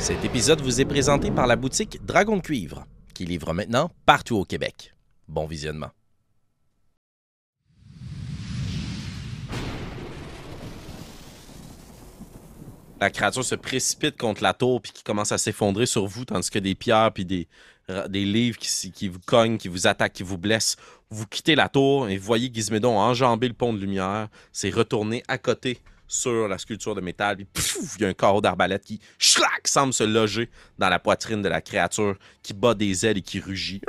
Cet épisode vous est présenté par la boutique Dragon de Cuivre, qui livre maintenant partout au Québec. Bon visionnement. La créature se précipite contre la tour puis qui commence à s'effondrer sur vous, tandis que des pierres puis des, livres qui vous cognent, qui vous attaquent, qui vous blessent. Vous quittez la tour et vous voyez Gizmédon enjamber le pont de lumière, s'est retourné à côté sur la sculpture de métal, puis il y a un carreau d'arbalète qui schlac, semble se loger dans la poitrine de la créature qui bat des ailes et qui rugit.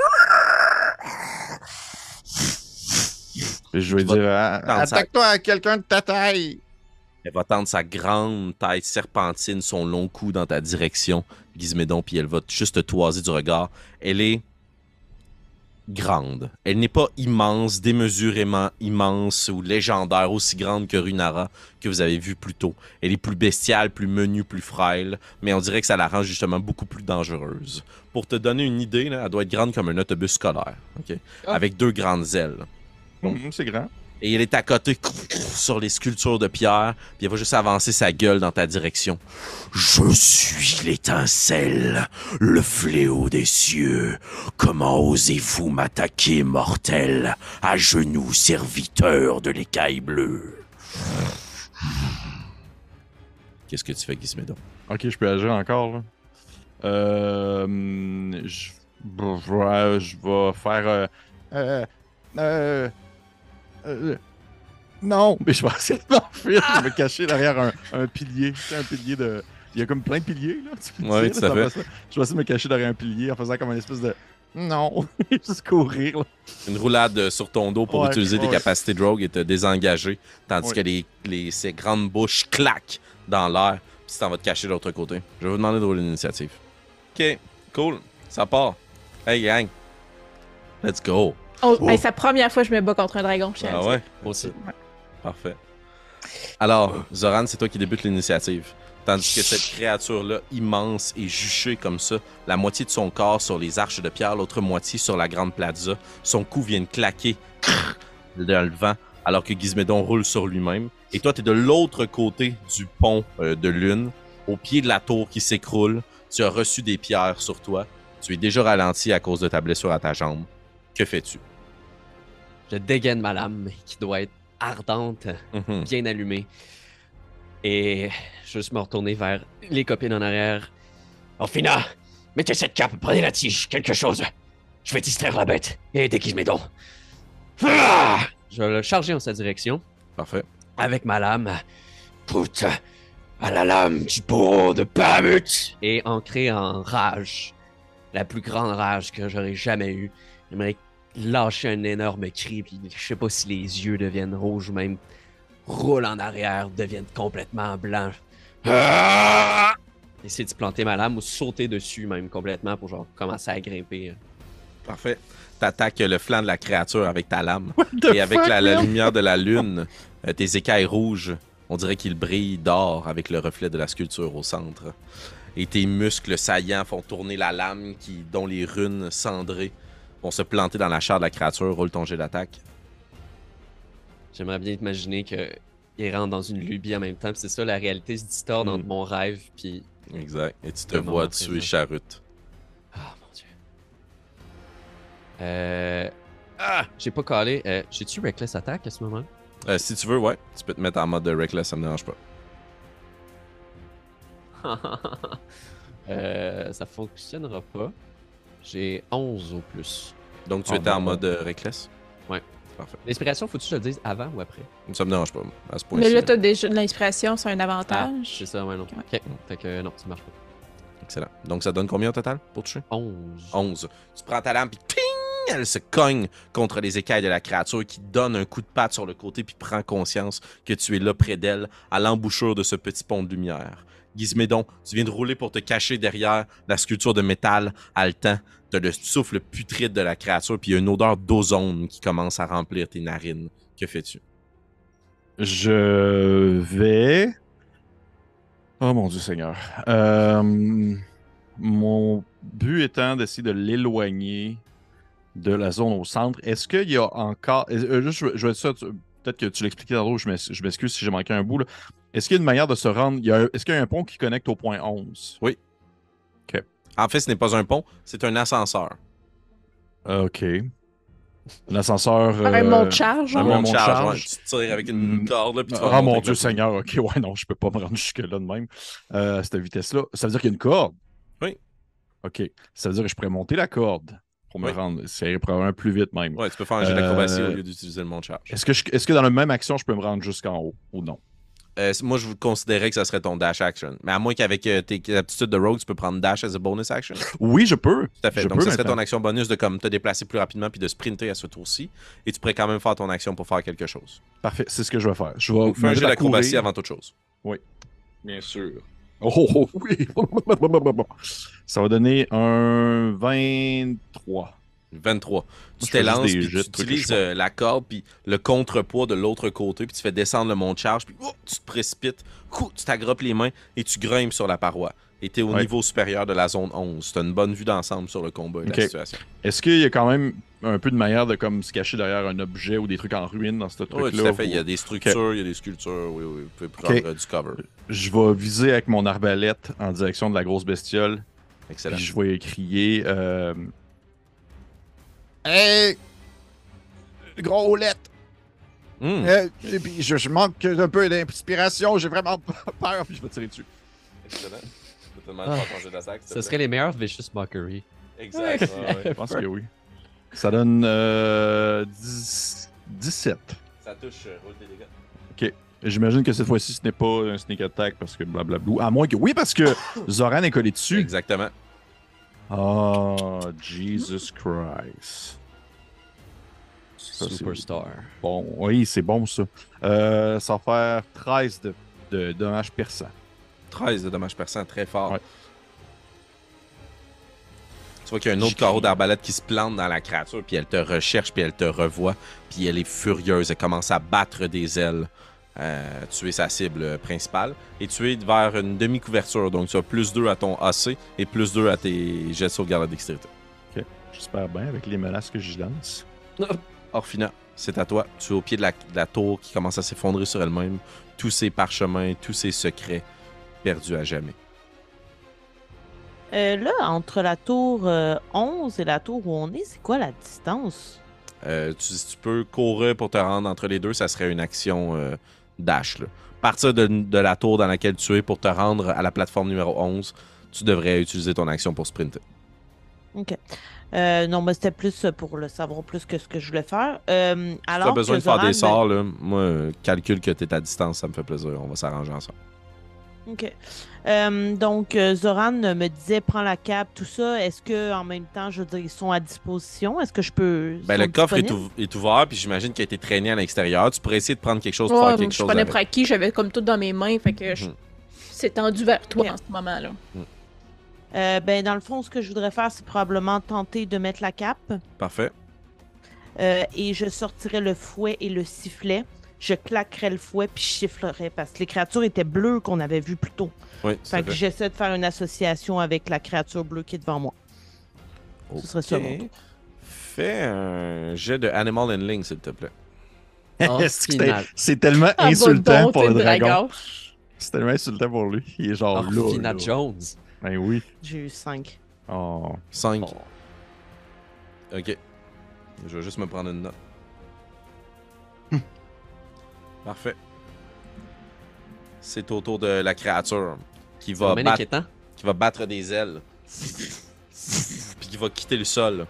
Je vas dire, ça. attaque-toi à quelqu'un de ta taille. Elle va tendre sa grande tête serpentine, son long cou dans ta direction, Gizmédon, puis elle va juste te toiser du regard. Elle est grande. Elle n'est pas immense, démesurément immense ou légendaire, aussi grande que Runara que vous avez vu plus tôt. Elle est plus bestiale, plus menue, plus frêle, mais on dirait que ça la rend justement beaucoup plus dangereuse. Pour te donner une idée, là, elle doit être grande comme un autobus scolaire? Ah. avec deux grandes ailes. Hum, c'est grand. Et elle est à côté sur les sculptures de pierre, puis elle va juste avancer sa gueule dans ta direction. Je suis l'étincelle, le fléau des cieux. Comment osez-vous m'attaquer, mortel, à genoux serviteur de l'écaille bleue? Qu'est-ce que tu fais, Gizmédon? Ok, je peux agir encore. Là. Euh, je, je vais, faire. Euh, euh, euh, non, mais je vais essayer de m'enfuir. Je vais me cacher derrière un, un pilier. Tu sais, un pilier de. Il y a comme plein de piliers, là. Tu peux Ouais, dire, tout à ça fait. Je vais essayer de me cacher derrière un pilier en faisant comme une espèce de. Non, juste courir. Là. Une roulade euh, sur ton dos pour Ouais, utiliser tes ouais. capacités de rogue et te désengager, tandis Ouais. que les, les, ces grandes bouches claquent dans l'air, puis tu t'en vas te cacher de l'autre côté. Je vais vous demander de rouler l'initiative. Ok, cool, ça part. Hey gang, let's go. Oh, Oh. hey, c'est la première fois que je me bats contre un dragon. je tiens à Ah dire. ouais, aussi. Parfait. Alors, Zoran, c'est toi qui débute l'initiative. Tandis que cette créature-là, immense et juchée comme ça, la moitié de son corps sur les arches de pierre, l'autre moitié sur la grande plaza, son cou vient de claquer dans le vent, alors que Gizmédon roule sur lui-même. Et toi, tu es de l'autre côté du pont euh, de lune, au pied de la tour qui s'écroule. Tu as reçu des pierres sur toi. Tu es déjà ralenti à cause de ta blessure à ta jambe. Que fais-tu? Je dégaine ma lame qui doit être ardente, Mhm. bien allumée. Et je vais juste me retourner vers les copines en arrière. Orphina, mettez cette cape, prenez la tige, quelque chose. Je vais distraire la bête et aider Gizmédon. Ah! Je vais le charger en sa direction Parfait. avec ma lame. Pute à la lame du bourreau de Bahamut et ancré en rage. La plus grande rage que j'aurais jamais eue. J'aimerais lâcher un énorme cri, puis je sais pas si les yeux deviennent rouges ou même roulent en arrière, deviennent complètement blancs. Ah! Essayer de planter ma lame ou sauter dessus même complètement pour genre commencer à grimper. Parfait. T'attaques le flanc de la créature avec ta lame. Et avec fuck, la, lumière de la lune, euh, tes écailles rouges, on dirait qu'ils brillent d'or avec le reflet de la sculpture au centre. Et tes muscles saillants font tourner la lame qui, dont les runes cendrées vont se planter dans la chair de la créature. Roule ton jet d'attaque. J'aimerais bien imaginer que il rentre dans une lubie en même temps. C'est ça, la réalité se distord Mm. entre mon rêve puis Exact. Et tu te vois tuer. Charute. Ah mon dieu. Euh. Ah! J'ai pas calé. Euh, J'ai-tu Reckless Attack à ce moment? Euh, si tu veux, ouais, tu peux te mettre en mode de Reckless, ça me dérange pas. euh, ça fonctionnera pas. J'ai 11 au plus. Donc tu Ah, étais en mode euh, Reckless? Ouais. Parfait. L'inspiration, faut-tu que je le dise avant ou après? Ça me dérange pas, à ce Mais point-ci. là, t'as déjà de l'inspiration, c'est un Ah, avantage. c'est ça, ouais, non. Ouais. Ok. Fait que non, ça marche pas. Excellent. Donc ça donne combien au total pour toucher? 11. 11. Tu prends ta lame, puis ting! Elle se cogne contre les écailles de la créature qui donne un coup de patte sur le côté, puis prend conscience que tu es là près d'elle, à l'embouchure de ce petit pont de lumière. Gizmédon, tu viens de rouler pour te cacher derrière la sculpture de métal haletant. T'as le souffle putride de la créature, puis une odeur d'ozone qui commence à remplir tes narines. Que fais-tu? Je vais. Oh mon Dieu Seigneur. Euh, Mon but étant d'essayer de l'éloigner de la zone au centre. Est-ce qu'il y a encore. euh, je, je vais ça. tu- Peut-être que tu l'expliquais tantôt, je m'excuse si j'ai manqué un bout. là. Est-ce qu'il y a une manière de se rendre? il y a un- Est-ce qu'il y a un pont qui connecte au point 11 Oui. En fait, ce n'est pas un pont, c'est un ascenseur. Ok. Un ascenseur. Un euh, monte charge. un monte monte charge, charge. ouais, tu tires avec une Mm. corde, là, puis tu vas Ah mon Dieu Seigneur, ok, ouais, non, je peux pas me rendre jusque-là de même. Euh, à cette vitesse-là. Ça veut dire qu'il y a une corde? Oui. Ok. Ça veut dire que je pourrais monter la corde pour me Oui. rendre. Ça irait probablement plus vite même. Ouais, tu peux faire un jet d'acrobatie Euh, au lieu d'utiliser le charge. Est-ce que, je- est-ce que dans la même action, je peux me rendre jusqu'en haut ou non? Euh, moi, je vous considérais que ça serait ton dash action. Mais à moins qu'avec euh, tes aptitudes de rogue, tu peux prendre dash as a bonus action. Tout Oui, je peux. à fait. Je Donc, peux ça serait ton action bonus de comme te déplacer plus rapidement puis de sprinter à ce tour-ci. Et tu pourrais quand même faire ton action pour faire quelque chose. Parfait, c'est ce que je vais faire. Je vais d'acrobatie courir. avant toute chose. Bien sûr. Oh, oh, oh, oui. Ça va donner un 23. 23. Tu t'élances, tu utilises euh, la corde, puis le contrepoids de l'autre côté, puis tu fais descendre le mont de charge, puis oh, tu te précipites, tu t'agrippes les mains et tu grimpes sur la paroi. Et tu es au Ouais. niveau supérieur de la zone 11. Tu as une bonne vue d'ensemble sur le combat et la situation. Est-ce qu'il y a quand même un peu de manière de comme se cacher derrière un objet ou des trucs en ruine dans ce truc-là? Oui, tout à fait. Il y a des structures, il y a des sculptures. Oui, oui. Vous pouvez prendre du cover. Je vais viser avec mon arbalète en direction de la grosse bestiole. Excellent. Puis je vais crier euh... Hey! Gros roulette! Hmm. Euh, et puis je, je manque un peu d'inspiration, j'ai vraiment peur, puis je vais tirer dessus. Excellent. Je de d'attaque, te Ce serait les meilleurs Vicious Mockery. Exact. ouais, ouais. Je pense que oui. Ça donne euh, 10 17. Ça touche, euh, roule dégâts. J'imagine que cette fois-ci, ce n'est pas un sneak attack parce que blablabla. À moins que. Oui, parce que Zoran est collé dessus. Exactement. Oh, Jesus Christ. Ça, Superstar. Bon, oui, c'est bon ça. Euh, ça va faire 13 de, de dommages perçants. 13 de dommages perçants, très fort. Ouais. Tu vois qu'il y a un autre carreau d'arbalète qui se plante dans la créature, puis elle te recherche, puis elle te revoit, puis elle est furieuse. Elle commence à battre des ailes, euh, tuer sa cible principale, et tu es vers une demi-couverture. Donc tu as plus 2 à ton AC et plus 2 à tes jets de sauvegarde de dextérité. J'espère bien avec les menaces que j'y lance. Orphina, c'est à toi. Tu es au pied de la, de la tour qui commence à s'effondrer sur elle-même. Tous ses parchemins, tous ses secrets perdus à jamais. Euh, là, entre la tour euh, 11 et la tour où on est, c'est quoi la distance? Euh, tu peux courir pour te rendre entre les deux, ça serait une action euh, dash. Là. Partir de, de la tour dans laquelle tu es pour te rendre à la plateforme numéro 11, tu devrais utiliser ton action pour sprinter. OK. Euh, non, mais c'était plus pour le savoir plus que ce que je voulais faire. Euh, Si tu alors as besoin de faire des Zoran sorts, là, moi, calcule que tu es à distance, ça me fait plaisir. On va s'arranger ensemble. OK. Euh, donc, euh, Zoran me disait, prends la cape, tout ça. Est-ce que en même temps, je veux dire, ils sont à disposition? Est-ce que je peux. Ben, le coffre est, est ouvert, puis j'imagine qu'il a été traîné à l'extérieur. Tu pourrais essayer de prendre quelque chose pour Ouais, faire quelque je chose. prenais avec. pour acquis, j'avais comme tout dans mes mains, fait que je- Mhm. c'est tendu vers toi en ce moment-là. Euh, ben, dans le fond, ce que je voudrais faire, c'est probablement tenter de mettre la cape. Parfait. Euh, et je sortirais le fouet et le sifflet. Je claquerais le fouet puis je sifflerais parce que les créatures étaient bleues qu'on avait vues plus tôt. Oui, Fait que j'essaie de faire une association avec la créature bleue qui est devant moi. Ce serait ça, mon tour. Fais un jet de Animal Handling, s'il te plaît. Finale. c'est- tellement Ah, insultant bon, pour le dragon. dragon. C'est tellement insultant pour lui. Il est genre Oh. Fina là. Jones. Ben oui. J'ai eu 5. Oh. 5. Oh. Ok. Je vais juste me prendre une note. Parfait. C'est au tour de la créature qui va, battre, qui va battre des ailes. puis qui va quitter le sol.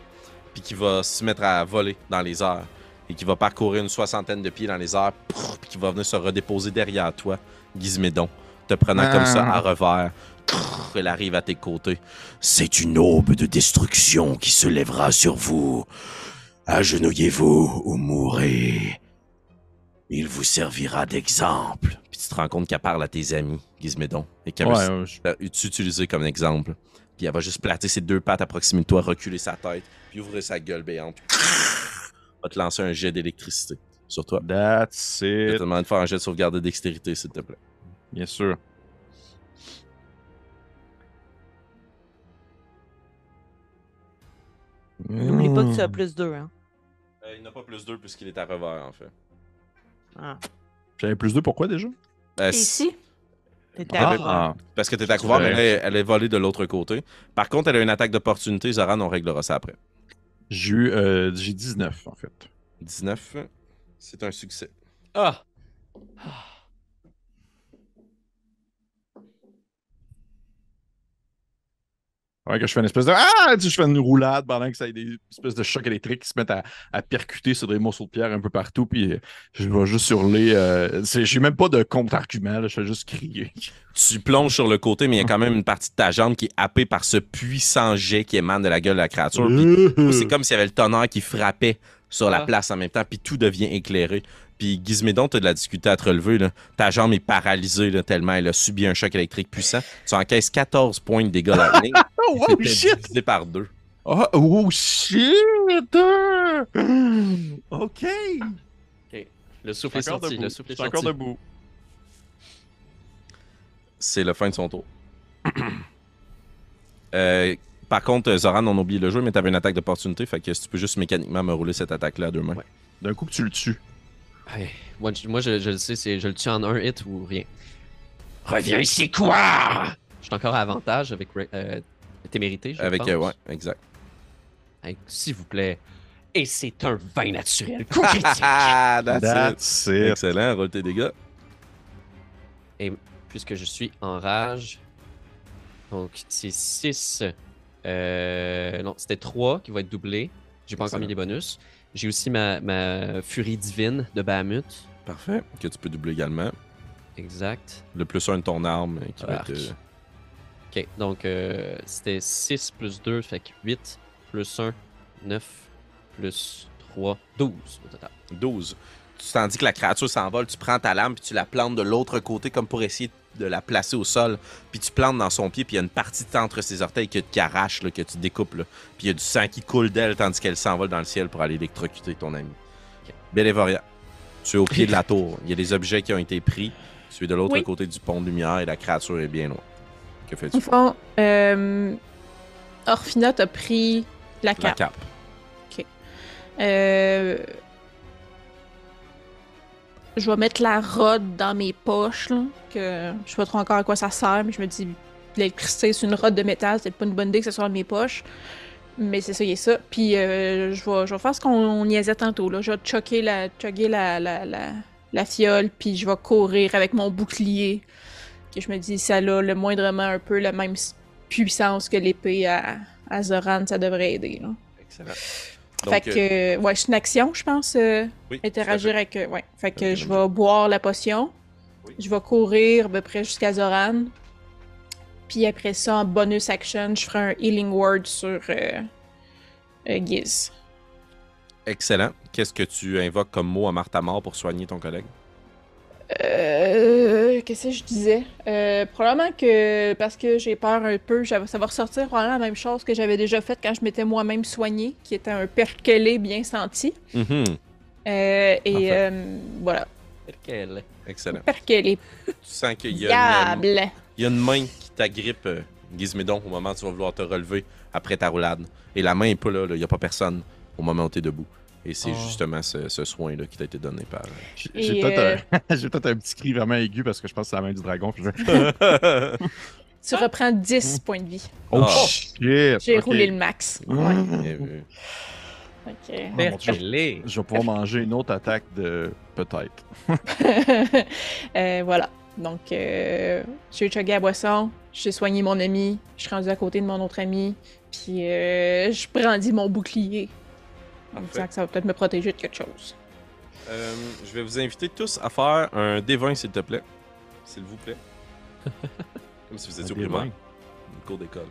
Puis qui va se mettre à voler dans les airs. Et qui va parcourir une soixantaine de pieds dans les airs. Puis qui va venir se redéposer derrière toi, Gizmédon. Te prenant comme ça à revers. Elle arrive à tes côtés. C'est une aube de destruction qui se lèvera sur vous. Agenouillez-vous ou mourrez. Il vous servira d'exemple. Puis tu te rends compte qu'elle parle à tes amis, Gizmédon. Et qu'elle Ouais, veut ouais, je- t'utiliser comme exemple. Puis elle va juste placer ses deux pattes à proximité de toi, reculer sa tête, puis ouvrir sa gueule béante. va te lancer un jet d'électricité sur toi. That's Je vais te it. demander de faire un jet de sauvegarde de dextérité, s'il te plaît. Bien sûr. N'oublie pas que tu as plus 2. Hein? Euh, il n'a pas plus 2 puisqu'il est à revers, en fait. Ah. J'avais plus deux, pourquoi déjà? Euh, ici? T'étais Ah. à couvert. Parce que t'es à couvert, mais elle, est- elle est volée de l'autre côté. Par contre, elle a une attaque d'opportunité. Zoran, on réglera ça après. J'ai eu, euh, j'ai 19, en fait. 19, c'est un succès. Ah! Ouais, que je fais une espèce de. Ah! Tu sais, je fais une roulade pendant que ça ait des espèces de chocs électriques qui se mettent à, à percuter sur des morceaux de pierre un peu partout. Puis euh, je vais juste hurler. Euh, c'est- j'ai même pas de contre-argument, je fais juste crier. Tu plonges sur le côté, mais il y a quand même une partie de ta jambe qui est happée par ce puissant jet qui émane de la gueule de la créature. C'est comme s'il y avait le tonnerre qui frappait sur la Ah. place en même temps, puis tout devient éclairé. Puis Gizmédon, t'as de la difficulté à te relever. Là. Ta jambe est paralysée là, tellement elle a subi un choc électrique puissant. Tu encaisses 14 points de dégâts lightning. Oh, shit! divisé par deux. Oh, oh, shit! OK! Le souffle est sorti. debout. Le souffle Je est suis encore sorti. debout. C'est la fin de son tour. Euh, par contre, Zoran, on a oublié le jeu, mais t'avais une attaque d'opportunité. Fait que si tu peux juste mécaniquement me rouler cette attaque-là à deux mains. Ouais. D'un coup, que tu le tues. Moi, je, moi, je, je le sais, c'est je le tue en un hit ou rien. Reviens ici, quoi? Je suis encore à avantage avec euh, témérité, je Avec, pense. euh, ouais, exact. Hey, S'il vous plaît. Et c'est un vin naturel. Coup critique. Ah, that's it. That's it. Excellent, roule tes dégâts. Puisque je suis en rage. Donc, c'est 6. Euh, non, c'était 3 qui va être doublé. J'ai pas encore mis les bonus. J'ai aussi ma, ma furie divine de Bahamut. Parfait. Que tu peux doubler également. Exact. Le plus un de ton arme euh, qui va être. euh, Ok, donc euh, c'était 6 plus 2, fait que 8 plus 1, 9 plus 3, 12 au total. 12. Tu tandis que la créature s'envole, tu prends ta lame puis tu la plantes de l'autre côté comme pour essayer de la placer au sol. Puis tu plantes dans son pied, puis il y a une partie de entre ses orteils que tu arraches, là, que tu découpes. là. Puis il y a du sang qui coule d'elle tandis qu'elle s'envole dans le ciel pour aller électrocuter ton ami. Ok. Bélévoria, tu es au pied de la tour. Il y a des objets qui ont été pris. Tu es de l'autre Oui. côté du pont de lumière et la créature est bien loin. Que fais-tu? Au fond, euh, Orphina t'a pris la La cape. cape. Euh, je vais mettre la rod dans mes poches, là, que je sais pas trop encore à quoi ça sert, mais je me dis, l'électricité, c'est une rod de métal, c'est pas une bonne idée que ça soit dans mes poches. Mais c'est ça, il ça. Puis euh, je, vais, je vais faire ce qu'on niaisait tantôt, là. Je vais choquer la, la, la, la, fiole, puis je vais courir avec mon bouclier. Que je me dis, ça a le moindrement un peu la même puissance que l'épée à, à Zoran, ça devrait aider, là. Excellent. Fait que, ouais, c'est une action, je pense, euh, oui, interagir avec. euh, ouais. Fait que je vais boire la potion. Oui. Je vais courir à peu près jusqu'à Zoran. Puis après ça, en bonus action, je ferai un healing word sur euh, euh, Giz. Excellent. Qu'est-ce que tu invoques comme mot à Martha mort pour soigner ton collègue? Euh, Qu'est-ce que je disais? Euh, probablement que parce que j'ai peur un peu, ça va ressortir probablement la même chose que j'avais déjà fait quand je m'étais moi-même soignée, qui était un perkelé bien senti. Mhm. Euh, et euh, voilà, Quel? Excellent. perkelé, Tu sens qu'il y a une, diable. il y a une main qui t'agrippe, euh, Gizmédon, au moment où tu vas vouloir te relever après ta roulade. Et la main est pas là, là. il n'y a pas personne au moment où tu es debout. Et c'est Oh. justement ce, ce soin-là qui t'a été donné par. J'ai Et, j'ai peut-être euh, un... un petit cri vraiment aigu parce que je pense que c'est la main du dragon. je- Tu reprends 10 points de vie. Oh, Ah. shit! J'ai ok. roulé le max. Mmh. Bien vu. Ok. Ah, mon Dieu. Perkelé. Je vais pouvoir manger une autre attaque de peut-être. Euh, voilà. Donc, euh, j'ai chugué la boisson, j'ai soigné mon ami, je suis rendu à côté de mon autre ami, puis euh, je brandis mon bouclier. En me disant que ça va peut-être me protéger de quelque chose. Euh, je vais vous inviter tous à faire un D20, s'il te plaît. S'il vous plaît. Comme si vous étiez au Un primaire. D20. Une cour d'école.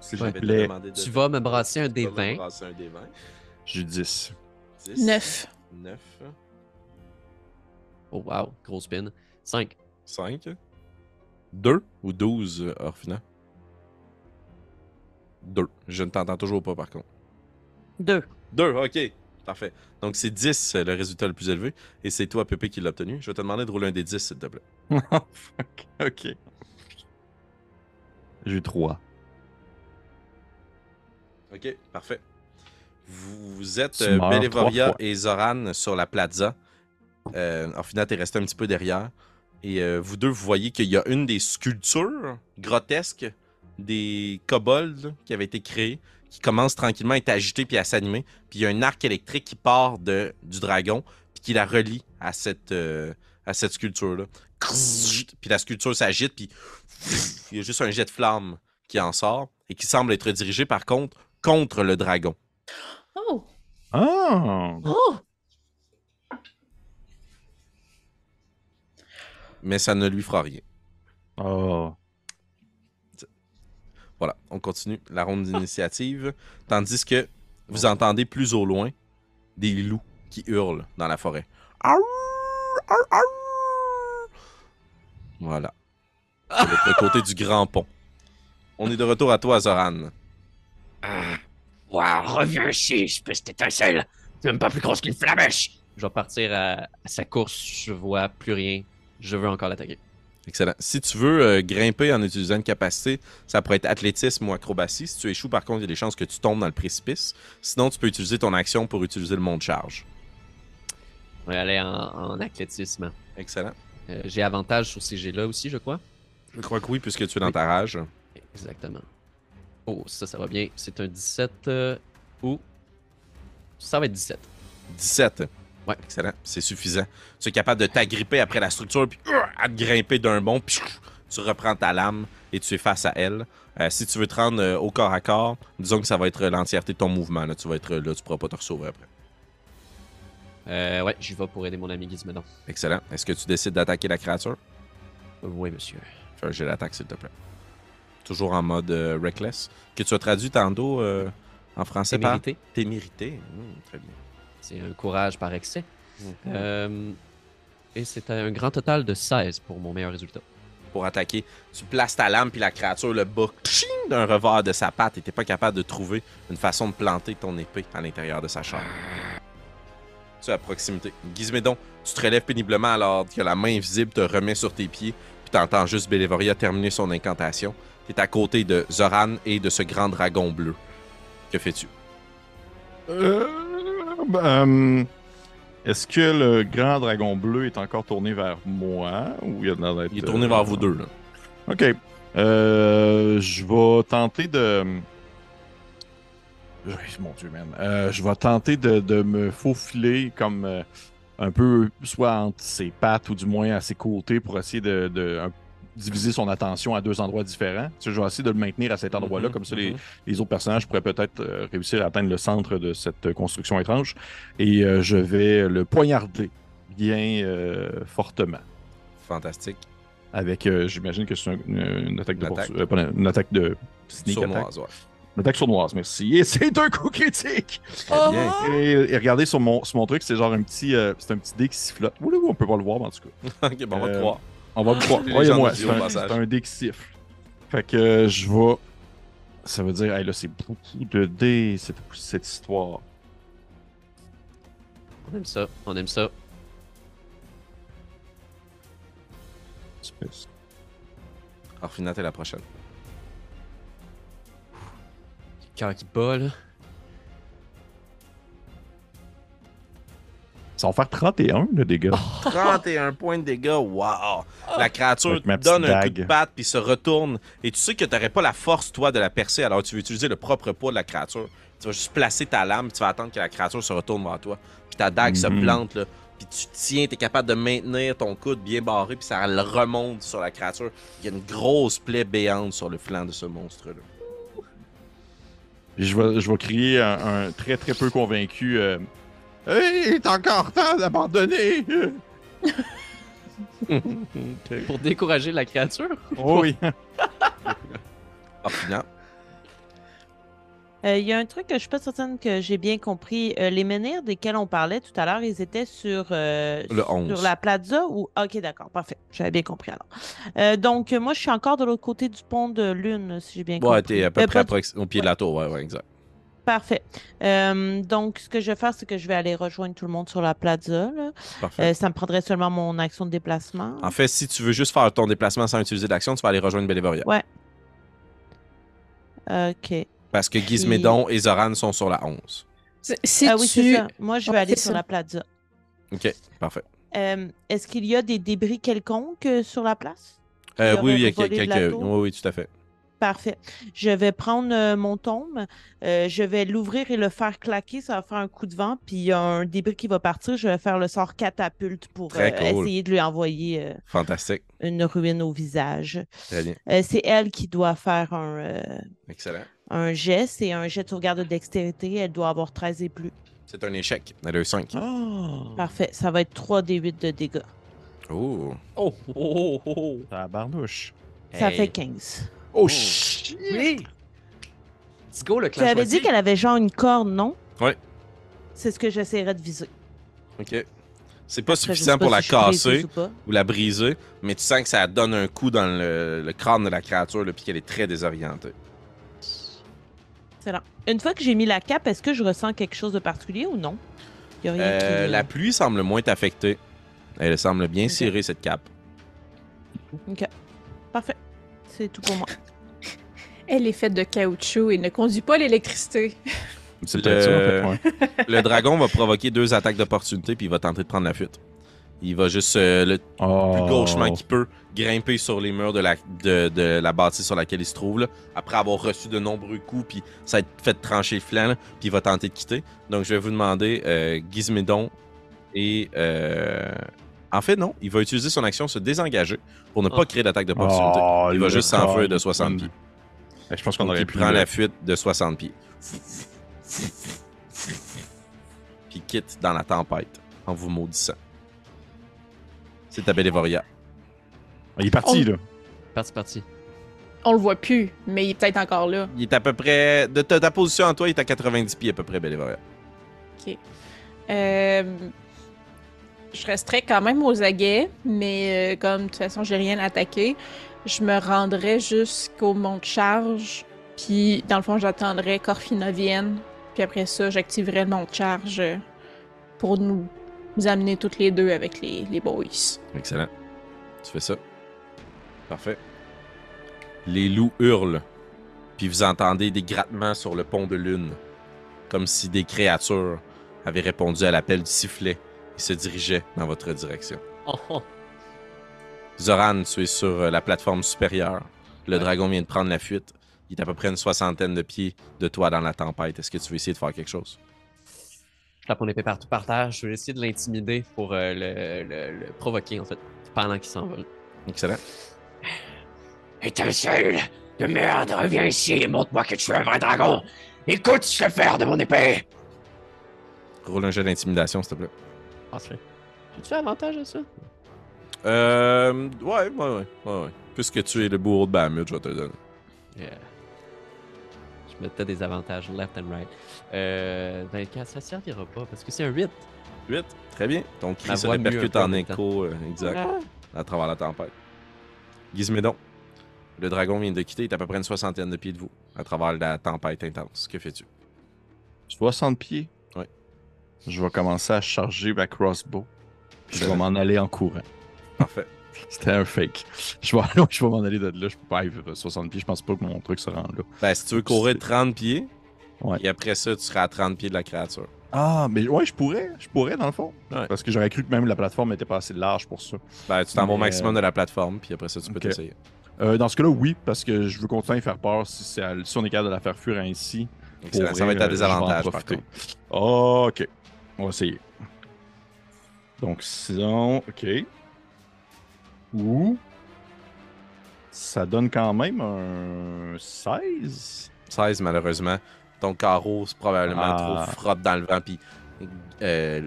S'il te plaît. de- Tu vas me brasser un Tu vas me D20. brasser un D20. J'ai 10. 10. 9. 9. Oh wow, gros spin. 5. 5. 2 ou 12, euh, Orphina? 2. Je ne t'entends toujours pas, par contre. Deux. 2, ok. Parfait. Donc, c'est 10, euh, le résultat le plus élevé. Et c'est toi, Pépé, qui l'a obtenu. Je vais te demander de rouler un des 10, s'il te plaît. Oh. Ok. J'ai eu 3. Ok, parfait. Vous, êtes euh, et Zoran sur la plaza. Euh, t'es resté un petit peu derrière. Et euh, vous deux, vous voyez qu'il y a une des sculptures grotesques des kobolds qui avait été créée, qui commence tranquillement à être agitée puis à s'animer. Puis il y a un arc électrique qui part de, du dragon, puis qui la relie à cette, euh, à cette sculpture-là. Puis la sculpture s'agite, puis il y a juste un jet de flamme qui en sort et qui semble être dirigé par contre contre le dragon. Oh! Ah! Oh! Mais ça ne lui fera rien. Oh. Voilà, on continue la ronde d'initiative. Tandis que vous entendez plus au loin des loups qui hurlent dans la forêt. Voilà. De l'autre côté du grand pont. On est de retour à toi, Zoran. Ah, wow, reviens ici, espèce d'étincelle. C'est même pas plus grosse qu'une flamèche. Je vais partir à, à sa course. Je vois plus rien. Je veux encore l'attaquer. Excellent. Si tu veux euh, grimper en utilisant une capacité, ça pourrait être athlétisme ou acrobatie. Si tu échoues, par contre, il y a des chances que tu tombes dans le précipice. Sinon, tu peux utiliser ton action pour utiliser le mont de charge. On va aller en, en athlétisme. Excellent. Euh, J'ai avantage sur ces jets-là aussi, je crois. Je crois que oui, puisque tu es dans ta rage. Exactement. Oh, ça, ça va bien. C'est un 17 euh, ou. Ça va être 17. 17. Ouais. Excellent. C'est suffisant. Tu es capable de t'agripper après la structure, puis euh, à te grimper d'un bond, puis tu reprends ta lame et tu es face à elle. Euh, si tu veux te rendre euh, au corps à corps, disons que ça va être l'entièreté de ton mouvement. Là. Tu vas être là, tu pourras pas te ressauver après. Euh, ouais, j'y vais pour aider mon ami Gizmedon. Excellent. Est-ce que tu décides d'attaquer la créature? Oui, monsieur. Fais un jet d'attaque, s'il te plaît. Toujours en mode reckless. Que tu as traduit tantôt en français C'est par mérité. témérité. Hmm, très bien. C'est un courage par excès. Mhm. Euh, et c'est un grand total de 16 pour mon meilleur résultat. pour attaquer. Tu places ta lame, puis la créature le bat tching, d'un revers de sa patte et t'es pas capable de trouver une façon de planter ton épée à l'intérieur de sa chair. Tu es à proximité. Gizmédon, tu te relèves péniblement alors que la main invisible te remet sur tes pieds, puis t'entends juste Bélévoria terminer son incantation. T'es à côté de Zoran et de ce grand dragon bleu. Que fais-tu? Euh, ben, Est-ce que le grand dragon bleu est encore tourné vers moi ou il, a l'air d'être, Il est tourné euh, vers vous deux, là. Ok. Euh, je vais tenter de. Oui, Mon Dieu, man. Euh, je vais tenter de, de me faufiler comme euh, un peu, soit entre ses pattes ou du moins à ses côtés pour essayer de, de, un- diviser son attention à deux endroits différents. Tu sais, je vais essayer de le maintenir à cet endroit-là, Mhm, comme ça les, mhm. les autres personnages pourraient peut-être euh, réussir à atteindre le centre de cette construction étrange. Et euh, je vais le poignarder bien euh, fortement. Fantastique. Avec, euh, j'imagine que c'est un- une, une attaque de Une attaque. euh, pas une, une attaque de sneak attack. Ouais. Une attaque sournoise, merci. Et c'est un coup critique. Bien. Et, et regardez sur mon, sur mon truc, c'est genre un petit, euh, c'est un petit dé qui sifflote. On peut pas le voir, mais en tout cas. ok, bon, on va te Euh, croire. On va le croire. Croyez-moi, c'est un, un dé qui siffle. Fait que euh, je vais. Ça veut dire, hey, là, c'est beaucoup de dés, cette, cette histoire. On aime ça, on aime ça. Espèce. Orphina, t'es la prochaine. Cœur qui bat, là. Ça va faire 31 de dégâts. 31 points de dégâts, wow! La créature te donne un coup de patte puis se retourne. Et tu sais que t'aurais pas la force, toi, de la percer, alors tu veux utiliser le propre poids de la créature. Tu vas juste placer ta lame, puis tu vas attendre que la créature se retourne vers toi. Puis ta dague se Mhm. plante, là. Puis tu tiens, t'es capable de maintenir ton coude bien barré, puis ça le remonte sur la créature. Il y a une grosse plaie béante sur le flanc de ce monstre-là. Je vais, je vais crier un, un très très peu convaincu. Euh, hey, il est encore temps d'abandonner! Pour décourager la créature? Oh oui! Orphina, Euh, Il y a un truc que je suis pas certaine que j'ai bien compris. Euh, les menhirs desquels on parlait tout à l'heure, ils étaient sur, euh, Le 11. sur la plaza ou. ah, Ok, d'accord, parfait. J'avais bien compris alors. Euh, donc, moi, je suis encore de l'autre côté du pont de Lune, si j'ai bien ouais, compris. t'es à peu Euh, près au pied de la tour, ouais, ouais, exact. Parfait. Euh, donc, ce que je vais faire, c'est que je vais aller rejoindre tout le monde sur la plaza. là. Parfait. Euh, ça me prendrait seulement mon action de déplacement. En fait, si tu veux juste faire ton déplacement sans utiliser d'action, tu vas aller rejoindre Bélévoria. Ouais. Ok. Parce que Gizmédon et Zoran sont sur la 11. Si ah oui, tu... c'est ça. Moi, je vais Ouais, aller sur ça. la plaza. Ok, parfait. Euh, Est-ce qu'il y a des débris quelconques sur la place? Euh, oui, il y a quelques. Oui, oui, tout à fait. Parfait. Je vais prendre euh, mon tome, euh, je vais l'ouvrir et le faire claquer, ça va faire un coup de vent, puis il y a un débris qui va partir, je vais faire le sort catapulte pour euh, cool. essayer de lui envoyer euh, Fantastique. une ruine au visage. Très bien. Euh, c'est elle qui doit faire un, euh, Excellent. un jet, c'est un jet de sauvegarde de dextérité, elle doit avoir 13 et plus. C'est un échec. Elle a eu 5. Oh! Parfait, ça va être 3 des 8 de dégâts. Oh. Oh, oh, oh, oh. Tabarnouche. Ça Hey. fait 15. Oh, shit! Oui! Let's go, le Tu avais dit qu'elle avait genre une corde, non? Ouais. C'est ce que j'essaierai de viser. OK. C'est pas Après, suffisant pas pour la si casser ou la briser, mais tu sens que ça donne un coup dans le, le crâne de la créature, là, puis qu'elle est très désorientée. Excellent. Une fois que j'ai mis la cape, est-ce que je ressens quelque chose de particulier ou non? Il y a rien Euh, qui... La pluie semble moins t'affecter. Elle semble bien Ok. serrer cette cape. Parfait. C'est tout pour moi. Elle est faite de caoutchouc et ne conduit pas l'électricité. C'est Le- peut-être ça, en fait. ouais. Le dragon va provoquer deux attaques d'opportunité, puis il va tenter de prendre la fuite. Il va juste euh, le plus Oh. gauchement qu'il peut grimper sur les murs de la, de, de la bâtisse sur laquelle il se trouve, là, après avoir reçu de nombreux coups, puis ça a été fait trancher le flanc, là, puis il va tenter de quitter. Donc je vais vous demander, euh, Gizmédon et... euh, En fait, non, il va utiliser son action se désengager pour ne pas Oh. créer d'attaque d'opportunité. Oh, il va juste s'enfuir de con. 60 pieds. Je pense qu'on aurait il pu. prend le- la fuite de 60 pieds. Puis quitte dans la tempête en vous maudissant. C'est à Bélévoria. Il est parti, On- là. Parti, parti. On le voit plus, mais il est peut-être encore là. Il est à peu près. De ta, ta position en toi, il est à 90 pieds à peu près, Bélévoria. Euh, je resterai quand même aux aguets, mais euh, comme de toute façon j'ai rien attaqué, je me rendrai jusqu'au mont de charge, puis dans le fond j'attendrai qu'Orfina vienne, puis après ça j'activerai le mont de charge pour nous, nous amener toutes les deux avec les, les boys. Excellent. Tu fais ça. Parfait. Les loups hurlent, puis vous entendez des grattements sur le pont de lune, comme si des créatures avaient répondu à l'appel du sifflet et se dirigeaient dans votre direction. Oh, oh. Zoran, tu es sur euh, la plateforme supérieure. Le Ouais. dragon vient de prendre la fuite. Il est à peu près une soixantaine de pieds de toi dans la tempête. Est-ce que tu veux essayer de faire quelque chose? Je tape mon épée partout par terre. Je vais essayer de l'intimider pour euh, le, le- le provoquer, en fait, pendant qu'il s'envole. Excellent. Étincelle de merde, reviens ici et montre-moi que tu es un vrai dragon. Écoute ce fer de mon épée. Roule un jeu d'intimidation, s'il te plaît. Parfait. As-tu avantage à ça? Euh. Ouais, ouais, ouais. ouais, ouais. Puisque tu es le bourreau de Bahamut, je vais te le donner. Yeah. Je mettais des avantages left and right. Euh, 24, ça servira pas parce que c'est un 8. 8. Très bien. Ton cri se répercute un peu en écho, euh, exact, à travers la tempête. Gizmédon. Le dragon vient de quitter, il est à peu près une soixantaine de pieds de vous, à travers la tempête intense. Que fais-tu? 60 pieds? Ouais. Je vais commencer à charger ma crossbow. Puis je vais m'en aller en courant. Parfait. C'était un fake. Je vais, je vais m'en aller de là. Je peux pas aller vers 60 pieds. Je pense pas que mon truc se rend là. Ben, si tu veux courir 30 pieds, Ouais. et après ça, tu seras à 30 pieds de la créature. Ah, mais ouais, je pourrais. Je pourrais, dans le fond. Ouais. Parce que j'aurais cru que même la plateforme était pas assez large pour ça. Ben, tu t'en vas au maximum euh, de la plateforme, puis après ça, tu peux t'essayer. Euh, dans ce cas-là, oui, parce que je veux continuer à faire peur si, si on est capable de la faire fuir ainsi. Excellent. Ça va être à euh, des en avantages, par contre. ok. On va essayer. Donc, sinon, ok. Ouh. Ça donne quand même un 16. 16, malheureusement. Ton carreau, c'est probablement Ah. trop frotte dans le vent, puis euh,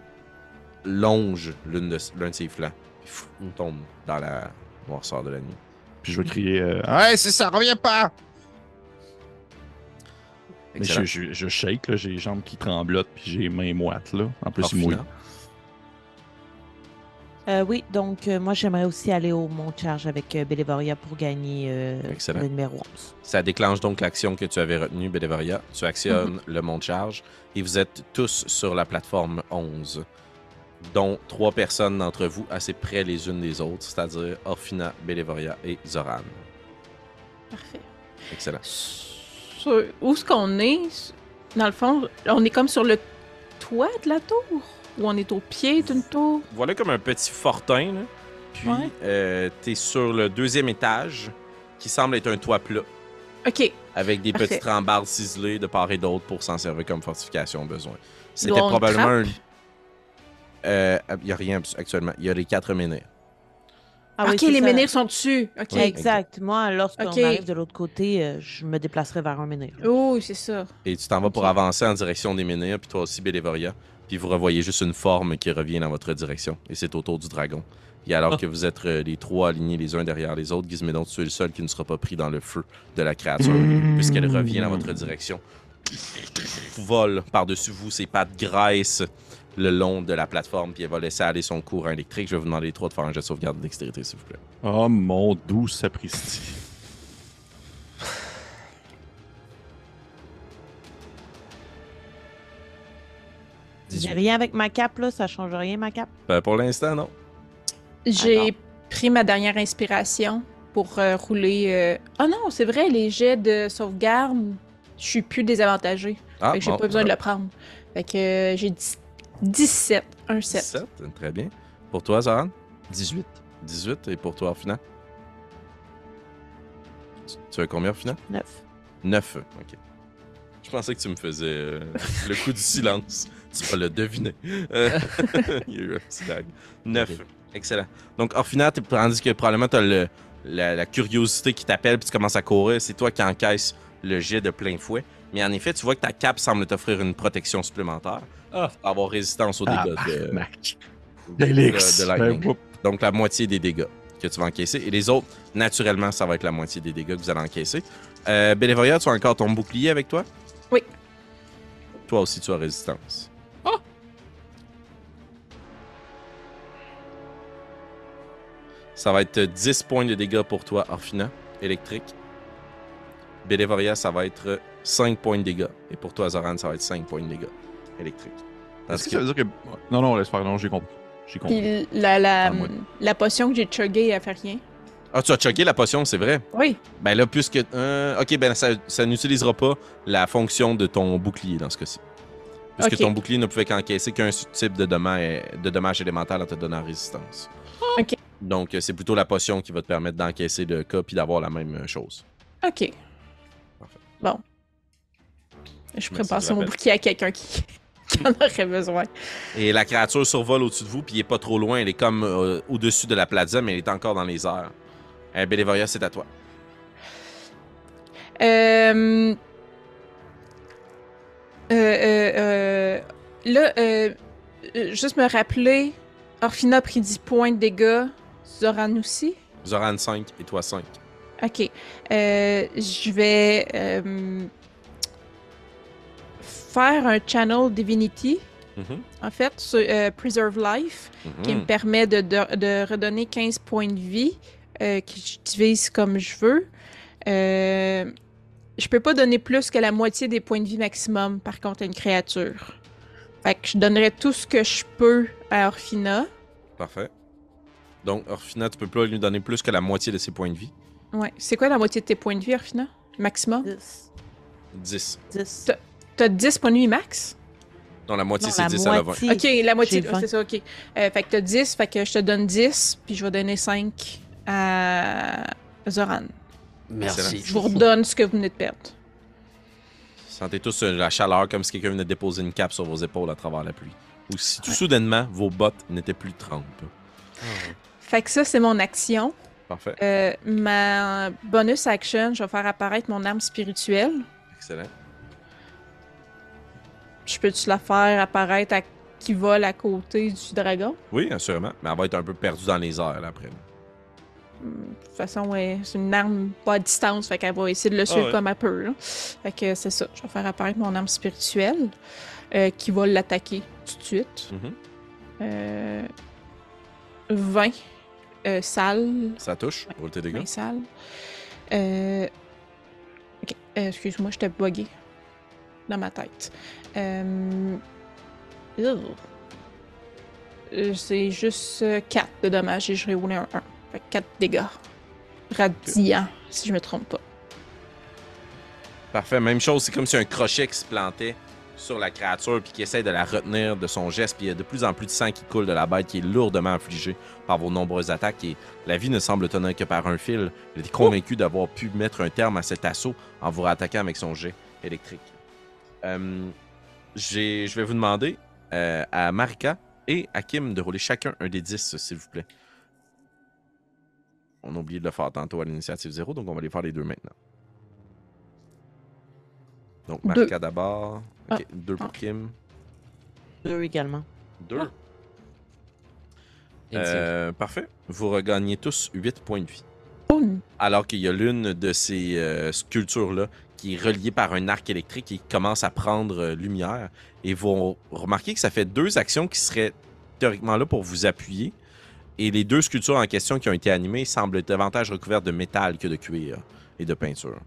longe l'une de, l'un de ses flancs. Puis on tombe dans la noirceur de la nuit. Puis je vais crier euh, Ouais, c'est ça, reviens pas! Mais je, je, je shake, là, j'ai les jambes qui tremblotent, puis j'ai les mains moites, là. En plus, il mouille. Euh, oui, donc euh, moi j'aimerais aussi aller au mont de charge avec euh, Bélévoria pour gagner euh, le numéro 11. Ça déclenche donc l'action que tu avais retenue, Bélévaria. Tu actionnes le mont de charge et vous êtes tous sur la plateforme 11, dont trois personnes d'entre vous assez près les unes des autres, c'est-à-dire Orphina, Bélévaria et Zoran. Parfait. Excellent. Sur- où est-ce qu'on est? Dans le fond, on est comme sur le toit de la tour? Ou on est au pied d'une tour? Voilà comme un petit fortin, là. Puis, Ouais. euh, t'es sur le deuxième étage, qui semble être un toit plat, Ok. avec des Parfait. petites rambardes ciselées de part et d'autre pour s'en servir comme fortification au besoin. C'était probablement un... trappe? Euh, il n'y a rien actuellement. Il y a les quatre menhirs. Ah oui, ok, les ça. menhirs sont dessus. Ok. Exact. Moi, lorsqu'on arrive de l'autre côté, euh, je me déplacerai vers un menhir. Oh, c'est ça. Et tu t'en vas pour avancer en direction des menhirs, puis toi aussi, Bélévoria. Puis vous revoyez juste une forme qui revient dans votre direction. Et c'est autour du dragon. Et alors Ah. que vous êtes euh, les trois alignés les uns derrière les autres, Gizmédon, tu es le seul qui ne sera pas pris dans le feu de la créature, puisqu'elle revient dans votre direction. Vole par-dessus vous, ses pattes graissent le long de la plateforme, puis elle va laisser aller son courant électrique. Je vais vous demander les trois de faire un jet de sauvegarde de dextérité, s'il vous plaît. Oh mon doux sapristi. J'ai rien avec ma cape, là, ça change rien, ma cape. Euh, pour l'instant, non. J'ai pris ma dernière inspiration pour euh, rouler. euh, Oh non, c'est vrai, les jets de sauvegarde, je suis plus désavantagé. Ah, fait que j'ai bon, pas besoin de le prendre. Fait que euh, j'ai dix- 17, un 7. 17, très bien. Pour toi, Zoran? 18. 18. Et pour toi, Orphina? Tu- Tu as combien, Orphina? 9. 9. OK. Je pensais que tu me faisais euh, le coup du silence. Tu vas le deviner. Il y a eu un petit lag. 9. Excellent. Donc, Orphina, tandis que probablement tu as la, la curiosité qui t'appelle puis tu commences à courir, c'est toi qui encaisses le jet de plein fouet. Mais en effet, tu vois que ta cape semble t'offrir une protection supplémentaire. Ah. Pour avoir résistance aux dégâts de, de, de lightning. Ben, whoop. Donc, la moitié des dégâts que tu vas encaisser. Et les autres, naturellement, ça va être la moitié des dégâts que vous allez encaisser. Euh, Bélévoria, tu as encore ton bouclier avec toi? Oui. Toi aussi, tu as résistance. Ça va être 10 points de dégâts pour toi, Orphina, électrique. Bélévoria, ça va être 5 points de dégâts. Et pour toi, Zoran, ça va être 5 points de dégâts électriques. Est-ce que ça veut dire que. Non, non, laisse faire. Non, j'ai compris. J'ai compris. Puis la, la, Ah, moi. la potion que j'ai chuggée, elle fait rien. Ah, tu as choqué la potion, c'est vrai? Oui. Ben là, puisque. euh, ok, ben ça, ça n'utilisera pas la fonction de ton bouclier dans ce cas-ci. Puisque ton bouclier ne pouvait qu'encaisser qu'un type de dommage, de dommage élémental en te donnant résistance. Ok. Donc, euh, c'est plutôt la potion qui va te permettre d'encaisser le cas puis d'avoir la même euh, chose. OK. Parfait. Bon. Je je mon bouclier à quelqu'un qui... qui en aurait besoin. Et la créature survole au-dessus de vous, puis il est pas trop loin. Elle est comme euh, au-dessus de la plaza, mais elle est encore dans les airs. Euh, Bélévoria, c'est à toi. Euh... Euh, Là, juste me rappeler, Orphina a pris 10 points de dégâts, Zoran aussi? Zoran 5 et toi 5. Ok. Euh, je vais euh, faire un channel Divinity, Mhm. en fait, sur euh, Preserve Life, qui me Mhm. permet de, de- de redonner 15 points de vie, que je divise comme je veux. Je peux pas donner plus que la moitié des points de vie maximum, par contre, à une créature. Fait que je donnerai tout ce que je peux à Orphina. Parfait. Donc, Orphina, tu peux pas lui donner plus que la moitié de ses points de vie. Ouais. C'est quoi la moitié de tes points de vie, Orphina? Maximum? 10. 10. 10. T'as 10 points de vie max? Non, la moitié, c'est la 10 à la 20. moitié. Ok, la moitié, oh, c'est ça, ok. Euh, fait que t'as 10, fait que je te donne 10, puis je vais donner 5 à Zoran. Merci. Je vous redonne ce que vous venez de perdre. Sentez tous euh, la chaleur comme si quelqu'un venait de déposer une cape sur vos épaules à travers la pluie. Ou si tout soudainement, vos bottes n'étaient plus trempes. Fait que ça, c'est mon action. Parfait. Euh, ma bonus action, je vais faire apparaître mon arme spirituelle. Excellent. Je peux-tu la faire apparaître à qui vole à côté du dragon? Oui, assurément. Mais elle va être un peu perdue dans les airs là, après. De toute façon, ouais, c'est une arme pas à distance, fait qu'elle va essayer de le suivre ouais. comme elle peut. là. Fait que c'est ça. Je vais faire apparaître mon arme spirituelle euh, qui va l'attaquer tout de suite. Mhm. Euh, 20 euh, salles. Ça touche pour tes dégâts. 20 salles. Euh, ok, euh, excuse-moi, j'étais buggé dans ma tête. Euh. Euh, C'est juste 4 de dommages et je roulé un 1. Fait 4 dégâts. Radiant, si je me trompe pas. Parfait. Même chose, c'est comme si un crochet qui se plantait sur la créature puis qui essaie de la retenir de son geste. Puis il y a de plus en plus de sang qui coule de la bête qui est lourdement affligée par vos nombreuses attaques. Et la vie ne semble tenir que par un fil. Il est convaincu d'avoir pu mettre un terme à cet assaut en vous rattaquant avec son jet électrique. Euh, je vais vous demander euh, à Marika et à Kim de rouler chacun un des 10, s'il vous plaît. On a oublié de le faire tantôt à l'initiative 0, donc on va les faire les deux maintenant. Donc. Marika d'abord. Ah. deux pour Ah. Kim. Deux également. Deux. Ah. Euh, parfait. Vous regagnez tous 8 points de vie. Alors qu'il y a l'une de ces euh, sculptures-là qui est reliée par un arc électrique et qui commence à prendre euh, lumière. Et vous remarquez que ça fait deux actions qui seraient théoriquement là pour vous appuyer. Et les deux sculptures en question qui ont été animées semblent davantage recouvertes de métal que de cuir et de peinture.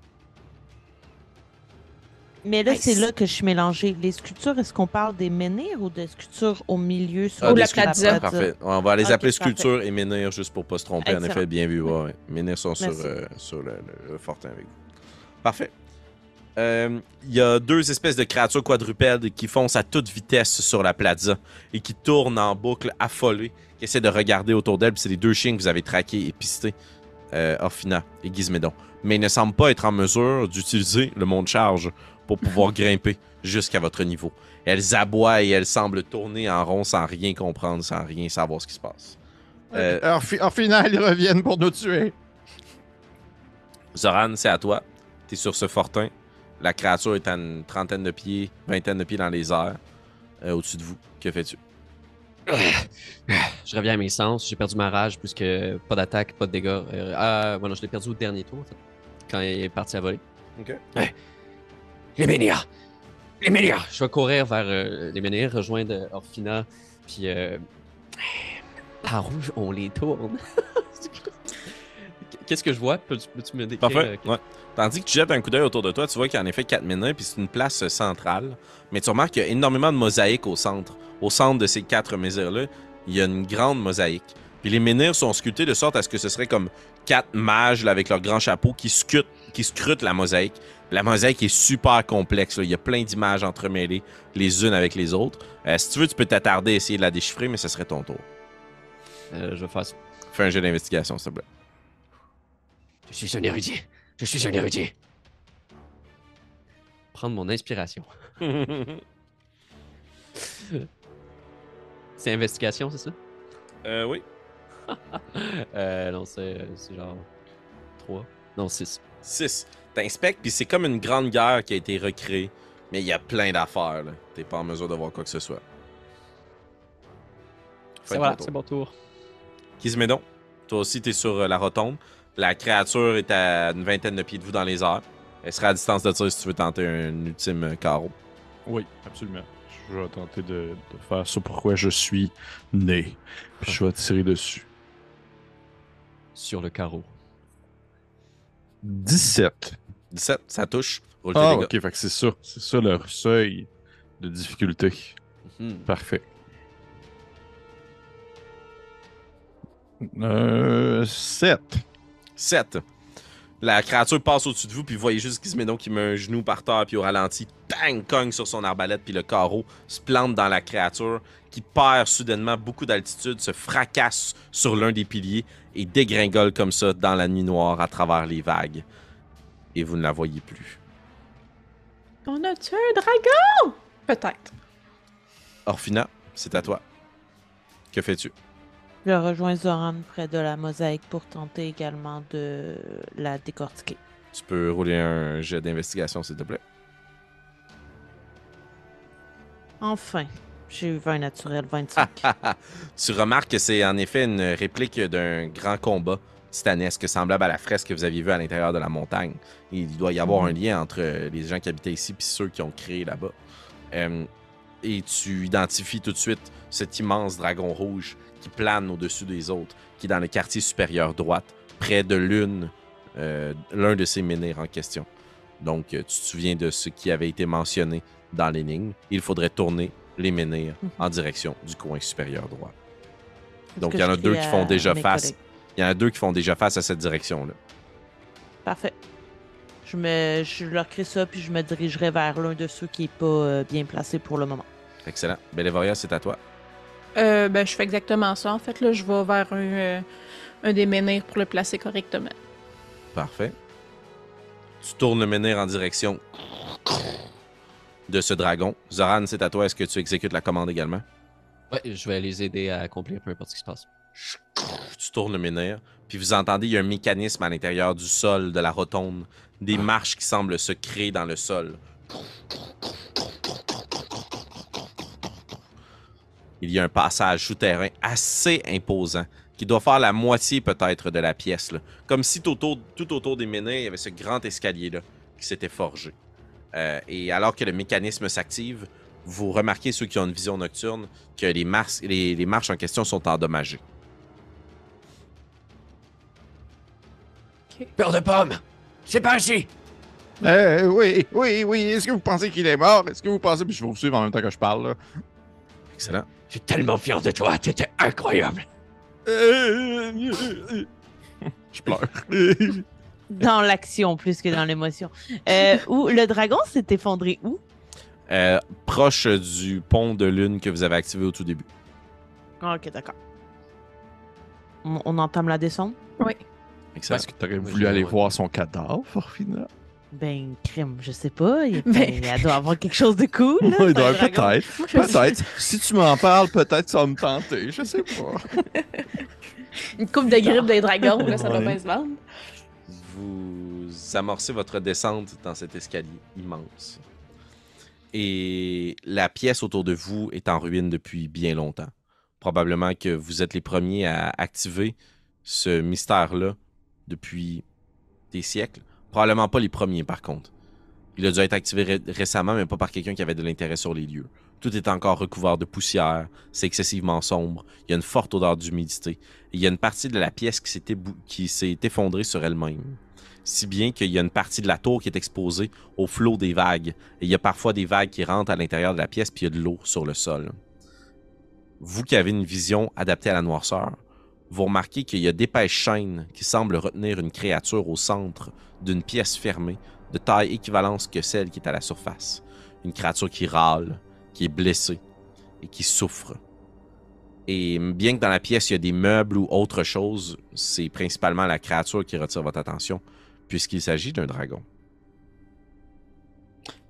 Mais là, Nice. c'est là que je suis mélangée. Les sculptures, est-ce qu'on parle des menhirs ou des sculptures au milieu sur Ah, la sculptures? plaza. Parfait. On va les appeler parfait. sculptures et menhirs juste pour pas se tromper. En effet, bien vu. Ouais, ouais. Menhirs sont sur, euh, sur le, le- le fortin avec vous. Parfait. Euh, Il y a deux espèces de créatures quadrupèdes qui foncent à toute vitesse sur la plaza et qui tournent en boucle affolées, qui essaient de regarder autour d'elles. C'est les deux chiens que vous avez traqués et pistés, euh, Orphina et Gizmédon. Mais ils ne semblent pas être en mesure d'utiliser le monde charge pour pouvoir grimper jusqu'à votre niveau. Elles aboient et elles semblent tourner en rond sans rien comprendre, sans rien savoir ce qui se passe. Euh, En, fi- en final, ils reviennent pour nous tuer. Zoran, c'est à toi. T'es sur ce fortin. La créature est à une trentaine de pieds, vingtaine de pieds dans les airs, euh, au-dessus de vous. Que fais-tu? Je reviens à mes sens. J'ai perdu ma rage puisque pas d'attaque, pas de dégâts. Euh, ah, voilà, je l'ai perdu au dernier tour, en fait, quand il est parti à voler. Ok. Les menhirs! Les menhirs! Je vais courir vers euh, les menhirs, rejoindre Orphina, puis euh, par où on les tourne? Qu'est-ce que je vois? Peux-tu me décrire? Parfait. euh, Ouais. Tandis que tu jettes un coup d'œil autour de toi, tu vois qu'il y a en effet quatre menhirs, puis c'est une place euh, centrale. Mais tu remarques qu'il y a énormément de mosaïques au centre. Au centre de ces quatre menhirs-là, il y a une grande mosaïque. Puis les menhirs sont sculptés de sorte à ce que ce serait comme quatre mages là, avec leur grand chapeau qui scrutent, qui scrutent la mosaïque. La mosaïque est super complexe. là. Il y a plein d'images entremêlées les unes avec les autres. Euh, si tu veux, tu peux t'attarder à essayer de la déchiffrer, mais ce serait ton tour. euh, je vais faire ça. Fais un jeu d'investigation, s'il te plaît. Je suis un érudit. Je suis un érudit. Prendre mon inspiration. C'est investigation, c'est ça? euh, oui. euh, non, c'est c'est genre 3. Non, 6. 6. T'inspectes, puis c'est comme une grande guerre qui a été recréée. Mais il y a plein d'affaires, là. T'es pas en mesure de voir quoi que ce soit. C'est voilà, ton tour. c'est mon tour. Kizmédon, toi aussi, t'es sur euh, la rotonde. La créature est à une vingtaine de pieds de vous dans les airs. Elle sera à distance de tir si tu veux tenter un ultime euh, carreau. Oui, absolument. Je vais tenter de, de faire ça pourquoi je suis né. Puis je vais tirer dessus. Sur le carreau. 17. 17, ça touche. Roule Ah, ok, fait que c'est ça. C'est ça le seuil de difficulté. Mhm. Parfait. Euh, 7. 7. La créature passe au-dessus de vous, puis vous voyez juste Gizmédon qui met un genou par terre, puis au ralenti, bang, cogne sur son arbalète, puis le carreau se plante dans la créature, qui perd soudainement beaucoup d'altitude, se fracasse sur l'un des piliers et dégringole comme ça dans la nuit noire à travers les vagues. Et vous ne la voyez plus. On a tué un dragon! Peut-être. Orphina, c'est à toi. Que fais-tu? Je rejoins Zoran près de la mosaïque pour tenter également de la décortiquer. Tu peux rouler un jet d'investigation, s'il te plaît. Enfin, j'ai eu 20 naturel, 25. tu remarques que c'est en effet une réplique d'un grand combat titanesque semblable à la fresque que vous aviez vue à l'intérieur de la montagne. Il doit y avoir Mhm. un lien entre euh, les gens qui habitaient ici et ceux qui ont créé là-bas. Euh, et tu identifies tout de suite cet immense dragon rouge qui plane au-dessus des autres, qui est dans le quartier supérieur droite, près de l'une, euh, l'un de ces menhirs en question. Donc, tu te souviens de ce qui avait été mentionné dans l'énigme. Il faudrait tourner les menhirs Mhm. en direction du coin supérieur droit. Donc, il y en a deux qui font déjà face. Il y en a deux qui font déjà face à cette direction-là. Parfait. Je, me, je leur crée ça, puis je me dirigerai vers l'un de ceux qui n'est pas euh, bien placé pour le moment. Excellent. Belévoria, c'est à toi. Euh, ben, je fais exactement ça. En fait, là, je vais vers un, euh, un des menhirs pour le placer correctement. Parfait. Tu tournes le menhir en direction de ce dragon. Zoran, c'est à toi. Est-ce que tu exécutes la commande également? Ouais, je vais les aider à accomplir peu importe ce qui se passe. Tu tournes le menhir, puis vous entendez, il y a un mécanisme à l'intérieur du sol, de la rotonde, des marches qui semblent se créer dans le sol. Il y a un passage souterrain assez imposant qui doit faire la moitié peut-être de la pièce. là. Comme si tout autour, tout autour des menhirs, il y avait ce grand escalier-là qui s'était forgé. Euh, et alors que le mécanisme s'active, vous remarquez, ceux qui ont une vision nocturne, que les, mars- les- les marches en question sont endommagées. Peur de pomme! C'est pas ici! Euh, oui, oui, oui. Est-ce que vous pensez qu'il est mort? Est-ce que vous pensez. Puis je vais vous suivre en même temps que je parle, là. Excellent. Je suis tellement fier de toi, t'étais incroyable! Euh, Je pleure. Dans l'action plus que dans l'émotion. Euh, où le dragon s'est effondré où? Euh, proche du pont de lune que vous avez activé au tout début. Ah, ok, d'accord. On, on entame la descente? Excellent. Est-ce que t'aurais voulu aller voir son cadavre, Forfina? Ben, crime, je sais pas. Il, Ben- elle doit avoir quelque chose de cool. là, peut-être. Peut-être. Si tu m'en parles, peut-être ça va me tenter. Je sais pas. Une coupe de grippe des dragons, là, ça doit Ouais. bien se vendre. Vous amorcez votre descente dans cet escalier immense. Et la pièce autour de vous est en ruine depuis bien longtemps. Probablement que vous êtes les premiers à activer ce mystère-là depuis des siècles. Probablement pas les premiers, par contre. Il a dû être activé ré- récemment, mais pas par quelqu'un qui avait de l'intérêt sur les lieux. Tout est encore recouvert de poussière, c'est excessivement sombre, il y a une forte odeur d'humidité. Il y a une partie de la pièce qui s'est effondrée sur elle-même. Si bien qu'il y a une partie de la tour qui est exposée au flot des vagues. Et il y a parfois des vagues qui rentrent à l'intérieur de la pièce, puis il y a de l'eau sur le sol. Vous qui avez une vision adaptée à la noirceur, vous remarquez qu'il y a d'épaisses chaînes qui semblent retenir une créature au centre d'une pièce fermée, de taille équivalente que celle qui est à la surface. Une créature qui râle, qui est blessée et qui souffre. Et bien que dans la pièce, il y a des meubles ou autre chose, c'est principalement la créature qui retire votre attention, puisqu'il s'agit d'un dragon.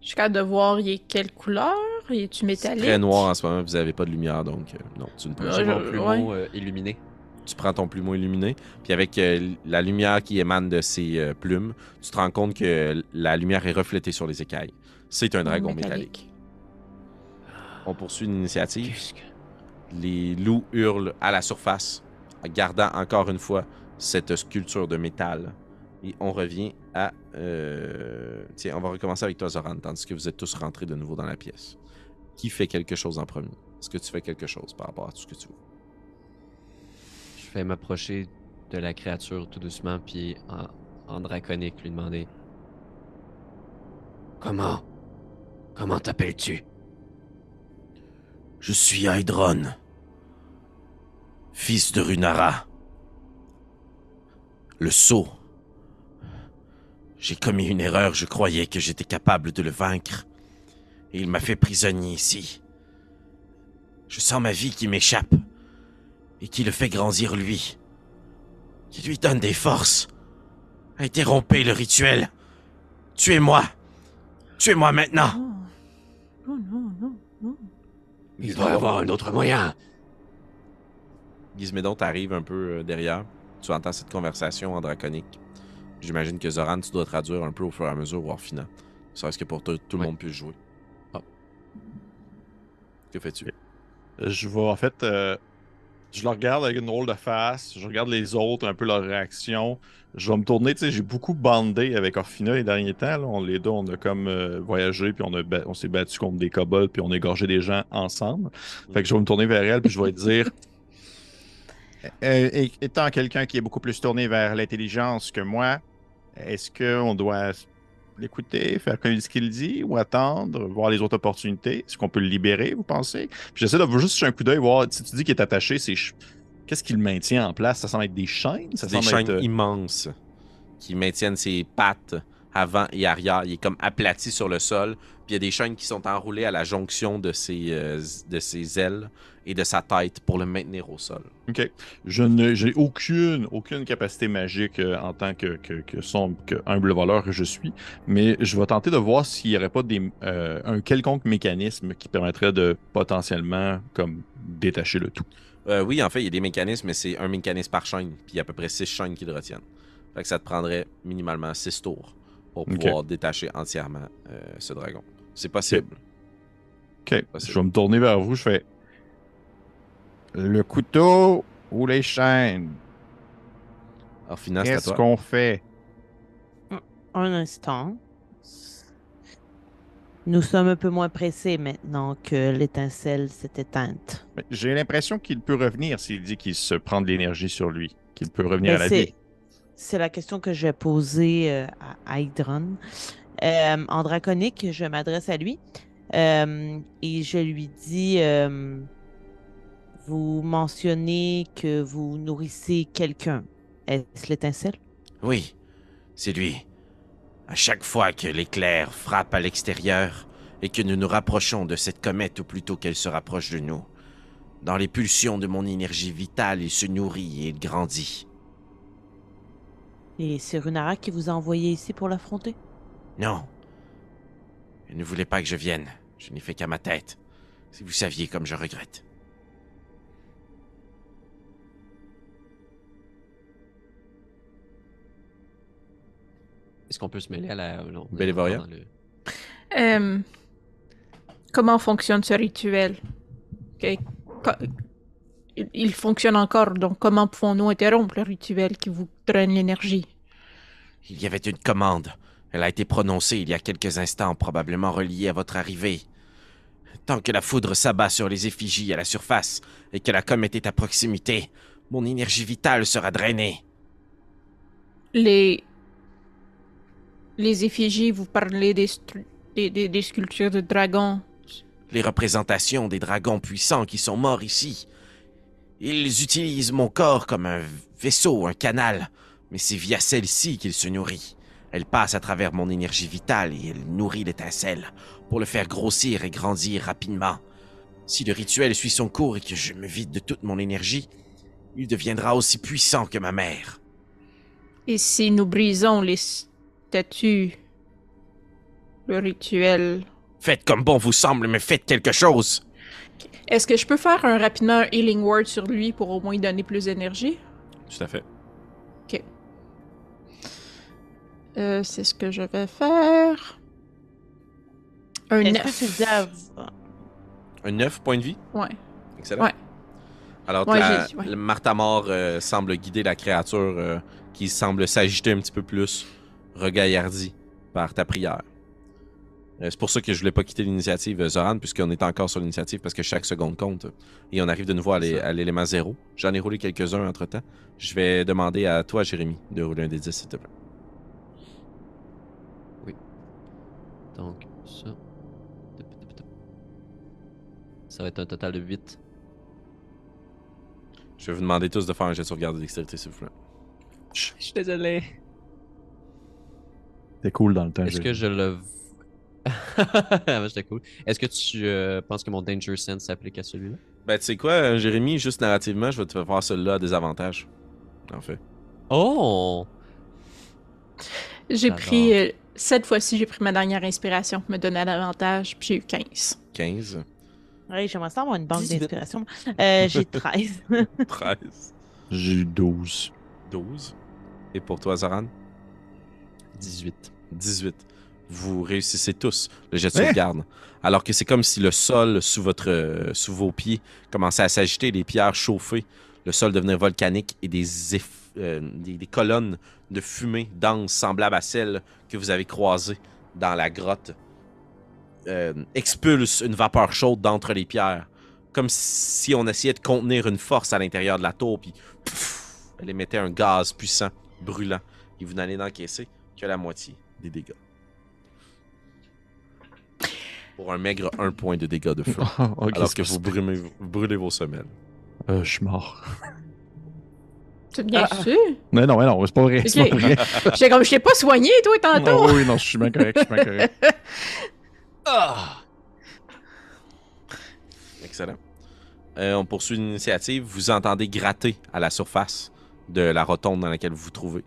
Je suis capable de voir, il est quelle couleur? Il est-tu métallique? très noir en ce moment, vous n'avez pas de lumière, donc euh, non, tu ne peux Ouais, J'ai je- mon plumeau euh, illuminé. Tu prends ton plumeau illuminé, puis avec euh, la lumière qui émane de ses euh, plumes, tu te rends compte que la lumière est reflétée sur les écailles. C'est un dragon métallique. On poursuit une initiative. Les loups hurlent à la surface, gardant encore une fois cette sculpture de métal. Et on revient à... euh, Tiens, on va recommencer avec toi, Zoran, tandis que vous êtes tous rentrés de nouveau dans la pièce. Qui fait quelque chose en premier? Est-ce que tu fais quelque chose par rapport à tout ce que tu vois? Je vais m'approcher de la créature tout doucement, puis en, en draconique lui demander Comment? Comment t'appelles-tu Je suis Hydron, fils de Runara. Le sceau. J'ai commis une erreur, je croyais que j'étais capable de le vaincre. Et il m'a fait prisonnier ici. Je sens ma vie qui m'échappe. Et qui le fait grandir lui. Qui lui donne des forces. Interrompez le rituel. Tuez-moi. Tuez-moi maintenant. Oh. Non, non, non, non. Il doit y avoir un autre moyen. Gizmédon t'arrive un peu euh, derrière. Tu entends cette conversation en draconique. J'imagine que Zoran, tu dois traduire un peu au fur et à mesure, voire final. Ça ce que pour tout tout le monde puisse jouer. Ah. Que fais-tu? Je vais, en fait, euh, je le regarde avec une drôle de face. Je regarde les autres, un peu leur réaction. Je vais me tourner, tu sais, j'ai beaucoup bandé avec Orphina les derniers temps. là. On, les deux, on a comme euh, voyagé, puis on, a on s'est battu contre des kobolds, puis on a égorgé des gens ensemble. Fait que je vais me tourner vers elle, puis je vais lui dire Euh, et- étant quelqu'un qui est beaucoup plus tourné vers l'intelligence que moi, est-ce qu'on doit l'écouter, faire comme ce qu'il dit, ou attendre, voir les autres opportunités? Est-ce qu'on peut le libérer, vous pensez? Puis j'essaie de juste jeter un coup d'œil, voir si tu dis qu'il est attaché, c'est qu'est-ce qu'il maintient en place? Ça semble être des chaînes? Ça des semble chaînes être, euh, immenses qui maintiennent ses pattes avant et arrière. Il est comme aplati sur le sol. Puis il y a des chaînes qui sont enroulées à la jonction de ses, euh, de ses ailes et de sa tête pour le maintenir au sol. Ok. Je ne, j'ai aucune, aucune capacité magique euh, en tant que, que, que, sombre, que humble voleur que je suis, mais je vais tenter de voir s'il n'y aurait pas des, euh, un quelconque mécanisme qui permettrait de potentiellement comme détacher le tout. Euh, oui, en fait, il y a des mécanismes, mais c'est un mécanisme par chaîne. Puis il y a à peu près six chaînes qui le retiennent. Fait que ça te prendrait minimalement six tours pour pouvoir détacher entièrement euh, ce dragon. C'est possible. Ok. Possible. Je vais me tourner vers vous. Je fais le couteau ou les chaînes? Qu'est-ce qu'on fait? Un instant. Nous sommes un peu moins pressés maintenant que l'étincelle s'est éteinte. Mais J'ai l'impression qu'il peut revenir s'il dit qu'il se prend de l'énergie sur lui, qu'il peut revenir à la vie. C'est la question que j'ai posée euh, à Hydron. Euh, en draconique, je m'adresse à lui euh, et je lui dis Vous mentionnez que vous nourrissez quelqu'un. Est-ce l'étincelle? Oui, c'est lui. À chaque fois que l'éclair frappe à l'extérieur et que nous nous rapprochons de cette comète ou plutôt qu'elle se rapproche de nous, dans les pulsions de mon énergie vitale, il se nourrit et il grandit. Et c'est Runara qui vous a envoyé ici pour l'affronter? Non. Il ne voulait pas que je vienne. Je n'ai fait qu'à ma tête. Si vous saviez comme je regrette. Est-ce qu'on peut se mêler à la. Non, dans le- Euh, comment fonctionne ce rituel? Ok. Il, fonctionne encore, donc comment pouvons-nous interrompre le rituel qui vous draine l'énergie? Il y avait une commande. Elle a été prononcée il y a quelques instants, probablement reliée à votre arrivée. Tant que la foudre s'abat sur les effigies à la surface et que la comète est à proximité, mon énergie vitale sera drainée. Les. Les effigies, vous parlez des, stru- des, des- des sculptures de dragons. Les représentations des dragons puissants qui sont morts ici. Ils utilisent mon corps comme un vaisseau, un canal, mais c'est via celle-ci qu'il se nourrit. Elle passe à travers mon énergie vitale et elle nourrit l'étincelle pour le faire grossir et grandir rapidement. Si le rituel suit son cours et que je me vide de toute mon énergie, il deviendra aussi puissant que ma mère. Et si nous brisons les statues, le rituel? Faites comme bon vous semble, mais faites quelque chose. Est-ce que je peux faire un rapidement un healing word sur lui pour au moins lui donner plus d'énergie? Tout à fait. Euh, c'est ce que je vais faire. Un Est-ce 9. que tu dis à- Un 9 points de vie? Ouais. Excellent. Ouais. Alors, Ouais, la, j'ai- ouais. le Martamor euh, semble guider la créature euh, qui semble s'agiter un petit peu plus, regaillardi par ta prière. Euh, c'est pour ça que je voulais pas quitter l'initiative, euh, Zoran, puisqu'on est encore sur l'initiative, parce que chaque seconde compte. Et on arrive de nouveau à l'élément zéro. J'en ai roulé quelques-uns entre-temps. Je vais demander à toi, Jérémy, de rouler un des 10, s'il te plaît. Donc, ça. Ça va être un total de 8. Je vais vous demander tous de faire un jet de sauvegarde de dextérité, s'il vous plaît. Je suis désolé. C'est cool dans le temps. Est-ce que je le. Ah, J'étais cool. Est-ce que tu euh, penses que mon Danger Sense s'applique à celui-là? Ben, tu sais quoi, euh, Jérémy, juste narrativement, je vais te faire celui-là à désavantage. En fait. Oh! J'ai pris. euh, cette fois-ci, j'ai pris ma dernière inspiration pour me donner l'avantage, puis j'ai eu 15. 15, Oui, j'aimerais ça avoir une banque 18. d'inspiration. Euh, J'ai 13. 13, J'ai eu 12. 12. Et pour toi, Zoran? 18. 18. Vous réussissez tous le jet de Hein? sauvegarde. Alors que c'est comme si le sol sous, votre, euh, sous vos pieds commençait à s'agiter, les pierres chauffées, le sol devenait volcanique et des, eff- euh, des, des colonnes de fumée dense semblables à celles que vous avez croisées dans la grotte euh, expulsent une vapeur chaude d'entre les pierres. Comme si on essayait de contenir une force à l'intérieur de la tour, puis pff, elle émettait un gaz puissant, brûlant. Et vous n'allez n'encaisser que la moitié des dégâts. Pour un maigre 1 point de dégâts de feu. Ok, alors que vous brûlez, vous brûlez vos semelles. Euh, je suis mort. C'est bien Ah, ah. sûr. Non, non, mais non, c'est pas vrai. c'est Ok. pas vrai. J'étais comme, je t'ai pas soigné, toi, tantôt. Non, oui, non, je suis bien correct, je suis bien correct. Ah! Excellent. Euh, on poursuit l'initiative. Vous entendez gratter à la surface de la rotonde dans laquelle vous vous trouvez.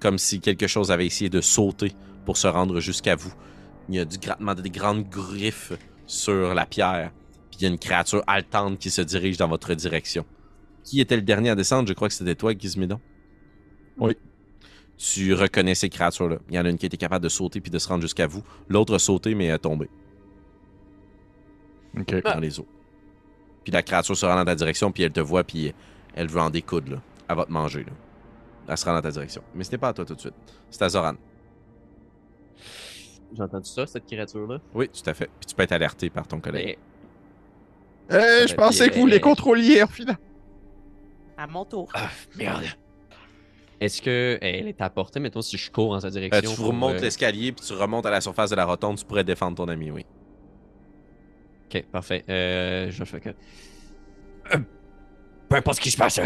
Comme si quelque chose avait essayé de sauter pour se rendre jusqu'à vous. Il y a du grattement des grandes griffes sur la pierre. Puis il y a une créature haletante qui se dirige dans votre direction. Qui était le dernier à descendre? Je crois que c'était toi, Gizmédon. Oui. Tu reconnais ces créatures-là. Il y en a une qui était capable de sauter puis de se rendre jusqu'à vous. L'autre a sauté mais est tombé Ok. dans les eaux. Puis la créature se rend dans ta direction, puis elle te voit, puis elle veut en découdre, là. Elle va te manger, là. Elle se rend dans ta direction. Mais ce n'est pas à toi tout de suite. C'est à Zoran. J'ai entendu ça, cette créature-là. Oui, tout à fait. Puis tu peux être alerté par ton collègue. Mais. Euh, je pensais que vous les contrôliez, Orphina. À mon tour. Ah, merde. Est-ce que elle est à portée, mettons, si je cours en sa Euh, direction? tu pour, remontes euh, l'escalier, puis tu remontes à la surface de la rotonde, tu pourrais défendre ton ami, oui. Ok, parfait. Euh, je fais que. Euh, peu importe ce qui se passe, euh,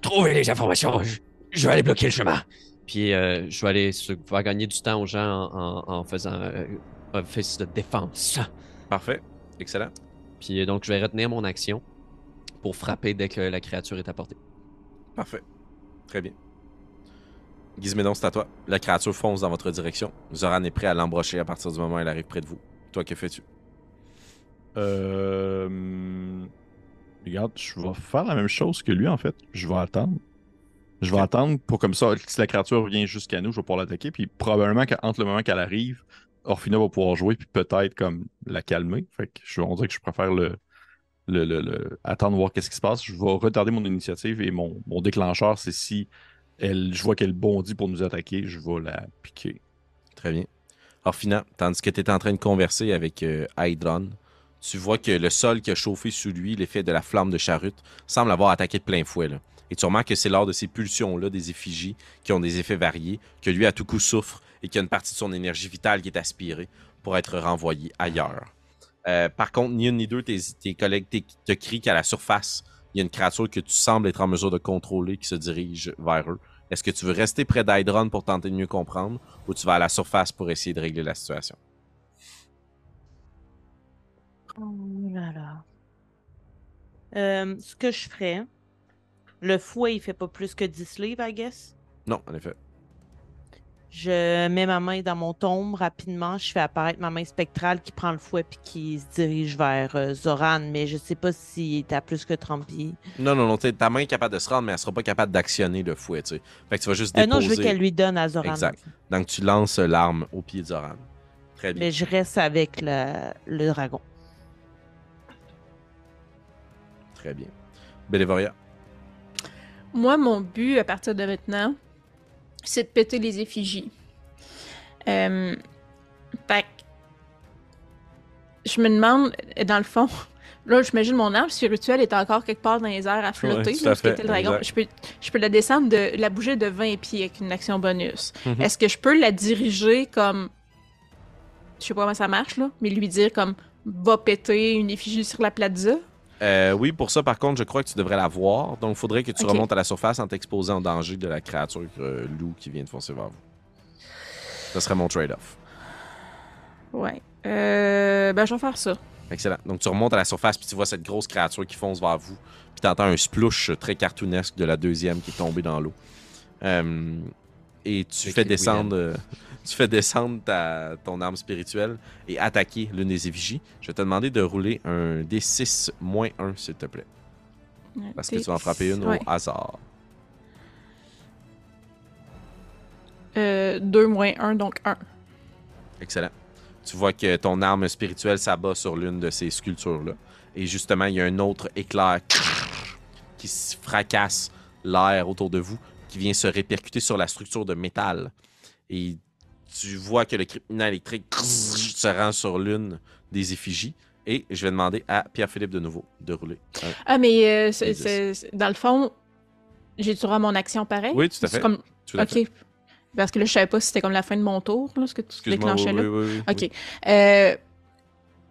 trouvez les informations. Je, je vais aller bloquer le chemin. Puis euh, je vais aller se- faire gagner du temps aux gens en, en- en faisant euh, un office de défense. Parfait. Excellent. Puis euh, donc je vais retenir mon action pour frapper dès que la créature est à portée. Parfait. Très bien. Gizmédon, c'est à toi. La créature fonce dans votre direction. Zoran est prêt à l'embrocher à partir du moment où elle arrive près de vous. Toi, que fais-tu? Euh... Regarde, je vais faire la même chose que lui, en fait. Je vais attendre. Je vais attendre pour comme ça, si la créature vient jusqu'à nous, je vais pouvoir l'attaquer. Puis probablement qu'entre le moment qu'elle arrive, Orphina va pouvoir jouer, puis peut-être comme la calmer. Fait que je, on dirait que je préfère le, le, le- le- attendre voir qu'est-ce qui se passe. Je vais retarder mon initiative et mon, mon déclencheur, c'est si elle, je vois qu'elle bondit pour nous attaquer, je vais la piquer. Très bien. Orphina, tandis que tu es en train de converser avec euh, Hydron, tu vois que le sol qui a chauffé sous lui, l'effet de la flamme de charrute, semble avoir attaqué de plein fouet. là. Et tu remarques que c'est lors de ces pulsions-là, des effigies, qui ont des effets variés, que lui, à tout coup, souffre et qu'il y a une partie de son énergie vitale qui est aspirée pour être renvoyée ailleurs. Euh, par contre, ni une ni deux, tes, tes collègues te, crient qu'à la surface, il y a une créature que tu sembles être en mesure de contrôler qui se dirige vers eux. Est-ce que tu veux rester près d'Hydron pour tenter de mieux comprendre ou tu vas à la surface pour essayer de régler la situation? Oh là là. Euh, ce que je ferais, le fouet, il fait pas plus que 10 livres, I guess. Non, en effet. Je mets ma main dans mon tombe rapidement. Je fais apparaître ma main spectrale qui prend le fouet puis qui se dirige vers euh, Zoran, mais je sais pas est à plus que 30 pieds. Non, non, non, t'sais, ta main est capable de se rendre, mais elle sera pas capable d'actionner le fouet, tu sais. Fait que tu vas juste Euh, déposer. non, je veux qu'elle lui donne à Zoran. Exact. Donc tu lances l'arme au pied de Zoran. Très bien. Mais je reste avec le, le dragon. Très bien. Bélévoria. Moi, mon but à partir de maintenant, c'est de péter les effigies. Euh, fait je me demande, dans le fond, là, j'imagine mon arme spirituelle est encore quelque part dans les airs à flotter. là, fait, le dragon. Je peux, je peux la descendre, de la bouger de 20 pieds avec une action bonus. Mhm. Est-ce que je peux la diriger comme. Je sais pas comment ça marche, là, mais lui dire comme va péter une effigie sur la plaza? Euh, oui, pour ça, par contre, je crois que tu devrais la voir. Donc, il faudrait que tu remontes à la surface en t'exposant au danger de la créature euh, loup qui vient de foncer vers vous. Ce serait mon trade-off. Ouais. Euh, ben, je vais faire ça. Excellent. Donc, tu remontes à la surface, puis tu vois cette grosse créature qui fonce vers vous. Puis tu entends un splouche très cartoonesque de la deuxième qui est tombée dans l'eau. Euh, et tu fais descendre, euh, tu fais descendre ta, ton arme spirituelle et attaquer l'une des effigies. Je vais te demander de rouler un D6 moins 1, s'il te plaît. Parce que tu vas en frapper une Ouais. au hasard. Euh, 2 moins 1, donc 1. Excellent. Tu vois que ton arme spirituelle s'abat sur l'une de ces sculptures-là. Et justement, il y a un autre éclair qui se fracasse l'air autour de vous, qui vient se répercuter sur la structure de métal. Et tu vois que le criminel électrique se rend sur l'une des effigies. Et je vais demander à Pierre-Philippe de nouveau de rouler. un- Ah, mais euh, dans le fond, j'ai toujours mon action pareil? Oui, tout à fait. Comme... Tout à fait. Ok. Parce que là, je savais pas si c'était comme la fin de mon tour, là, ce que tu déclenchais oui, là. oui, oui, oui, Ok. oui. Euh,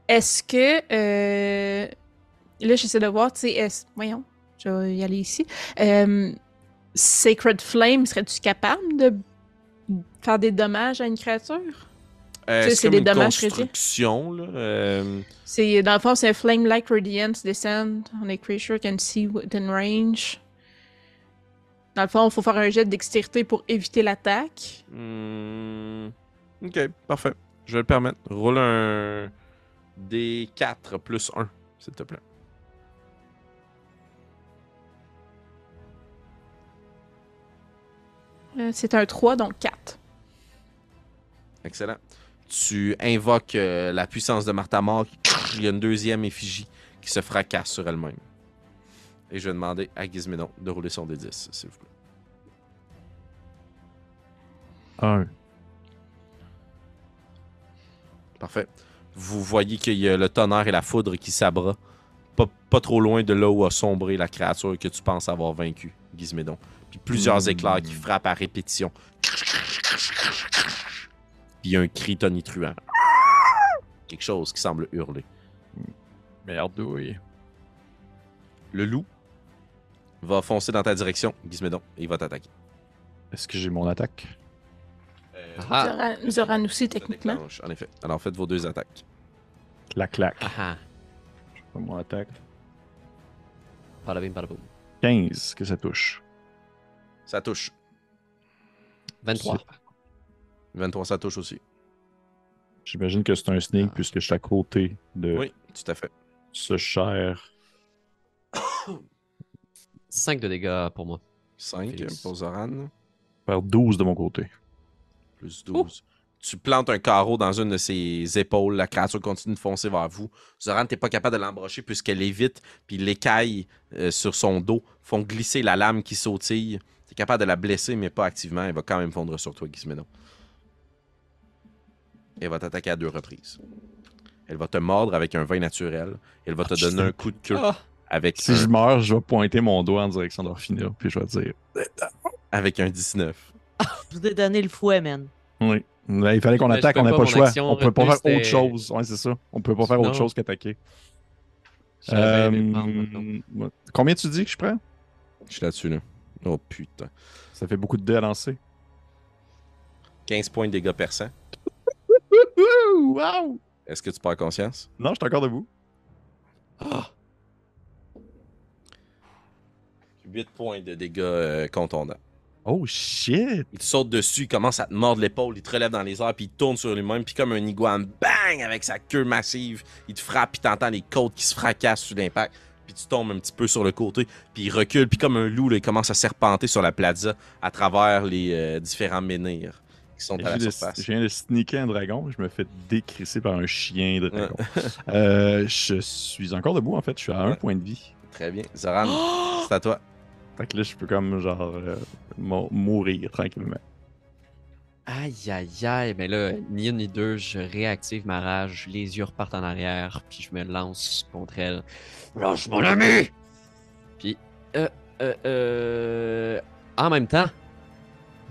est-ce que. euh, là, j'essaie de voir, tu sais. est-ce- Voyons, je vais y aller ici. Euh, Sacred Flame, serais-tu capable de faire des dommages à une créature? Euh, Tu sais, c'est des dommages critiques. construction, là. euh, C'est, dans le fond, c'est un Flame-like Radiance descend on a creature can see within range. Dans le fond, il faut faire un jet de dextérité pour éviter l'attaque. hmm, Ok, parfait. Je vais le permettre. Roule un D4 plus 1, s'il te plaît. Euh, c'est un 3, donc 4. Excellent. Tu invoques euh, la puissance de Martha Mort. Il y a une deuxième effigie qui se fracasse sur elle-même. Et je vais demander à Gizmédon de rouler son D10, s'il vous plaît. Un. Parfait. Vous voyez qu'il y a le tonnerre et la foudre qui s'abat. Pas, pas trop loin de là où a sombré la créature que tu penses avoir vaincue, Gizmédon. Puis plusieurs Hmm. éclairs qui frappent à répétition. Puis un cri tonitruant. Quelque chose qui semble hurler. Merde, oui. Le loup va foncer dans ta direction, Gizmédon, et il va t'attaquer. Est-ce que j'ai mon attaque? Ah, Zoran, aussi, techniquement. En effet. Alors faites vos deux attaques. La claque. ah, ah. Pas mon attaque. Badabim, badaboum. 15 que ça touche. Ça touche. 23. 23, ça touche aussi. J'imagine que c'est un sneak puisque je suis à côté de Oui, tout à fait. ce cher. 5 de dégâts pour moi. 5 Félix. pour Zoran. Faire 12 de mon côté. Plus 12. Tu plantes un carreau dans une de ses épaules. La créature continue de foncer vers vous. Zoran, t'es pas capable de l'embrocher puisqu'elle évite. Puis l'écaille euh, sur son dos font glisser la lame qui sautille. T'es capable de la blesser, mais pas activement. Elle va quand même fondre sur toi, Gizmédon. Elle va t'attaquer à deux reprises. Elle va te mordre avec un vin naturel. Elle va te Ah, donner un coup de queue Ah. avec, Si un, je meurs, je vais pointer mon doigt en direction d'Orphina, puis je vais dire avec un 19. Je vous ai donné le fouet, man. Oui. Là, il fallait qu'on attaque, on n'a pas, le choix. On peut pas faire autre chose. Ouais, c'est ça. On peut pas faire autre chose qu'attaquer. Euh. Combien tu dis que je prends? Je suis là-dessus, là. Oh putain. Ça fait beaucoup de dés à lancer. 15 points de dégâts perçants. Wow! Est-ce que tu perds conscience? Non, je suis encore debout. Ah. 8 points de dégâts euh, contondants. Oh shit! Il te saute dessus, il commence à te mordre l'épaule, il te relève dans les airs, puis il tourne sur lui-même, puis comme un iguane, bang, avec sa queue massive, il te frappe, puis t'entends les côtes qui se fracassent sous l'impact, puis tu tombes un petit peu sur le côté, puis il recule, puis comme un loup, là, il commence à serpenter sur la plaza à travers les euh, différents menhirs qui sont à la Je viens de- surface. je viens de sneaker un dragon, je me fais décrisser par un chien dragon. Euh, je suis encore debout en fait, je suis à un point de vie. Très bien. Zoran, c'est à toi. Fait que là, je peux comme genre euh, mou- mourir tranquillement. Aïe, aïe, aïe. Mais là, ni une ni deux, je réactive ma rage, les yeux repartent en arrière, puis je me lance contre elle. Lâche mon ami! Puis, euh, euh, euh, en même temps,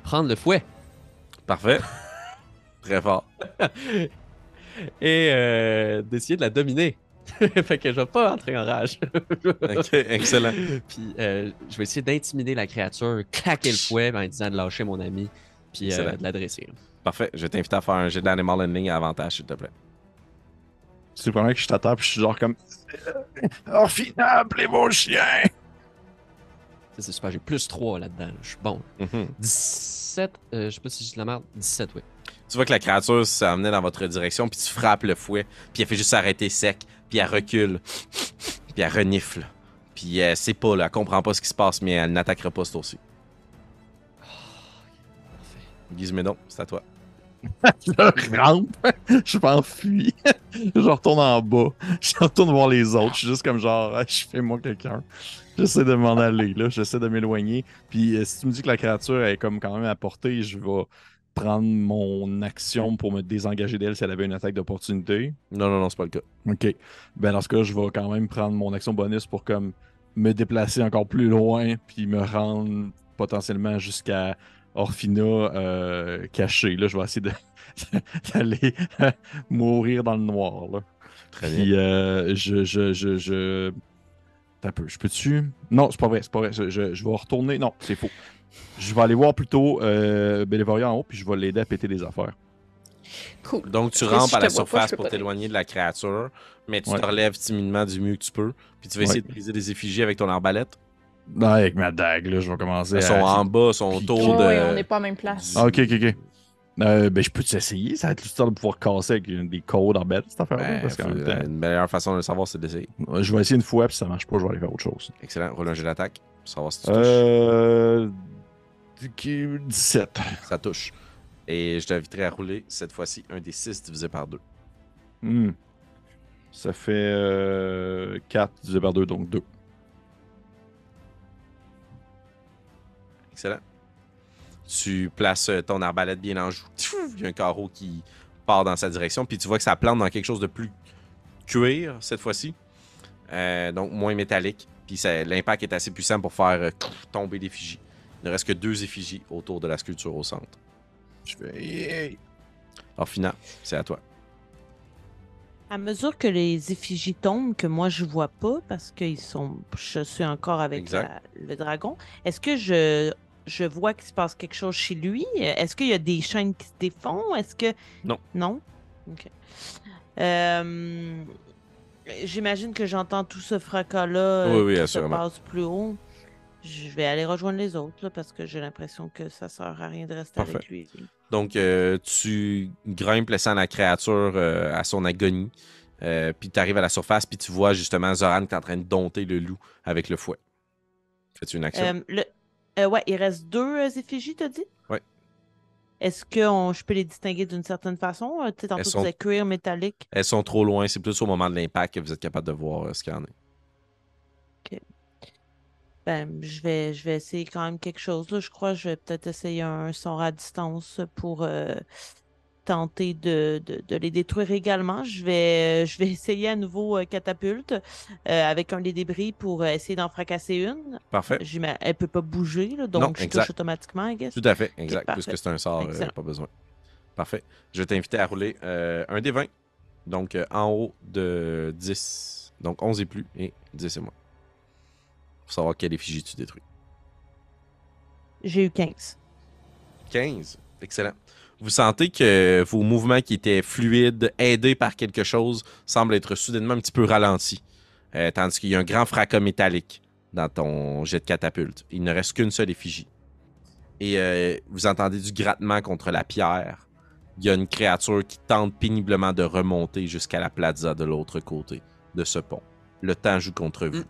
prendre le fouet. Parfait. Très fort. Et euh, d'essayer de la dominer. fait que je vais pas entrer en rage. Ok, excellent. Puis euh, je vais essayer d'intimider la créature, claquer le fouet en disant de lâcher mon ami, puis euh, de l'adresser. Parfait. Je vais t'inviter à faire un jet d'animal handling à avantage, s'il te plaît. C'est le premier que je t'attends, puis je suis genre comme. Orphina, appelez vos chiens! Ça, C'est super, j'ai plus 3 là-dedans. là. Je suis bon. Mhm. 17, euh, je sais pas si j'ai de la merde. 17, oui. Tu vois que la créature s'amenait dans votre direction, puis tu frappes le fouet, puis elle fait juste s'arrêter sec, puis elle recule, puis elle renifle. Puis elle sait pas, là, elle comprend pas ce qui se passe, mais elle n'attaquera pas ce tour-ci. Gizmédon, c'est à toi. Je rampe, je m'enfuis, je retourne en bas, je retourne voir les autres, je suis juste comme genre, je fais moi quelqu'un. J'essaie de m'en aller, là, j'essaie de m'éloigner. Puis euh, si tu me dis que la créature est comme quand même à portée, je vais prendre mon action pour me désengager d'elle si elle avait une attaque d'opportunité. Non, non, non, c'est pas le cas. Ok. Ben dans ce cas, je vais quand même prendre mon action bonus pour comme me déplacer encore plus loin, puis me rendre potentiellement jusqu'à Orphina euh, cachée. Là, je vais essayer d'aller mourir dans le noir. Là. Très bien. Puis euh, je, je, je, je... Peu, je peux-tu... Non, c'est pas vrai, c'est pas vrai. Je, je- je vais retourner... Non, c'est faux. Je vais aller voir plutôt euh, Bélévoria en haut, puis je vais l'aider à péter des affaires. Cool. Donc, tu rampes si à la pas, surface pour t'éloigner de la créature, mais tu Ouais. te relèves timidement du mieux que tu peux. Puis tu vas essayer Ouais. de briser des effigies avec ton arbalète. Non, avec ma dague, là, je vais commencer Elles à. sont en bas, sont autour Ouais, de. ouais, on n'est pas à la même place. Ah, ok, ok, ok. Euh, ben, je peux t'essayer, ça va être l'histoire de pouvoir casser avec une- des codes en bête, cette affaire-là. Ben, parce faut- temps, Une meilleure façon de le savoir, c'est d'essayer. je vais essayer une fois, puis si ça marche pas, je vais aller faire autre chose. Excellent. D'attaque pour savoir si tu touches. Euh. 17. Ça touche. Et je t'inviterai à rouler cette fois-ci un des 6 divisé par 2. Hmm. Ça fait euh, 4 divisé par 2, donc 2. Excellent. Tu places euh, ton arbalète bien en joue. Il y a un carreau qui part dans sa direction. Puis tu vois que ça plante dans quelque chose de plus cuir cette fois-ci. Euh, donc moins métallique. Puis l'impact est assez puissant pour faire euh, tomber l'effigie. Il ne reste que deux effigies autour de la sculpture au centre. Je fais. yeah. Alors, Fina, c'est à toi. À mesure que les effigies tombent, que moi je vois pas parce que ils sont, je suis encore avec la- le dragon, est-ce que je, je vois qu'il se passe quelque chose chez lui? Est-ce qu'il y a des chaînes qui se défont? Est-ce que. Non. Non? Ok. Euh, J'imagine que j'entends tout ce fracas-là euh, Oui, oui, qui se passe plus haut. Je vais aller rejoindre les autres là, parce que j'ai l'impression que ça sert à rien de rester avec lui. Donc, euh, tu grimpes laissant la créature euh, à son agonie. Euh, puis tu arrives à la surface, puis tu vois justement Zoran qui est en train de dompter le loup avec le fouet. Fais-tu une action? Le... euh, ouais, il reste deux euh, effigies, t'as dit? Ouais. Est-ce que on- je peux les distinguer d'une certaine façon? Euh, Tu sais, tantôt, tu sont- disais cuir métallique. Elles sont trop loin, c'est plus au moment de l'impact que vous êtes capable de voir euh, ce qu'il y en a. Ben, je vais, je vais essayer quand même quelque chose. Là. Je crois que je vais peut-être essayer un sort à distance pour tenter de, de- de les détruire également. Je vais, je vais essayer à nouveau euh, catapulte euh, avec un des débris pour euh, essayer d'en fracasser une. Parfait. Elle peut pas bouger, là, donc Non, je exact. touche automatiquement, I guess. Tout à fait, exact. puisque c'est un sort, euh, pas besoin. Parfait. Je vais t'inviter à rouler euh, un des 20. Donc, euh, en haut de 10. Donc, 11 et plus, et 10 et moins. Pour savoir quelle effigie tu détruis. J'ai eu 15. 15. Excellent. Vous sentez que vos mouvements qui étaient fluides, aidés par quelque chose, semblent être soudainement un petit peu ralentis. Euh, tandis qu'il y a un grand fracas métallique dans ton jet de catapulte. Il ne reste qu'une seule effigie. Et euh, vous entendez du grattement contre la pierre. Il y a une créature qui tente péniblement de remonter jusqu'à la plaza de l'autre côté de ce pont. Le temps joue contre vous.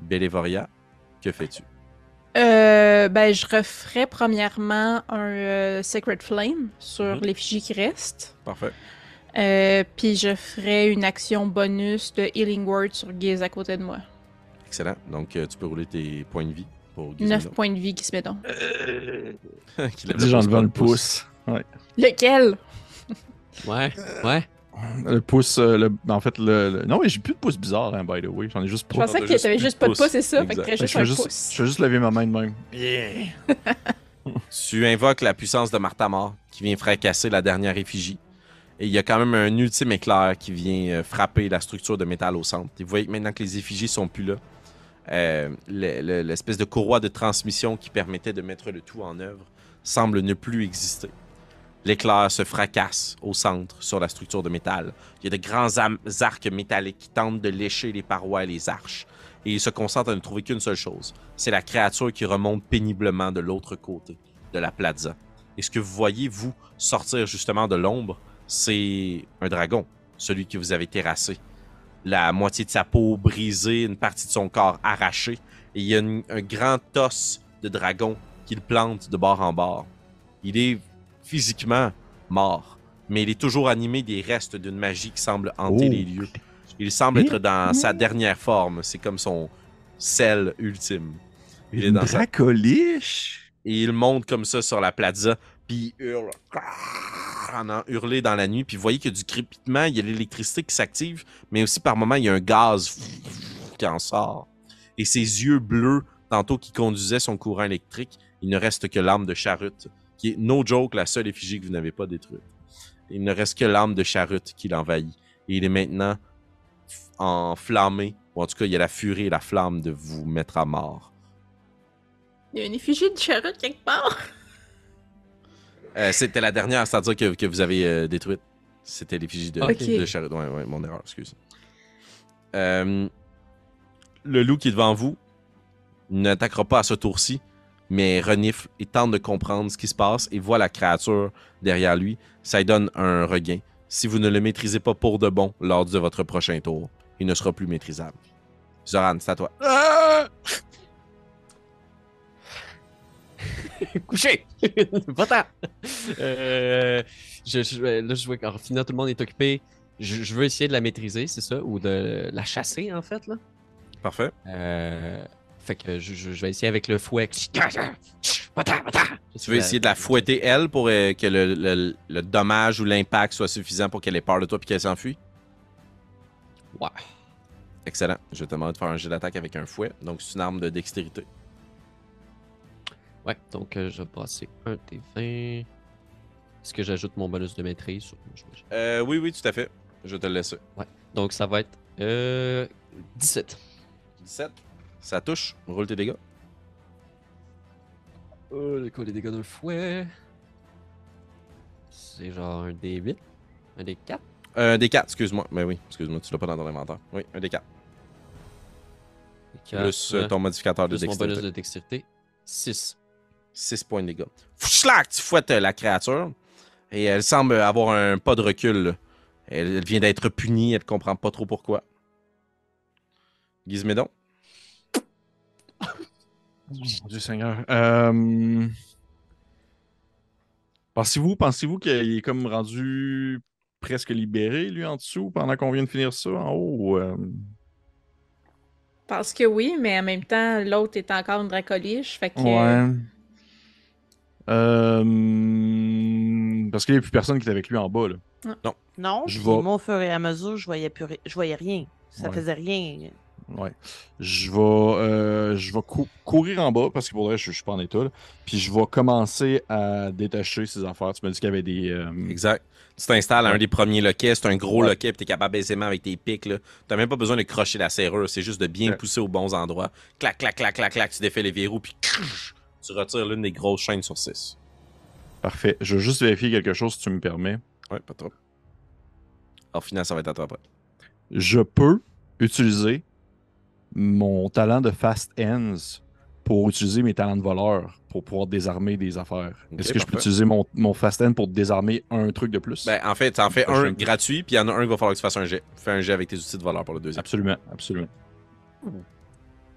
Bélévoria, que fais-tu? Euh, ben, je referais premièrement un euh, Sacred Flame sur Mhm. l'effigie qui reste. Parfait. Euh, puis je ferais une action bonus de Healing Word sur Gaze à côté de moi. Excellent. Donc, euh, tu peux rouler tes points de vie pour 9 Gizmo. points de vie qui se met donc. Qui le j'en le pouce. Ouais. Lequel? Ouais, ouais. Le pouce, euh, le... en fait, le, le- Non, mais j'ai plus de pouce bizarre, hein, by the way. J'en ai juste Je pas. pensais t'as que t'avais juste pas de pouce. c'est ça? Fait que je, juste fais un juste, pouce. je fais juste lever ma main de même. Tu invoques la puissance de Martamor qui vient fracasser la dernière effigie. Et il y a quand même un ultime éclair qui vient euh, frapper la structure de métal au centre. Et vous voyez que maintenant que les effigies sont plus là, euh, le- le- l'espèce de courroie de transmission qui permettait de mettre le tout en œuvre semble ne plus exister. L'éclair se fracasse au centre sur la structure de métal. Il y a de grands arcs métalliques qui tentent de lécher les parois et les arches. Et il se concentre à ne trouver qu'une seule chose. C'est la créature qui remonte péniblement de l'autre côté de la plaza. Et ce que vous voyez, vous, sortir justement de l'ombre, c'est un dragon, celui que vous avez terrassé. La moitié de sa peau brisée, une partie de son corps arrachée. Et il y a un grand os de dragon qui le plante de bord en bord. Il est physiquement mort, mais il est toujours animé des restes d'une magie qui semble hanter Oh. les lieux. Il semble être dans sa dernière forme. C'est comme son sel ultime. Il est dans sa dracoliche? et il monte comme ça sur la plaza, puis il hurle. En en hurler dans la nuit, puis vous voyez qu'il y a du crépitement, il y a l'électricité qui s'active, mais aussi par moments, il y a un gaz qui en sort. Et ses yeux bleus, tantôt qui conduisaient son courant électrique, il ne reste que l'âme de Charute, qui est, no joke, la seule effigie que vous n'avez pas détruite. Il ne reste que l'âme de Charute qui l'envahit. Et il est maintenant enflammé, ou en tout cas, il y a la furie et la flamme de vous mettre à mort. Il y a une effigie de charrette quelque part. Euh, C'était la dernière, c'est-à-dire que, que vous avez euh, détruite. C'était l'effigie de, Ok. de Charrette. Ouais, ouais, mon erreur, excuse. Euh, le loup qui est devant vous n'attaquera pas à ce tour-ci, mais renifle et tente de comprendre ce qui se passe et voit la créature derrière lui. Ça lui donne un regain. Si vous ne le maîtrisez pas pour de bon lors de votre prochain tour, il ne sera plus maîtrisable. Zoran, c'est à toi. Couché! Va-t'en! Euh, je, je- là, je vois qu'en finant, tout le monde est occupé. Je, je veux essayer de la maîtriser, c'est ça? Ou de la chasser, en fait, là. Parfait. Euh, fait que je, je- je vais essayer avec le fouet. Tu veux essayer de la fouetter, elle, pour euh, que le, le- le dommage ou l'impact soit suffisant pour qu'elle ait peur de toi et qu'elle s'enfuit? Ouais. Excellent. Je te demander de faire un jet d'attaque avec un fouet. Donc, c'est une arme de dextérité. Ouais, donc euh, je vais passer un des 20. Est-ce que j'ajoute mon bonus de maîtrise? Euh, oui, oui, tout à fait. Je vais te le laisser. Donc ça va être euh, 17. 17. Ça touche. Roule tes dégâts. Oh, le quoi, les dégâts d'un fouet. C'est genre un D8, un D4. Un des 4, excuse-moi. Mais oui, excuse-moi, tu l'as pas dans ton inventaire. Oui, un des 4. Plus euh, ton modificateur de plus mon bonus dextérité. de dextérité. 6. 6 points de dégâts. Fouchlac, tu fouettes euh, la créature. Et elle semble avoir un pas de recul. elle vient d'être punie, elle comprend pas trop pourquoi. Gizmédon. Mon Dieu Seigneur. Euh, Pensez-vous, pensez-vous qu'il est comme rendu presque libéré, lui, en dessous, pendant qu'on vient de finir ça en haut? ou, euh, Parce que oui, mais en même temps, l'autre est encore une dracoliche. Fait que. Ouais. Euh, Parce qu'il n'y a plus personne qui est avec lui en bas, là. Non, Je puis vais- moi, au fur et à mesure, je voyais, plus ri- je voyais rien. Ça Ouais. faisait rien. Ouais. Je vais, euh, je vais cou- courir en bas parce que pour vrai, je, je suis pas en état. là. Puis je vais commencer à détacher ces affaires. Tu m'as dit qu'il y avait des. euh, Exact. Tu t'installes à un des premiers loquets, c'est un gros Ouais. loquet, puis t'es capable aisément avec tes pics. là. T'as même pas besoin de crocher la serrure, c'est juste de bien Ouais. pousser aux bons endroits. Clac, clac, clac, clac, clac, tu défais les verrous, puis tu retires l'une des grosses chaînes sur 6. Parfait. Je veux juste vérifier quelque chose si tu me permets. Ouais, pas trop. Alors, final, ça va être à toi après. Je peux utiliser mon talent de Fast Ends pour utiliser mes talents de voleur pour pouvoir désarmer des affaires. Est-ce que je peux utiliser mon, mon Fast End pour désarmer un truc de plus? Ben, en fait, t'en fais un gratuit, puis il y en a un qui va falloir que tu fasses un jet. Fais un jet avec tes outils de voleur pour le deuxième. Absolument, absolument.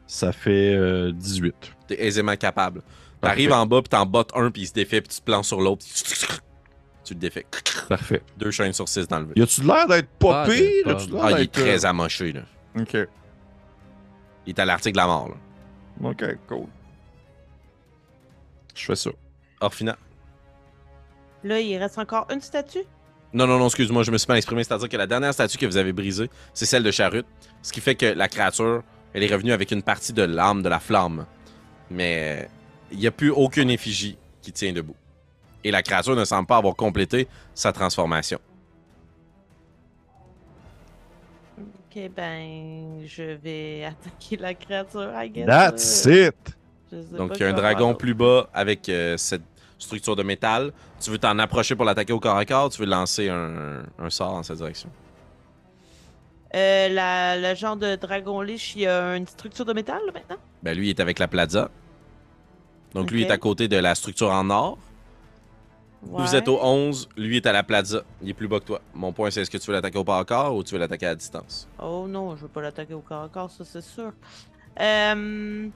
Ça fait euh, 18. T'es aisément capable. T'arrives en bas, puis t'en bottes un, puis il se défait, puis tu te plantes sur l'autre. Tu le défais. Parfait. Deux chaînes sur six dans le vide. Y a-tu l'air d'être pas Ah, pire? Ah, il est d'être, euh, très amoché, là. Ok. Il est à l'article de la mort, là. Ok, cool. Je fais ça. Orphina. Là, il reste encore une statue? Non, non, non, excuse-moi, je me suis mal exprimé. C'est-à-dire que la dernière statue que vous avez brisée, c'est celle de Charut. Ce qui fait que la créature, elle est revenue avec une partie de l'âme de la flamme. Mais il n'y a plus aucune effigie qui tient debout. Et la créature ne semble pas avoir complété sa transformation. Ok, ben, je vais attaquer la créature, I guess. That's it! Donc, il y a un dragon plus bas avec euh, cette structure de métal. Tu veux t'en approcher pour l'attaquer au corps à corps, tu veux lancer un, un sort dans cette direction? Euh, la, le genre de dragon liche, il y a une structure de métal, là, maintenant? Ben, lui, il est avec la plaza. Donc, lui Ok. est à côté de la structure en or. Vous êtes au 11, lui est à la plaza. Il est plus bas que toi. Mon point, c'est est-ce que tu veux l'attaquer au corps à corps ou tu veux l'attaquer à distance? Oh non, je veux pas l'attaquer au corps à corps, ça c'est sûr. Euh,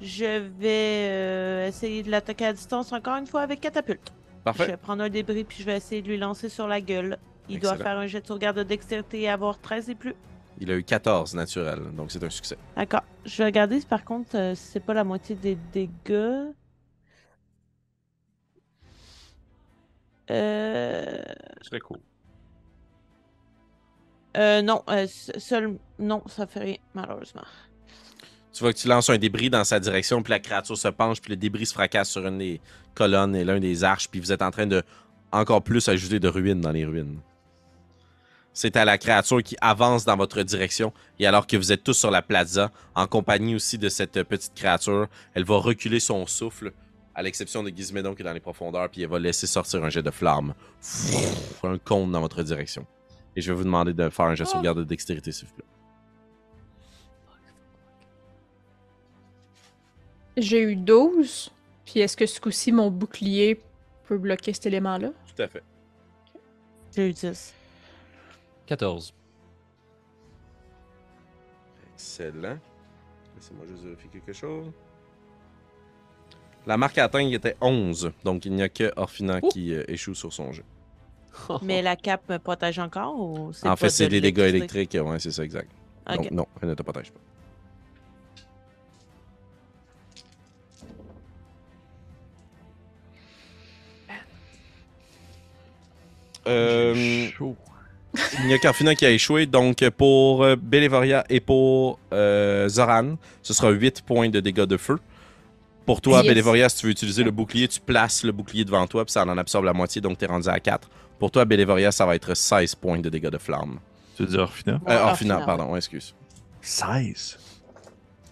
je vais euh, essayer de l'attaquer à distance encore une fois avec catapulte. Je Parfait. vais prendre un débris puis je vais essayer de lui lancer sur la gueule. Il doit faire un jet de sauvegarde de dextérité et avoir 13 et plus. Il a eu 14 naturel, donc c'est un succès. D'accord. Je vais regarder si par contre euh, si c'est pas la moitié des dégâts. Euh... Très cool. euh, non, euh, se- seul. Non, ça fait rien, malheureusement. Tu vois que tu lances un débris dans sa direction, puis la créature se penche, puis le débris se fracasse sur une des colonnes et l'un des arches, puis vous êtes en train de encore plus ajouter de ruines dans les ruines. C'est à la créature qui avance dans votre direction. Et alors que vous êtes tous sur la plaza, en compagnie aussi de cette petite créature, elle va reculer son souffle, à l'exception de Gizmédon qui est dans les profondeurs, puis elle va laisser sortir un jet de flamme. Un cône dans votre direction. Et je vais vous demander de faire un jet de sauvegarde de dextérité, s'il vous plaît. J'ai eu 12. Puis est-ce que ce coup-ci, mon bouclier peut bloquer cet élément-là? Tout à fait. J'ai eu 10. 14. Excellent. Laissez-moi juste vérifier quelque chose. La marque à atteindre était 11, donc il n'y a que Orphina qui euh, échoue sur son jeu. Mais la cape me protège encore ou c'est En pas fait, c'est de des dégâts électriques, ouais, c'est ça, exact. Donc, non, elle ne te protège pas. Euh, il n'y a qu'Orphina qui a échoué, donc pour euh, Bélévoria et pour euh, Zoran, ce sera 8 points de dégâts de feu. Pour toi, Yes. Bélévoria, si tu veux utiliser le bouclier, tu places le bouclier devant toi, puis ça en absorbe la moitié, donc tu es rendu à 4. Pour toi, Bélévoria, ça va être 16 points de dégâts de flamme. Tu veux dire Orphina? Euh, Orphina, Orphina, ouais. pardon, excuse. 16.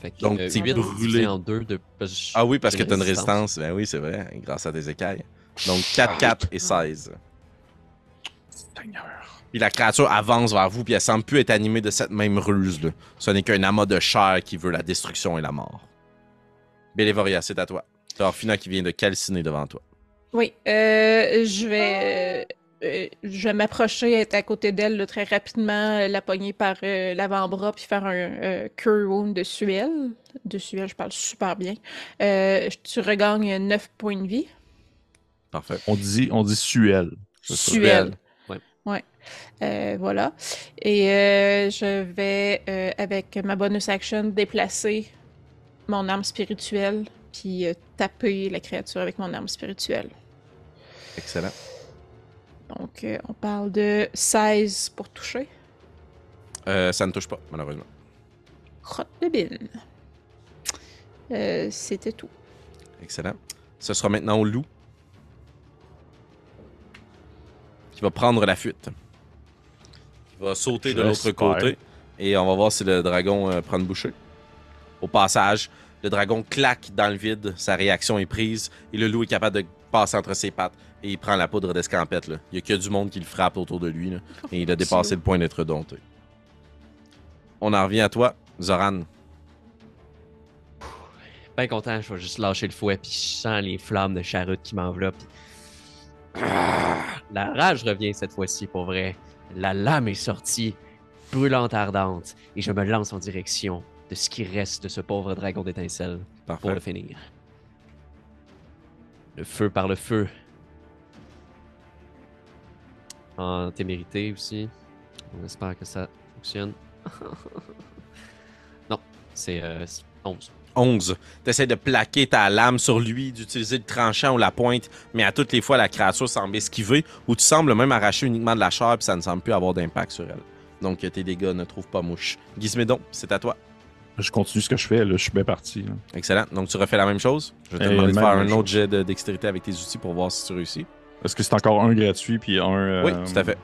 Fait que, Donc, euh, t'es huit brûlé. en deux de. Ah oui, parce que tu as une résistance. Ben oui, c'est vrai, grâce à tes écailles. Donc 4, 4 et 16. Seigneur. Puis la créature avance vers vous, puis elle semble plus être animée de cette même ruse. Là. Ce n'est qu'un amas de chair qui veut la destruction et la mort. Bélévoria, c'est à toi. T'as Orphina qui vient de calciner devant toi. Oui, euh, je vais, euh, je vais m'approcher, être à côté d'elle très rapidement, euh, la pogner par euh, l'avant-bras, puis faire un euh, cure wound de suelle. De suelle, je parle super bien. Euh, tu regagnes 9 points de vie. Parfait. On dit, on dit Suel. Suelle. Ouais. Ouais. Euh, voilà. Et euh, je vais, euh, avec ma bonus action, déplacer mon arme spirituelle, puis euh, taper la créature avec mon arme spirituelle. Excellent. Donc, euh, on parle de 16 pour toucher. Euh, ça ne touche pas, malheureusement. Crotte de bine. Euh, C'était tout. Excellent. Ce sera maintenant au loup. Qui va prendre la fuite. Qui va sauter de l'autre côté. Et on va voir si le dragon euh, prend une bouchée. Au passage, le dragon claque dans le vide. Sa réaction est prise. Et le loup est capable de passer entre ses pattes. Et il prend la poudre d'escampette. Il y a que du monde qui le frappe autour de lui. là. Et il a dépassé le point d'être dompté. On en revient à toi, Zoran. Ben content, je vais juste lâcher le fouet, puis je sens les flammes de charrute qui m'enveloppent. Ah, La rage revient cette fois-ci, pour vrai. La lame est sortie, brûlante ardente, et je me lance en direction de ce qui reste de ce pauvre dragon d'étincelle pour le finir. Le feu par le feu. En témérité aussi. On espère que ça fonctionne. non, c'est euh, 11. 11. Tu de plaquer ta lame sur lui, d'utiliser le tranchant ou la pointe, mais à toutes les fois, la créature semble esquiver ou tu sembles même arracher uniquement de la chair puis ça ne semble plus avoir d'impact sur elle. Donc tes dégâts ne trouvent pas mouche. Gizmédon, c'est à toi. Je continue ce que je fais, là. Je suis bien parti. là. Excellent. Donc tu refais la même chose? Je vais te Eh, demander de faire un chose. autre jet de dextérité avec tes outils pour voir si tu réussis. Est-ce que c'est encore un gratuit puis un. euh, Oui, tout à fait.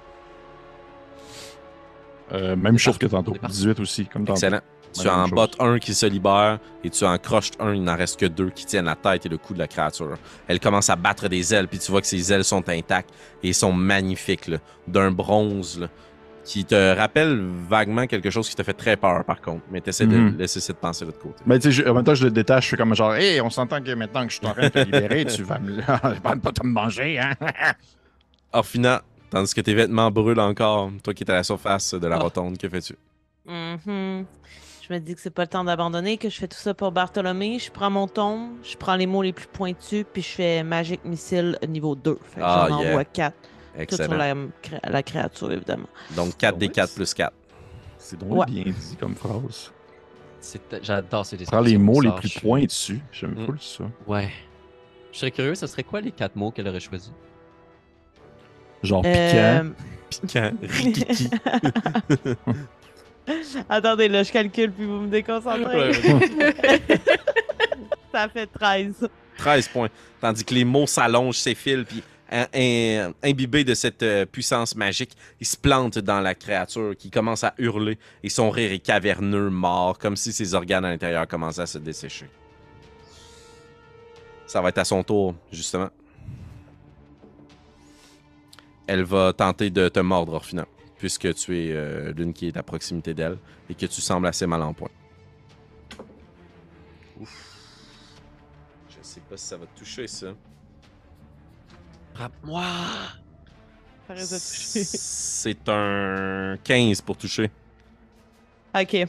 euh, même chose que tantôt. On est parti. 18 aussi, comme tantôt. Excellent. Tu en bottes un qui se libère et tu en croches un, il n'en reste que deux qui tiennent la tête et le cou de la créature. Elle commence à battre des ailes, puis tu vois que ses ailes sont intactes et sont magnifiques, d'un bronze, là, qui te rappelle vaguement quelque chose qui te fait très peur, par contre. Mais tu essaies Mhm. de laisser de penser de l'autre côté. Mais tu sais, je- en même temps, je le détache. Je fais comme genre, hey, on s'entend que maintenant que je suis en train de te libérer, tu vas me, pas pas te me manger, hein? Orphina, tandis que tes vêtements brûlent encore, toi qui es à la surface de la Ah. rotonde, que fais-tu? Mhm. Je me dis que c'est pas le temps d'abandonner, que je fais tout ça pour Bartholomé. Je prends mon tombe, je prends les mots les plus pointus, puis je fais Magic Missile niveau 2. Fait que Ah, j'en yeah. envoie 4. Tout sur Excellent. la, la créature, évidemment. Donc 4 des Ouais. 4 plus 4. C'est donc Ouais. bien dit comme phrase. C'est- J'adore ces Prends les descriptions mots les plus pointus. J'aime Mm. ça. Ouais. Je serais curieux, ce serait quoi les quatre mots qu'elle aurait choisis? Genre Euh, piquant. Piquant, rikiki. Attendez, là, je calcule, puis vous me déconcentrez. Ça fait 13. 13 points. Tandis que les mots s'allongent, s'effilent, puis imbibé de cette euh, puissance magique, il se plante dans la créature qui commence à hurler et son rire est caverneux, mort, comme si ses organes à l'intérieur commençaient à se dessécher. Ça va être à son tour, justement. Elle va tenter de te mordre, Orphina, puisque tu es euh, l'une qui est à proximité d'elle et que tu sembles assez mal en point. Ouf. Je sais pas si ça va te toucher, ça. Frappe-moi! C'est un 15 pour toucher. Ok.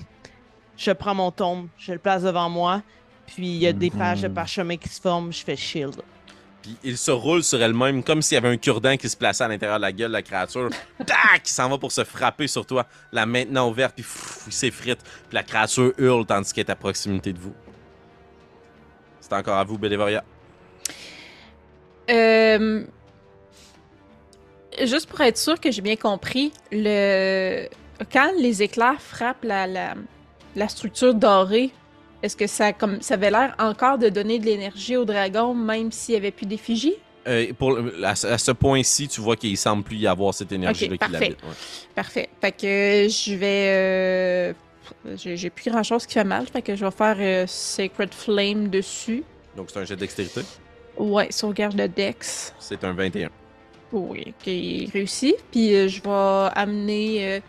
Je prends mon tombe, je le place devant moi, puis il y a des pages de Mhm. parchemin qui se forment, je fais shield. Puis il se roule sur elle-même comme s'il y avait un cure-dent qui se plaçait à l'intérieur de la gueule de la créature. Tac! Il s'en va pour se frapper sur toi, la maintenant ouverte, puis pff, il s'effrite. Puis la créature hurle tandis qu'elle est à proximité de vous. C'est encore à vous, Bélévoria. Euh, Juste pour être sûr que j'ai bien compris, le... quand les éclairs frappent la, la, la structure dorée, est-ce que ça, comme, ça avait l'air encore de donner de l'énergie au dragon, même s'il n'y avait plus d'effigie? Euh, pour, à, ce- à ce point-ci, tu vois qu'il semble plus y avoir cette énergie-là Ok, qui parfait. l'habite. ouais. Parfait. Fait que je vais. euh, J'ai plus grand chose qui fait mal. Fait que je vais faire euh, Sacred Flame dessus. Donc c'est un jet de dextérité. Ouais, sauvegarde de Dex. C'est un 21. Oui, qui réussit. Puis euh, je vais amener euh,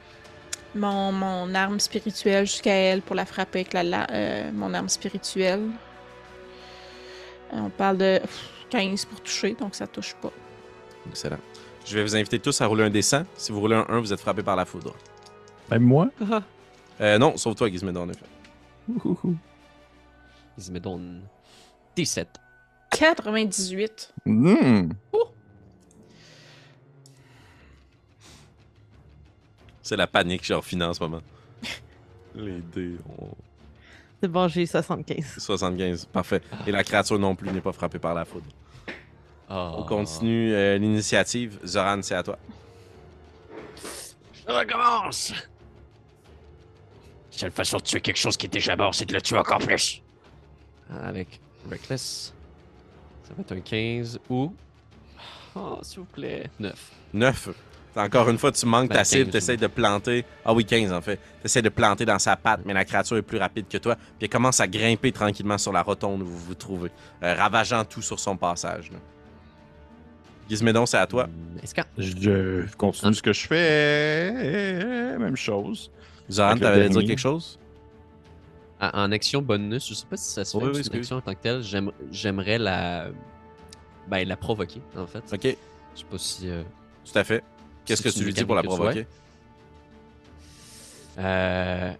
mon, mon arme spirituelle jusqu'à elle pour la frapper avec la, la- euh, mon arme spirituelle. Euh, On parle de pff, 15 pour toucher, donc ça touche pas. Excellent. Je vais vous inviter tous à rouler un dessin. Si vous roulez un 1, vous êtes frappé par la foudre. Même moi? Euh, non, sauf toi, Gizmédon, en effet. Donne 17. 98. Hmm. C'est la panique chez Orphina en ce moment. Les dés ont C'est bon, j'ai 75. 75. Parfait. Et la créature non plus n'est pas frappée par la foudre. Oh. On continue euh, l'initiative. Zoran, c'est à toi. Je recommence! Seule façon de tuer quelque chose qui est déjà mort, c'est de le tuer encore plus. Avec Reckless. Ça va être un 15 ou. Oh, s'il vous plaît. 9. 9. Encore une fois, tu manques Ben, ta cible, 15, tu essaies de planter. Ah oui, 15 en fait. Tu essaies de planter dans sa patte, mais la créature est plus rapide que toi. Puis elle commence à grimper tranquillement sur la rotonde où vous vous trouvez, euh, ravageant tout sur son passage. là. Gizmédon, c'est à toi. Est-ce que. Je continue ce que je fais. Même chose. Zoran, t'avais à dire quelque chose? En action bonus, je sais pas si ça se fait Oui, une action en tant que telle. J'aime- J'aimerais la. Ben, la provoquer, en fait. Ok, Je sais pas si. euh, tout à fait. Qu'est-ce que tu lui dis pour la provoquer? Euh.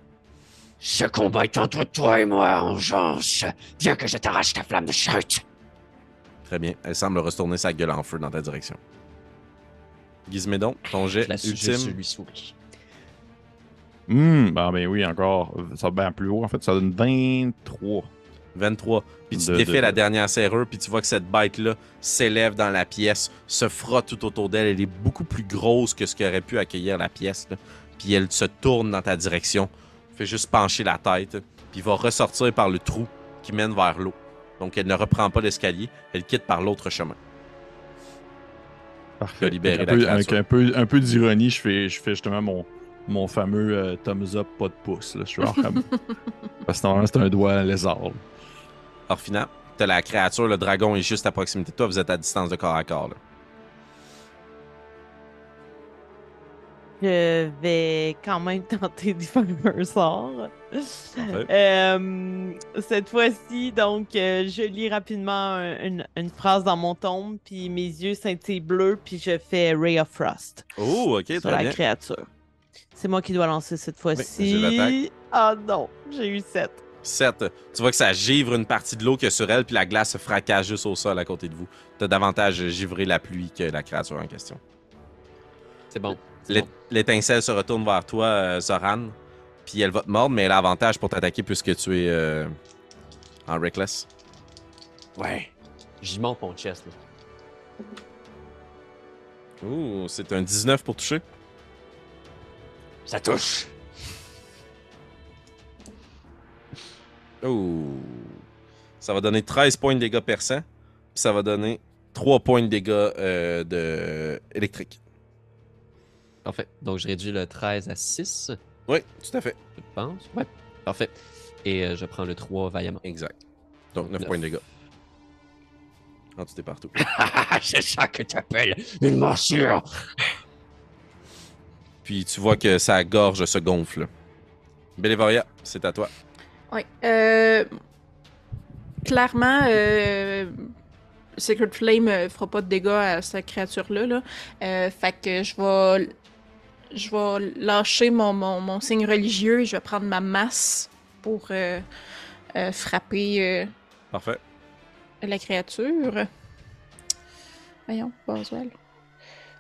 Ce combat est entre toi et moi, Engeance. Viens que je t'arrache ta flamme de chute. Très bien. Elle semble retourner sa gueule en feu dans ta direction. Gizmédon, ton jet ultime. juste lui souris. Bon, ben oui, encore. Ça va bien plus haut. En fait, ça donne 23. 23. Puis tu De- défais de- la dernière serrure, puis tu vois que cette bête-là s'élève dans la pièce, se frotte tout autour d'elle. Elle est beaucoup plus grosse que ce qu'aurait pu accueillir la pièce. là. Puis elle se tourne dans ta direction, fait juste pencher la tête, puis va ressortir par le trou qui mène vers l'eau. Donc elle ne reprend pas l'escalier, elle quitte par l'autre chemin. Parfait. Avec la un peu, avec un peu, un peu d'ironie, je fais, je fais justement mon, mon fameux euh, thumbs up, pas de pouce. Là. Je suis genre comme. Parce que normalement, c'est un doigt lézard. finalement, t'as la créature, le dragon est juste à proximité de toi, vous êtes à distance de corps à corps. là. Je vais quand même tenter d'y faire un sort. Euh, cette fois-ci, donc, euh, je lis rapidement un- une, une phrase dans mon tombe, puis mes yeux scintillent bleu, puis je fais Ray of Frost Oh, ok, sur très la bien. créature. C'est moi qui dois lancer cette fois-ci. Ah non, j'ai eu 7. 7. Tu vois que ça givre une partie de l'eau qu'il y a sur elle, puis la glace se fracasse juste au sol à côté de vous. T'as davantage givré la pluie que la créature en question. C'est bon. L'étincelle se retourne vers toi, euh, Zoran, puis elle va te mordre, mais elle a avantage pour t'attaquer puisque tu es euh, en reckless. Ouais. J'y monte mon chest, là. Ouh, c'est un 19 pour toucher. Ça touche. Ouh. Ça va donner 13 points de dégâts perçants, puis ça va donner 3 points de dégâts euh, de... électriques. Parfait. Donc, je réduis le 13 à 6, Oui, tout à fait. je pense. Ouais. Parfait. Et euh, je prends le 3 vaillamment. Exact. Donc 9 Neuf. points de dégâts. Ah, tu t'es partout. C'est ça que tu appelles une morsure. Puis tu vois que sa gorge se gonfle. Bélévoria, c'est à toi. Oui. Euh, clairement, euh, Secret Flame euh, fera pas de dégâts à cette créature-là. Là. Euh, fait que je vais. Je vais lâcher mon, mon, mon signe religieux et je vais prendre ma masse pour euh, frapper Parfait. la créature. Voyons, Boswell.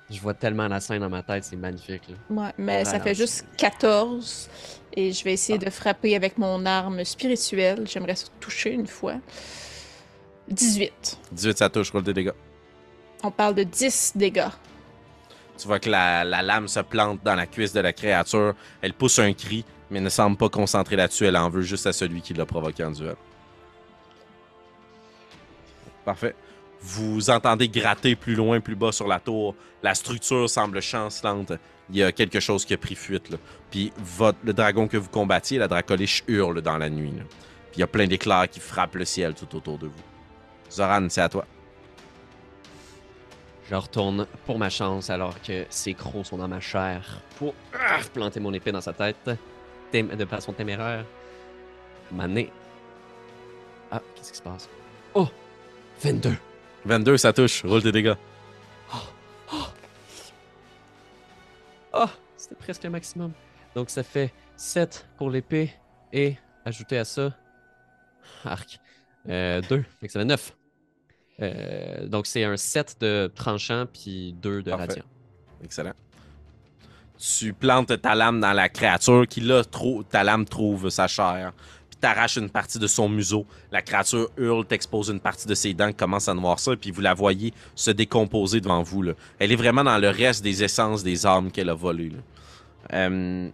Je vois tellement la scène dans ma tête, c'est magnifique. là. Ouais, mais ça fait juste 14. Et je vais essayer de frapper avec mon arme spirituelle. J'aimerais ça toucher une fois. 18. 18, ça touche, roule des dégâts. On parle de 10 dégâts. Tu vois que la, la lame se plante dans la cuisse de la créature. Elle pousse un cri, mais ne semble pas concentrée là-dessus. Elle en veut juste à celui qui l'a provoqué en duel. Parfait. Vous entendez gratter plus loin, plus bas sur la tour. La structure semble chancelante. Il y a quelque chose qui a pris fuite. Là. Puis le dragon que vous combattiez, la dracoliche, hurle dans la nuit. Puis il y a plein d'éclairs qui frappent le ciel tout autour de vous. Zoran, c'est à toi. Je retourne pour ma chance alors que ses crocs sont dans ma chair pour planter mon épée dans sa tête de façon téméraire. Mané. Ah, qu'est-ce qui se passe? Oh! 22. 22, ça touche. Roule tes dégâts. Ah! C'était presque le maximum. Donc ça fait 7 pour l'épée et ajouter à ça. Arc. 2. Fait que ça fait 9. Euh, donc c'est un 7 de tranchant puis 2 de Parfait. radiant. Excellent. Tu plantes ta lame dans la créature qui, là, ta lame trouve sa chair. Puis t'arraches une partie de son museau. La créature hurle, t'expose une partie de ses dents, commence à noircir, puis vous la voyez se décomposer devant vous. Là. Elle est vraiment dans le reste des essences des âmes qu'elle a volées. là. Euh,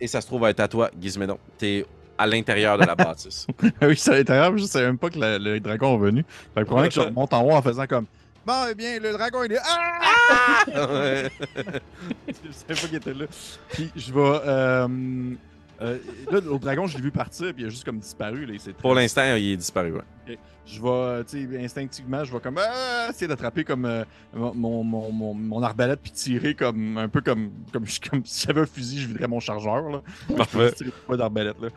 Et ça se trouve à être à toi, Gizmédon. T'es à l'intérieur de la bâtisse. Ah oui, c'est à l'intérieur, je savais même pas que le dragon est venu. Fait que probablement que je remonte en haut en faisant comme Bon, eh bien, le dragon, il est. Ah! Ouais. je savais pas qu'il était là. Puis je vais. Euh, euh, là, l'autre dragon, je l'ai vu partir, puis il a juste comme disparu. Là, Pour l'instant, il est disparu. ouais. Je vais, euh, tu sais, instinctivement, je vais comme ah, essayer d'attraper comme euh, mon, mon, mon, mon- mon arbalète puis tirer comme un peu comme comme, je- comme si j'avais un fusil, je viderais mon chargeur là. Parfait. Je tirer pas d'arbalète là.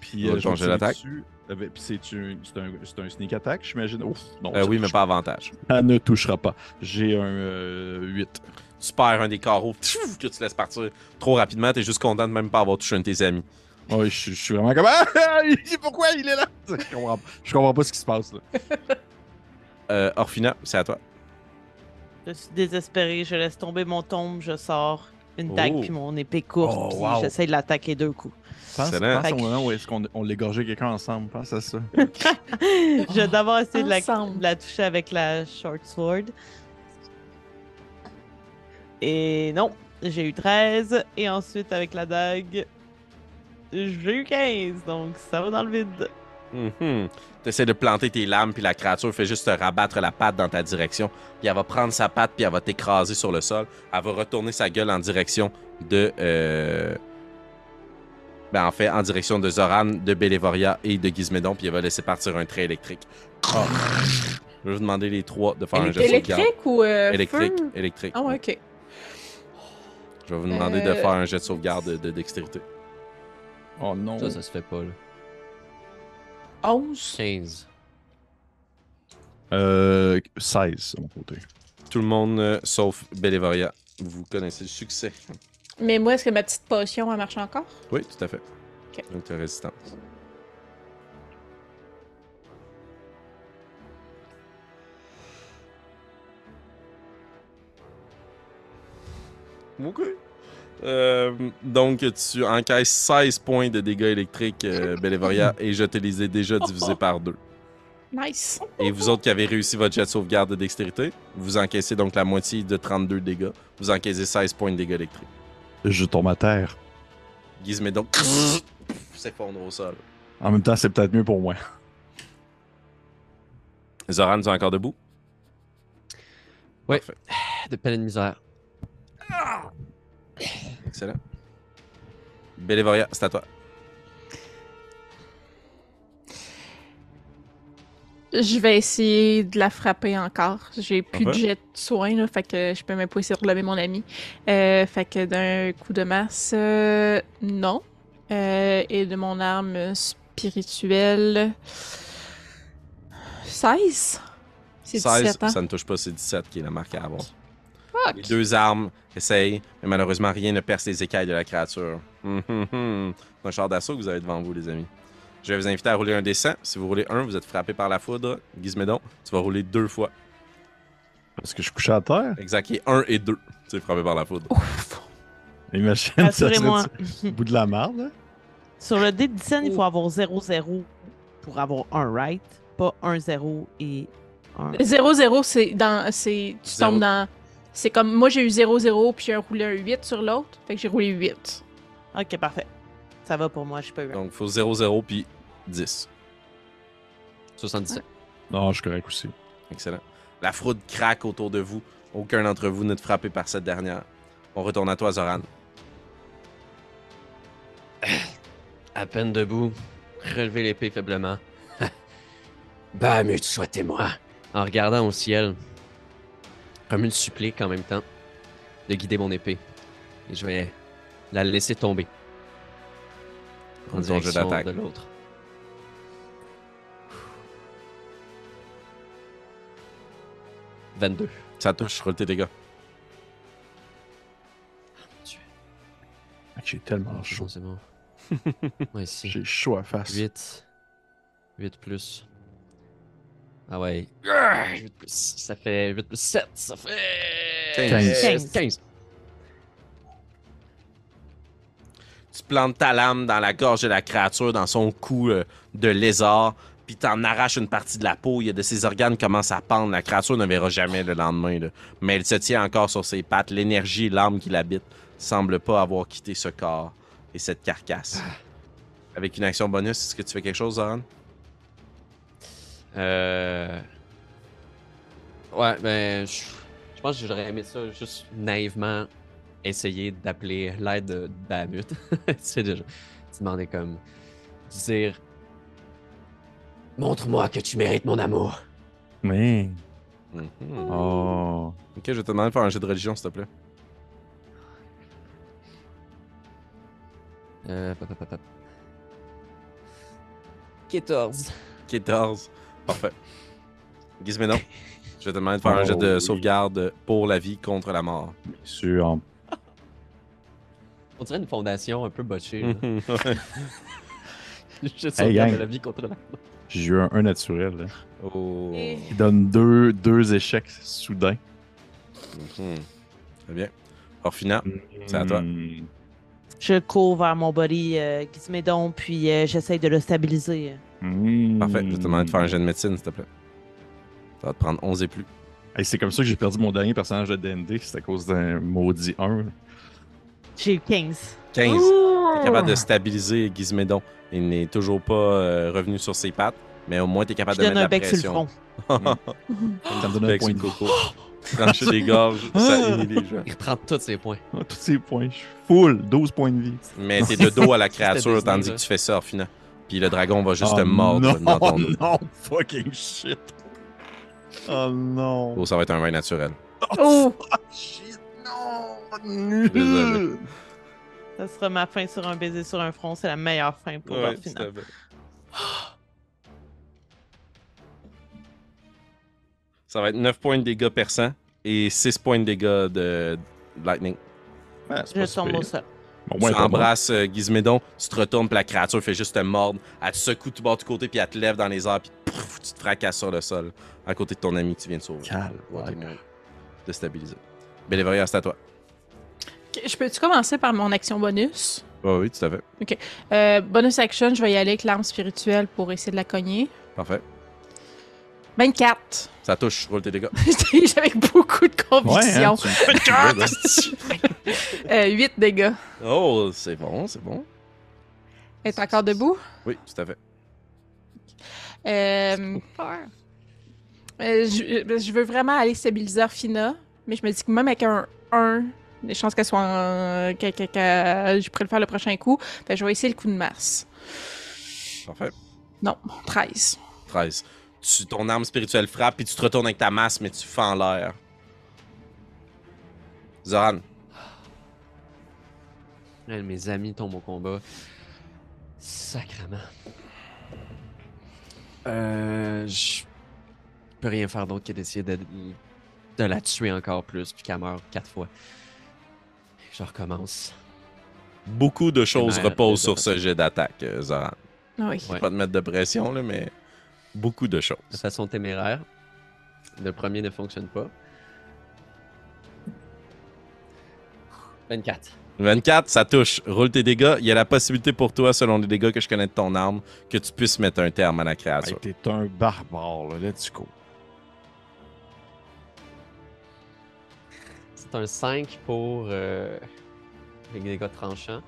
Puis euh, je vais changer l'attaque. dessus. Ben, Puis c'est un, un, sneak attack, j'imagine. Ouf, non. Oui, mais pas avantage. Ça ne touchera pas. J'ai un euh, 8. Tu perds un des carreaux que tu laisses partir trop rapidement. T'es juste content de même pas avoir touché un de tes amis. Ouais, je, je suis vraiment comme ah, ah, pourquoi il est là? Je comprends, je comprends pas ce qui se passe là. Euh, Orphina, c'est à toi. Je suis désespérée, je laisse tomber mon tombe, je sors une dague Oh. puis mon épée courte, Oh, puis wow. j'essaie de l'attaquer deux coups. Pense, pense au moment où est-ce qu'on on l'égorgeait quelqu'un ensemble. Pense à ça. je vais d'abord essayer de la, Ensemble. de la toucher avec la short sword. Et non, j'ai eu 13. Et ensuite, avec la dague, j'ai eu 15. Donc, ça va dans le vide. Mhm. T'essaies de planter tes lames, puis la créature fait juste te rabattre la patte dans ta direction. Puis elle va prendre sa patte, puis elle va t'écraser sur le sol. Elle va retourner sa gueule en direction de. euh, Ben, en fait, en direction de Zoran, de Bélévoria et de Gizmédon, puis elle va laisser partir un trait électrique. Je vais vous demander les trois de faire un. Électrique ou euh, Électrique, feu? électrique. Ah ouais, ok. Je vais vous demander de Euh, faire un jet de sauvegarde de, de dextérité. Oh non. Ça, ça se fait pas, là. 11. 15. Euh, 16 de mon côté. Tout le monde, euh, sauf Bélévoria. Vous connaissez le succès. Mais moi, est-ce que ma petite potion, elle marche encore? Oui, tout à fait. Ok. Donc, t'as résistance. Ok. Euh, donc, tu encaisses 16 points de dégâts électriques, euh, Bélévoria, et je te les ai déjà divisés par deux. Nice. Et vous autres qui avez réussi votre jet de sauvegarde de dextérité, vous encaissez donc la moitié de 32 dégâts. Vous encaissez 16 points de dégâts électriques. Je tombe à terre. Gizme donc s'effondre au sol. En même temps, c'est peut-être mieux pour moi. Zoran, tu es encore debout? Parfait. De peine et de misère. Excellent. Bélévoria, c'est à toi. Je vais essayer de la frapper encore. J'ai plus de jet de soin, là, fait que je peux même pas essayer de relever mon ami. Euh, fait que d'un coup de masse, euh, non. Euh, et de mon arme spirituelle, 16? C'est 16, 17 ans. ça ne touche pas, c'est 17 qui est la marque à avoir. Fuck. Les deux armes essayent, mais malheureusement, rien ne perce les écailles de la créature. Hum, hum, hum. C'est un char d'assaut que vous avez devant vous, les amis. Je vais vous inviter à rouler un dessin. Si vous roulez un, vous êtes frappé par la foudre. Gizmédon, tu vas rouler deux fois. Parce que je suis couché à terre. Exact, et un et deux. Tu es frappé par la foudre. Ouf. Imagine, serait au bout de la marde, là. Sur le dé de scène, il faut avoir 0-0 pour avoir un right, pas 1-0 et 1. 0-0, c'est dans. c'est Tu tombes dans. C'est comme. Moi, j'ai eu 0-0, puis j'ai roulé un 8 sur l'autre. Fait que j'ai roulé 8. Ok, parfait. Ça va pour moi, je peux. Donc, il faut 0-0 puis 10. 77. Non, je suis correct aussi. Excellent. La fraude craque autour de vous. Aucun d'entre vous n'est frappé par cette dernière. On retourne à toi, Zoran. À peine debout, relever l'épée faiblement. Bahamut, sois témoin. En regardant au ciel, comme une supplique en même temps, de guider mon épée. Et je vais la laisser tomber. En jeu direction d'attaque. de l'autre. « 22. Ça touche, roule tes dégâts. J'ai tellement Ah, c'est chaud. bon, bon. J'ai chaud à face. 8. 8 plus. Ah ouais. 8 plus. Ça fait 8 plus 7. Ça fait. 15. 15. 15. Tu plantes ta lame dans la gorge de la créature, dans son cou euh, de lézard, puis t'en arraches une partie de la peau. Il y a de ses organes qui commencent à pendre. La créature ne verra jamais le lendemain. là. Mais elle se tient encore sur ses pattes. L'énergie et l'âme qui l'habite semble pas avoir quitté ce corps et cette carcasse. Avec une action bonus, est-ce que tu fais quelque chose, Zoran? Euh. Ouais, ben. Je je pense que j'aurais aimé ça juste naïvement essayer d'appeler l'aide de Bahamut. tu sais déjà. Tu demandais comme. Dire. Montre-moi que tu mérites mon amour. Mais. Mhm. Oh. Ok, je vais te demander de faire un jeu de religion, s'il te plaît. Euh. pop, pop, pop, pop. 14. 14. Parfait. Gizménon, je vais te demander de faire un Oh, jet de oui. sauvegarde pour la vie contre la mort. Sûr. On dirait une fondation un peu botchée. Je Hey, sauvegarde gang. la vie contre la J'ai eu un 1 naturel. Là. oh. Il donne deux, deux échecs soudains. Mhm. Très bien. Orphina, C'est à toi. Hmm. Je cours vers mon body euh, Gizmédon, puis euh, j'essaye de le stabiliser. Parfait. Je vais te demander de faire un jet de médecine, s'il te plaît. Ça va te prendre 11 et plus. Hey, c'est comme ça que j'ai perdu mon dernier personnage de D&D. C'est à cause d'un maudit 1. J'ai eu 15. 15. T'es capable de stabiliser Gizmédon. Il n'est toujours pas euh, revenu sur ses pattes, mais au moins t'es Je capable de donne mettre un la bec sur le pression. front. Ça me donne un Bec point sur de coco. Trancher des gorges, ça unit les gens. Il reprend tous ses points. Ah, tous ces points. Je suis full. 12 points de vie. Mais t'es de dos à la créature tandis que tu fais ça, Orphina. Puis le dragon va juste Oh te mordre non, dans ton dos. non, fucking shit. Oh non. Oh, ça va être un vin naturel. Oh! Ah, shit, non. Désolé. Ça sera ma fin sur un baiser sur un front. C'est la meilleure fin pour leur finale. Ça va être 9 points de dégâts perçants et 6 points de dégâts de lightning. Ouais, Je tombe au sol. Bon, ouais, tu embrasses euh, Gizmédon, tu te retournes, puis la créature fait juste te mordre. Elle te secoue tout bord du côté, puis elle te lève dans les airs, puis tu te fracasses sur le sol, à côté de ton ami que tu viens de sauver. Calme. Ouais, t'es moins déstabilisé. Bélévoria, c'est à toi. Ok, Je peux-tu commencer par mon action bonus? Oh, oui, tout à fait. Euh, bonus action, je vais y aller avec l'arme spirituelle pour essayer de la cogner. Parfait. 24. Ça touche, roule tes dégâts. Avec beaucoup de Ouais, conviction. hein, tu me fais tu veux, là. Euh, 8 dégâts. Oh, c'est bon, c'est bon. Elle est encore debout? Oui, tout à fait. Euh, Euh, je, je veux vraiment aller stabiliser Orphina, mais je me dis que même avec un 1, les chances qu'elle soit en... que, que- que je pourrais le faire le prochain coup. Fait je vais essayer le coup de masse. Parfait. Non, 13. 13. Tu, ton arme spirituelle frappe, puis tu te retournes avec ta masse, mais tu fends l'air. Zoran, Ouais, Mes amis tombent au combat. Sacrement. Euh. Je peux rien faire d'autre que d'essayer de, de la tuer encore plus, puis qu'elle meure quatre fois. Je recommence. beaucoup de choses reposent sur ce jet d'attaque, euh, Zoran. Oui. Je vais pas te mettre de pression, là, mais beaucoup de De choses. façon téméraire. Le premier ne fonctionne pas. 24. 24, ça touche. Roule tes dégâts. Il y a la possibilité pour toi, selon les dégâts que je connais de ton arme, que tu puisses mettre un terme à la Hey, créature. T'es un barbare, là. Let's go. C'est un 5 pour euh, les dégâts tranchants.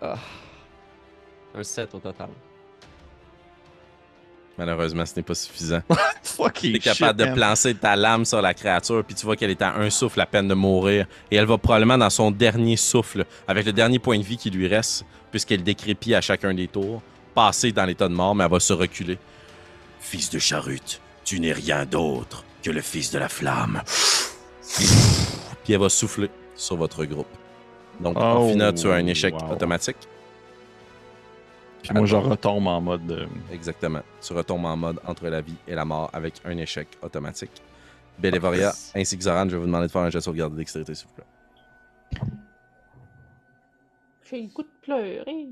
Ah. Un 7 au total. Malheureusement, ce n'est pas suffisant. Fucking Tu es capable shit, de man. plancer ta lame sur la créature, puis tu vois qu'elle est à un souffle à peine de mourir. Et elle va probablement dans son dernier souffle, avec le dernier point de vie qui lui reste, puisqu'elle décrépit à chacun des tours, passer dans l'état de mort, mais elle va se reculer. Fils de Charute, tu n'es rien d'autre que le fils de la flamme. Puis elle va souffler sur votre groupe. Donc, Oh, en final, tu as un échec wow. automatique. Puis moi, je retombe en mode. euh, Exactement. Tu retombes en mode entre la vie et la mort avec un échec automatique. Bélévoria ainsi que Zoran, je vais vous demander de faire un jet de sauvegarde de dextérité, s'il vous plaît. J'ai le goût de pleurer.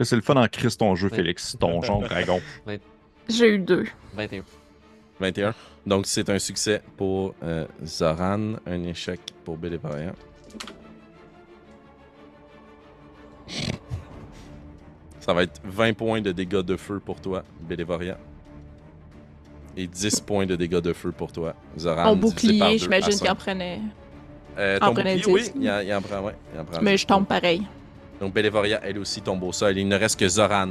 C'est le fun en Christ ton jeu. Félix. Ton genre dragon. J'ai eu deux. 21. 21. Donc, c'est un succès pour euh, Zoran, un échec pour Bélévoria. Ça va être 20 points de dégâts de feu pour toi, Bélévoria. Et 10 points de dégâts de feu pour toi, Zoran. Mon par bouclier, j'imagine qu'il en prenait. Euh, en ton bouclier, oui, 10. il en, il en prend, ouais. Il en prend Mais je tombe pareil. Donc Bélévoria, elle aussi tombe au sol. Il ne reste que Zoran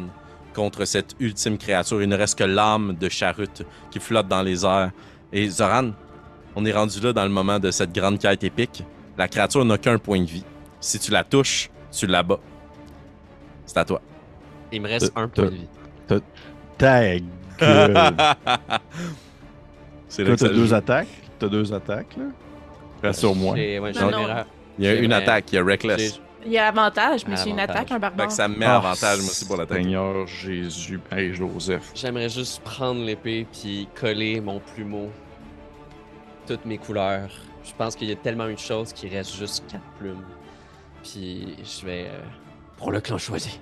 contre cette ultime créature. Il ne reste que l'âme de Charute qui flotte dans les airs. Et Zoran, on est rendu là dans le moment de cette grande quête épique. La créature n'a qu'un point de vie. Si tu la touches, tu la bats. C'est à toi. Il me reste un point de vie. Ta gueule. C'est là que t'as deux attaques? T'as deux attaques, là? Rassure-moi. Ouais, Non, une non. Il y a une attaque, il y a Reckless. Il y a avantage, mais c'est une avantage. attaque, un Fait barbare. que ça me met Ah, avantage, moi aussi, pour l'attaque. Seigneur Jésus. Hey, Joseph. J'aimerais juste prendre l'épée puis coller mon plumeau. Toutes mes couleurs. Je pense qu'il y a tellement une chose qui reste juste quatre plumes. Puis je vais euh, pour le clan choisi.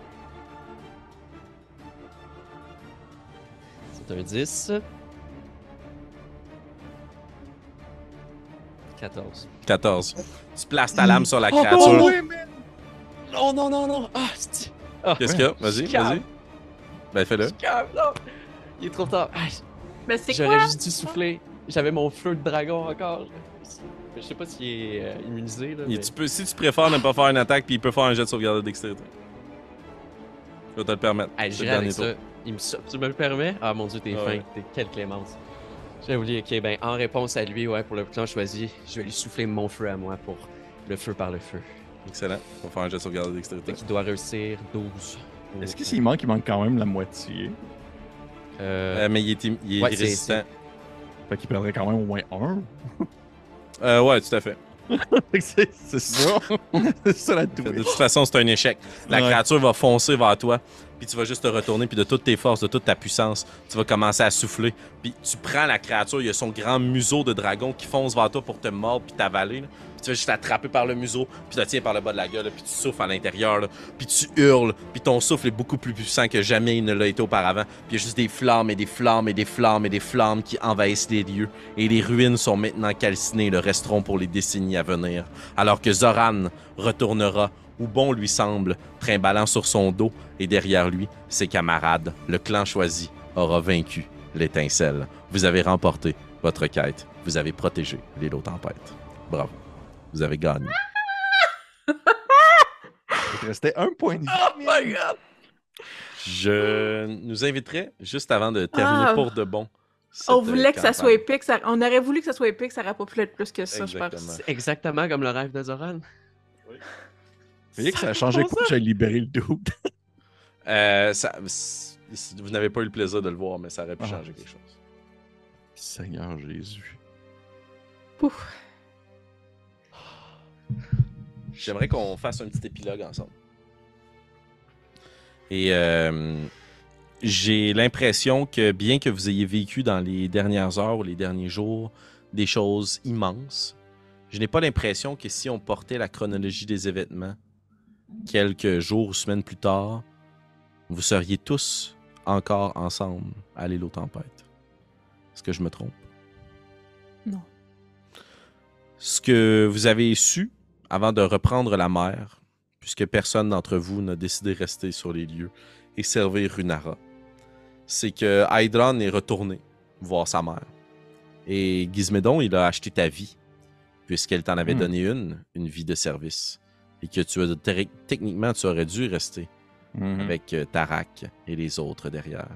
C'est un 10. 14. 14. Tu places ta lame sur la Oh, créature. oh, Non, non, non, non. Ah, c'est... Ah, Qu'est-ce qu'il y a? Vas-y, vas-y. Ben, fais-le. Il est trop tard. Ah, Mais c'est J'aurais quoi? juste dû souffler. J'avais mon feu de dragon encore. Je sais pas s'il est euh, immunisé. Là, Et mais- tu peux, si tu préfères ne pas faire une attaque, puis il peut faire un jet de sauvegarde de dextérité. Je vais te le permettre. Avec dernier ça. Il me Tu me le permets? Ah mon dieu, t'es Ah fin. ouais. T'es quelle clémence. J'avais oublié. Ok, ben en réponse à lui, ouais, pour le clan choisi, je vais lui souffler mon feu à moi pour le feu par le feu. Excellent. On va faire un jet de sauvegarde de dextérité. Fait qu'il doit réussir 12. Est-ce que s'il manque, il manque quand même la moitié? Euh, Euh, mais il est, il est Ouais, c'est- résistant. Fait qu'il perdrait quand même au moins un. Euh, ouais, tout à fait. c'est ça. c'est ça la De toute façon, c'est un échec. La Ouais. créature va foncer vers toi, puis tu vas juste te retourner, puis de toutes tes forces, de toute ta puissance, tu vas commencer à souffler. Puis tu prends la créature, il y a son grand museau de dragon qui fonce vers toi pour te mordre puis t'avaler. Puis tu vas juste l'attraper par le museau, puis la tiens par le bas de la gueule, puis tu souffles à l'intérieur, puis tu hurles, puis ton souffle est beaucoup plus puissant que jamais il ne l'a été auparavant. Puis il y a juste des flammes et des flammes et des flammes et des flammes qui envahissent les lieux. Et les ruines sont maintenant calcinées le resteront pour les décennies à venir. Alors que Zoran retournera où bon lui semble, trimballant sur son dos et derrière lui ses camarades. Le clan choisi aura vaincu l'étincelle. Vous avez remporté votre quête. Vous avez protégé l'île aux tempêtes. Bravo. Vous avez gagné. Il restait un point de vie. Oh my god! Je nous inviterai juste avant de terminer Ah. pour de bon. On voulait que ça soit épique. ça- On aurait voulu que ça soit épique, ça aurait pas pu être plus que ça, je pense. Exactement comme le rêve de Zoran. Vous voyez que ça a changé quoi que j'ai libéré le doute? Euh, ça- vous n'avez pas eu le plaisir de le voir, mais ça aurait pu Ah. changer quelque chose. Seigneur Jésus. Pouf. J'aimerais qu'on fasse un petit épilogue ensemble. Et euh, j'ai l'impression que bien que vous ayez vécu dans les dernières heures ou les derniers jours des choses immenses, je n'ai pas l'impression que si on portait la chronologie des événements quelques jours ou semaines plus tard, vous seriez tous encore ensemble à l'île aux tempêtes. Est-ce que je me trompe? Non. Ce que vous avez su avant de reprendre la mer, puisque personne d'entre vous n'a décidé de rester sur les lieux et servir Runara, c'est que Hydron est retourné voir sa mère. Et Gizmédon, il a acheté ta vie, puisqu'elle t'en avait Hmm. donné une, une vie de service. Et que tu techniquement, tu aurais dû rester Mhm, avec euh, Tarak et les autres derrière.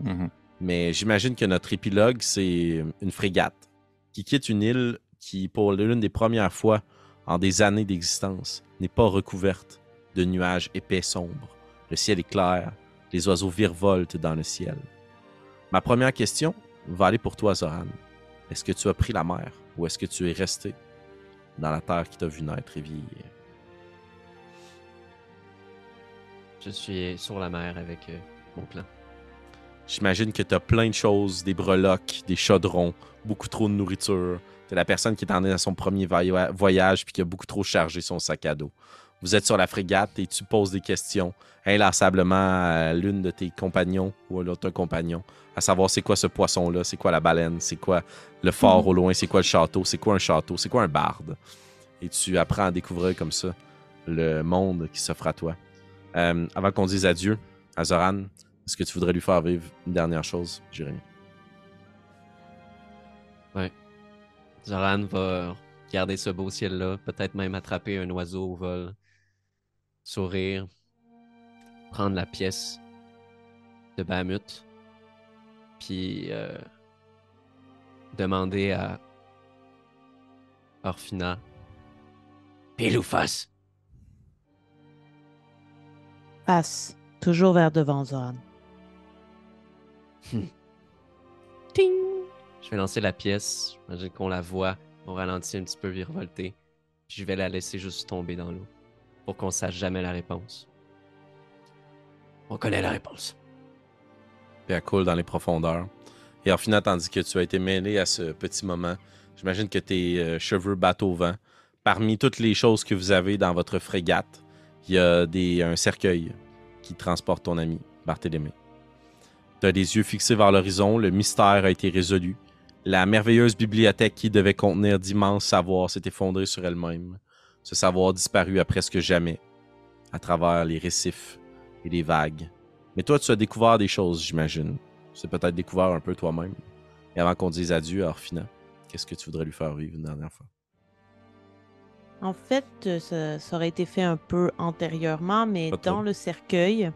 mhm. Mais j'imagine que notre épilogue, c'est une frégate qui quitte une île qui, pour l'une des premières fois en des années d'existence, n'est pas recouverte de nuages épais sombres. Le ciel est clair, les oiseaux virevoltent dans le ciel. Ma première question va aller pour toi, Zoran. Est-ce que tu as pris la mer ou est-ce que tu es resté dans la terre qui t'a vu naître et vieillir? Je suis sur la mer avec euh, mon clan. J'imagine que tu as plein de choses, des breloques, des chaudrons, beaucoup trop de nourriture. T'es la personne qui est en est à son premier voya- voyage puis qui a beaucoup trop chargé son sac à dos. Vous êtes sur la frégate et tu poses des questions inlassablement à l'une de tes compagnons ou à l'autre compagnon, à savoir c'est quoi ce poisson-là, c'est quoi la baleine, c'est quoi le fort Mhm. au loin, c'est quoi le château, c'est quoi un château, c'est quoi un barde? Et tu apprends à découvrir comme ça le monde qui s'offre à toi. Euh, avant qu'on dise adieu à Zoran, est-ce que tu voudrais lui faire vivre une dernière chose, Jérémy? Zoran va garder ce beau ciel-là, peut-être même attraper un oiseau au vol, sourire, prendre la pièce de Bahamut, puis euh, demander à Orphina Pile ou face? Passe. Toujours vers devant, Zoran. Ting! Je vais lancer la pièce. J'imagine qu'on la voit. On ralentit un petit peu virevolter. Puis je vais la laisser juste tomber dans l'eau. Pour qu'on sache jamais la réponse. On connaît la réponse. Puis elle coule dans les profondeurs. Et Orphina, tandis que tu as été mêlé à ce petit moment, j'imagine que tes euh, cheveux battent au vent. Parmi toutes les choses que vous avez dans votre frégate, il y a des, un cercueil qui transporte ton ami, Barthélemy. Tu as les yeux fixés vers l'horizon, le mystère a été résolu. La merveilleuse bibliothèque qui devait contenir d'immenses savoirs s'est effondrée sur elle-même. Ce savoir disparu à presque jamais, à travers les récifs et les vagues. Mais toi, tu as découvert des choses, j'imagine. Tu as peut-être découvert un peu toi-même. Et avant qu'on dise adieu à Orphina, qu'est-ce que tu voudrais lui faire vivre une dernière fois? En fait, euh, ça, ça aurait été fait un peu antérieurement, mais Pas trop. dans le cercueil,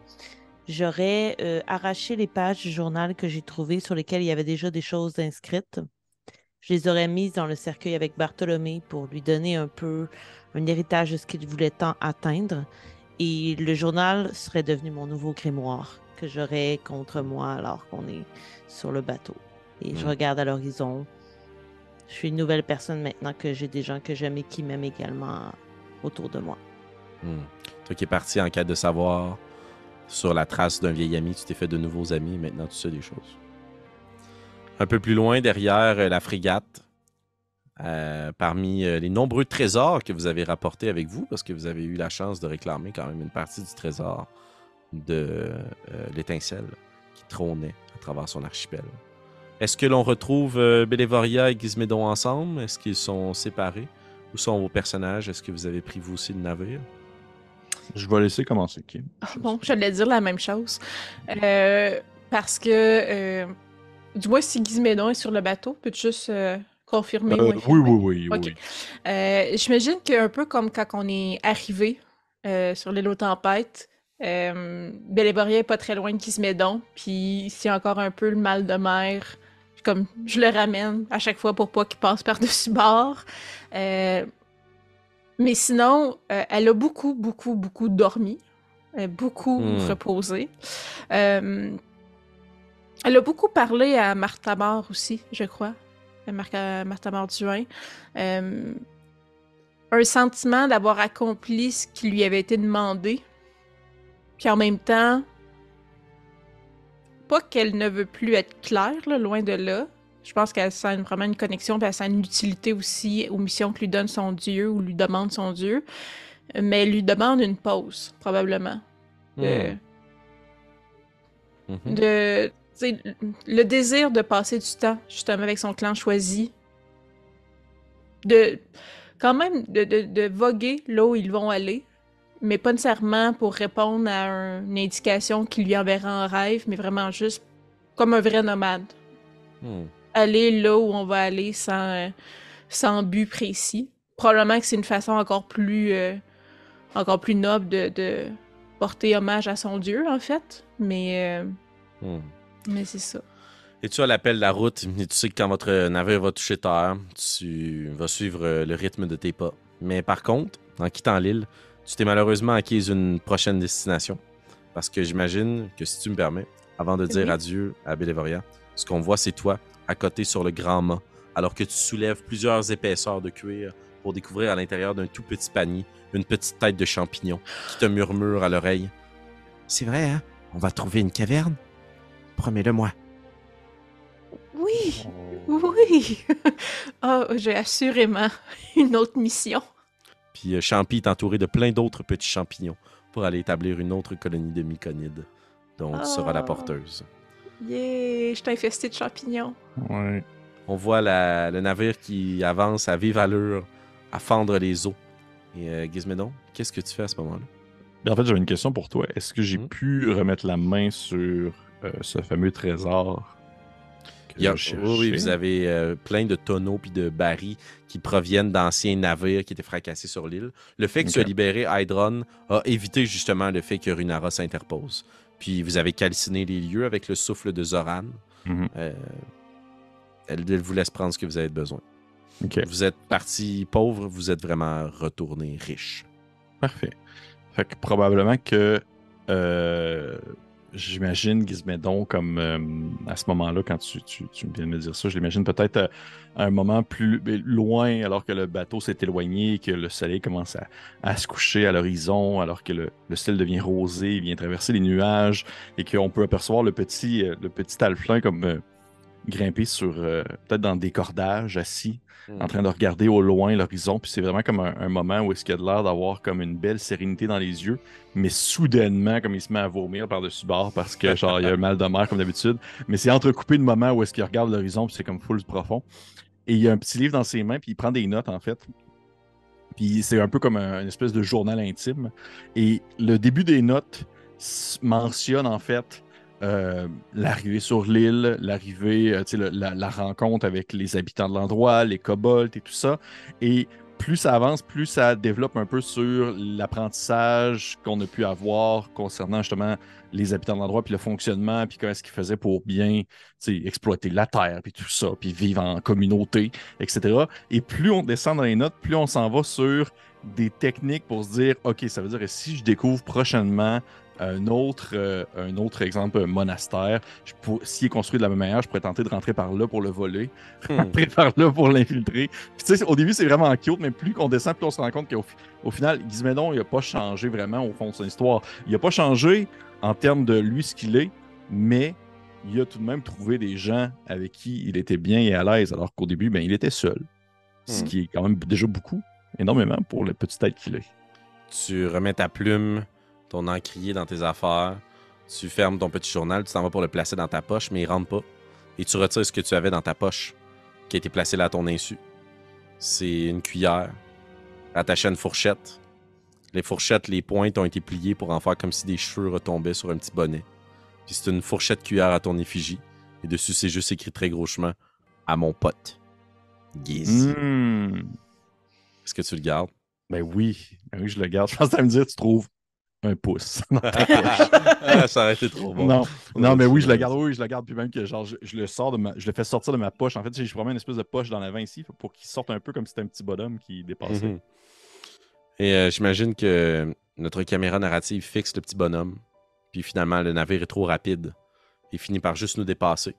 j'aurais euh, arraché les pages du journal que j'ai trouvées sur lesquelles il y avait déjà des choses inscrites. Je les aurais mises dans le cercueil avec Bartholomé pour lui donner un peu un héritage de ce qu'il voulait tant atteindre. Et le journal serait devenu mon nouveau grimoire que j'aurais contre moi alors qu'on est sur le bateau. Et je Mm. regarde à l'horizon. Je suis une nouvelle personne maintenant que j'ai des gens que j'aime et qui m'aiment également autour de moi. Hmm. Toi qui es parti en quête de savoir sur la trace d'un vieil ami, tu t'es fait de nouveaux amis, maintenant tu sais des choses. Un peu plus loin, derrière euh, la frégate, euh, parmi euh, les nombreux trésors que vous avez rapportés avec vous, parce que vous avez eu la chance de réclamer quand même une partie du trésor de l'étincelle qui trônait à travers son archipel. Est-ce que l'on retrouve euh, Bélévoria et Gizmédon ensemble? Est-ce qu'ils sont séparés? Où sont vos personnages? Est-ce que vous avez pris vous aussi le navire? Je vais laisser commencer, Kim. Ah, bon, j'allais dire la même chose. Euh, parce que, euh, du moins, si Gizmédon est sur le bateau, peux-tu juste euh, confirmer? Euh, ou oui, infirmer? oui, oui, Ok. oui. Euh, J'imagine qu'un peu comme quand on est arrivé euh, sur l'île aux tempêtes, Euh, Bélévoria est pas très loin de Kismédon, puis c'est encore un peu le mal de mer. Comme je le ramène à chaque fois pour pas qu'il passe par-dessus bord. Euh, mais sinon, euh, elle a beaucoup, beaucoup, beaucoup dormi. Elle a beaucoup Hmm. reposé. Euh, elle a beaucoup parlé à Martha Mort aussi, je crois. À Mar- à Martha Mort Duin. Un sentiment d'avoir accompli ce qui lui avait été demandé. Puis en même temps, pas qu'elle ne veut plus être claire, là, loin de là. Je pense qu'elle sent vraiment une connexion, puis elle sent une utilité aussi aux missions que lui donne son Dieu ou lui demande son Dieu. Mais elle lui demande une pause, probablement. De, Mhm. de sais, le désir de passer du temps justement avec son clan choisi de quand même de, de, de voguer là où ils vont aller mais pas nécessairement pour répondre à un- une indication qui lui enverra en rêve mais vraiment juste comme un vrai nomade Hmm. aller là où on va aller sans, euh, sans but précis probablement que c'est une façon encore plus euh, encore plus noble de, de porter hommage à son dieu en fait mais euh, Hmm. mais c'est ça. Et tu as l'appel de la route, et tu sais que quand votre navire va toucher terre, tu vas suivre le rythme de tes pas. Mais par contre, en quittant l'île, tu t'es malheureusement acquise une prochaine destination. Parce que j'imagine que si tu me permets, avant de dire Oui. adieu à Bélévoria, ce qu'on voit, c'est toi, à côté sur le grand mât, alors que tu soulèves plusieurs épaisseurs de cuir pour découvrir à l'intérieur d'un tout petit panier une petite tête de champignon qui te murmure à l'oreille. C'est vrai, hein? On va trouver une caverne? Promets-le-moi. Oui, oui. Ah, j'ai assurément une autre mission. Puis euh, Champi est entouré de plein d'autres petits champignons pour aller établir une autre colonie de myconides dont tu seras la Ah. porteuse. Yeah, je t'ai infesté de champignons. Ouais. On voit la- le navire qui avance à vive allure, à fendre les eaux. Et euh, Gizmédon, qu'est-ce que tu fais à ce moment-là? Ben, en fait, j'avais une question pour toi. Est-ce que j'ai Mhm. pu remettre la main sur euh, ce fameux trésor Il y a- je oui, vous avez euh, plein de tonneaux puis de barils qui proviennent d'anciens navires qui étaient fracassés sur l'île. Le fait que tu as libéré Hydron a évité justement le fait que Runara s'interpose. Puis vous avez calciné les lieux avec le souffle de Zoran. Mhm. Euh, elle, elle vous laisse prendre ce que vous avez besoin. Vous êtes parti pauvre, vous êtes vraiment retourné riche. parfait. Fait que probablement que euh, j'imagine Gizmédon comme euh, à ce moment-là, quand tu, viens de me dire ça, je l'imagine peut-être euh, à un moment plus loin, alors que le bateau s'est éloigné, que le soleil commence à, se coucher à l'horizon, alors que le, ciel devient rosé, il vient traverser les nuages, et qu'on peut apercevoir le petit, euh, le petit comme euh, grimper sur, euh, peut-être dans des cordages, assis, en train de regarder au loin l'horizon. Puis c'est vraiment comme un, un moment où est-ce qu'il a de l'air d'avoir comme une belle sérénité dans les yeux, mais soudainement, comme il se met à vomir par-dessus bord parce que genre il a un mal de mer comme d'habitude. Mais c'est entrecoupé de moments où est-ce qu'il regarde l'horizon, puis c'est comme full profond. Et il y a un petit livre dans ses mains, puis il prend des notes en fait. Puis c'est un peu comme un- une espèce de journal intime. Et le début des notes mentionne en fait euh, l'arrivée sur l'île, l'arrivée, euh, la, la rencontre avec les habitants de l'endroit, les kobolds et tout ça. Et plus ça avance, plus ça développe un peu sur l'apprentissage qu'on a pu avoir concernant justement les habitants de l'endroit, puis le fonctionnement, puis comment est-ce qu'ils faisaient pour bien exploiter la terre, puis tout ça, puis vivre en communauté, etc. Et plus on descend dans les notes, plus on s'en va sur des techniques pour se dire, OK, ça veut dire que si je découvre prochainement un autre, euh, un autre exemple euh, monastère, s'il est construit de la même manière, je pourrais tenter de rentrer par là pour le voler, Hmm. rentrer par là pour l'infiltrer. Au début, c'est vraiment cute, mais plus qu'on descend, plus on se rend compte qu'au fi- au final, Gizmédon, il n'a pas changé vraiment au fond de son histoire. Il n'a pas changé en termes de lui, ce qu'il est, mais il a tout de même trouvé des gens avec qui il était bien et à l'aise, alors qu'au début, ben, il était seul. Ce Hmm. qui est quand même déjà beaucoup, énormément pour la petite tête qu'il est. Tu remets ta plume, ton encrier dans tes affaires, tu fermes ton petit journal, tu t'en vas pour le placer dans ta poche, mais il rentre pas. Et tu retires ce que tu avais dans ta poche, qui a été placé là à ton insu. C'est une cuillère, attachée à une fourchette. Les fourchettes, les pointes ont été pliées pour en faire comme si des cheveux retombaient sur un petit bonnet. Puis c'est une fourchette cuillère à ton effigie. Et dessus, c'est juste écrit très grossement à mon pote. Giz. Hmm. Est-ce que tu le gardes? Ben oui, ben oui, je le garde. Je pense que tu me dire, tu trouves un pouce. Ah, ça aurait été trop bon. Non, non, mais oui, je le garde, oui, je le garde, puis même que genre, je, je le sors de ma, je le fais sortir de ma poche. En fait, je promets une espèce de poche dans l'avant ici pour qu'il sorte un peu comme si c'était un petit bonhomme qui dépassait. Mhm. Et euh, j'imagine que notre caméra narrative fixe le petit bonhomme. Puis finalement, le navire est trop rapide. Il finit par juste nous dépasser,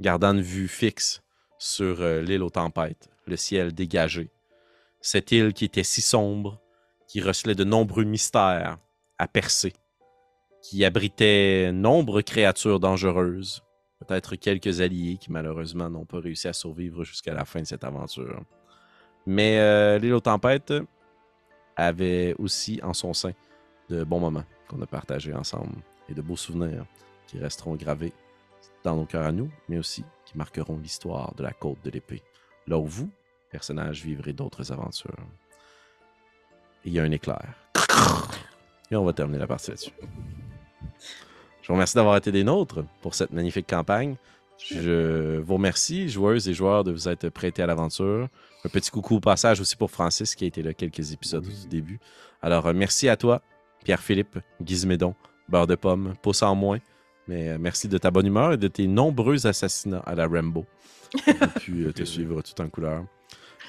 gardant une vue fixe sur euh, l'île aux tempêtes, le ciel dégagé. Cette île qui était si sombre, qui recelait de nombreux mystères à percer, qui abritait nombre de créatures dangereuses, peut-être quelques alliés qui malheureusement n'ont pas réussi à survivre jusqu'à la fin de cette aventure. Mais euh, l'île aux tempêtes avait aussi en son sein de bons moments qu'on a partagés ensemble et de beaux souvenirs qui resteront gravés dans nos cœurs à nous, mais aussi qui marqueront l'histoire de la côte de l'épée, là où vous, personnages, vivrez d'autres aventures. Il y a un éclair. Et on va terminer la partie là-dessus. Je vous remercie d'avoir été des nôtres pour cette magnifique campagne. Je vous remercie, joueuses et joueurs, de vous être prêtés à l'aventure. Un petit coucou au passage aussi pour Francis qui a été là quelques épisodes au début. Alors, euh, merci à toi, Pierre-Philippe, Gizmédon, Beurre de Pomme, Pouce en moins. Mais euh, merci de ta bonne humeur et de tes nombreux assassinats à la Rambo. J'ai pu euh, te suivre tout en couleur.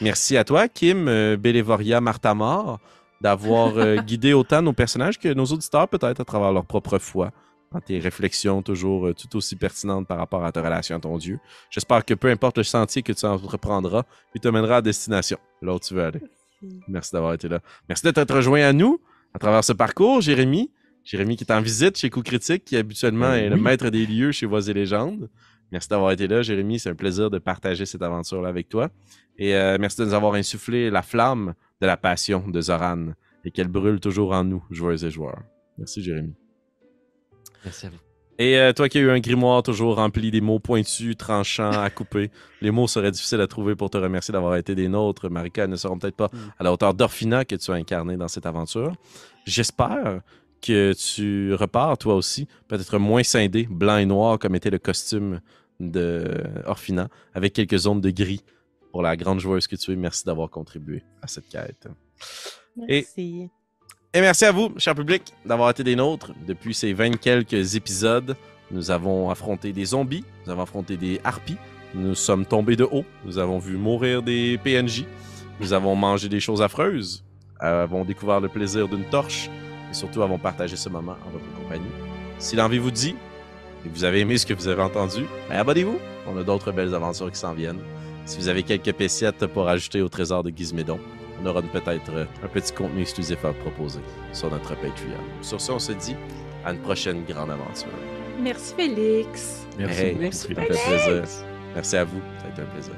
Merci à toi, Kim, Bélévoria, Martamar, d'avoir euh, guidé autant nos personnages que nos auditeurs, peut-être à travers leur propre foi, dans tes réflexions toujours euh, tout aussi pertinentes par rapport à ta relation à ton Dieu. J'espère que peu importe le sentier que tu entreprendras, il te mènera à destination, là où tu veux aller. Merci d'avoir été là. Merci d'être rejoint à nous à travers ce parcours, Jérémy. Jérémy qui est en visite chez Coup Critique, qui habituellement Ben est le oui. maître des lieux chez Voix et Légendes. Merci d'avoir été là, Jérémy. C'est un plaisir de partager cette aventure-là avec toi. Et euh, merci de nous avoir insufflé la flamme de la passion de Zoran et qu'elle brûle toujours en nous, joueuses et joueurs. Merci, Jérémy. Merci à vous. Et euh, toi qui as eu un grimoire toujours rempli des mots pointus, tranchants, à couper, les mots seraient difficiles à trouver pour te remercier d'avoir été des nôtres. Marika, elles ne seront peut-être pas à la hauteur d'Orfina que tu as incarné dans cette aventure. J'espère que tu repars toi aussi, peut-être moins scindé, blanc et noir comme était le costume de Orfina, avec quelques zones de gris pour la grande joueuse que tu es. Merci d'avoir contribué à cette quête. Merci. Et merci à vous, cher public, d'avoir été des nôtres depuis ces 20 quelques épisodes. Nous avons affronté des zombies, nous avons affronté des harpies, nous sommes tombés de haut, nous avons vu mourir des PNJ, nous avons mangé des choses affreuses, avons découvert le plaisir d'une torche et surtout avons partagé ce moment en votre compagnie. Si l'envie vous dit et vous avez aimé ce que vous avez entendu, ben abonnez-vous. On a d'autres belles aventures qui s'en viennent. Si vous avez quelques péciettes pour ajouter au trésor de Gizmédon, on aura peut-être euh, un petit contenu exclusif à proposer sur notre Patreon. Sur ce, on se dit à une prochaine grande aventure. Merci, Félix. Merci. Hey, Merci, ça fait plaisir. Merci à vous. Ça a été un plaisir.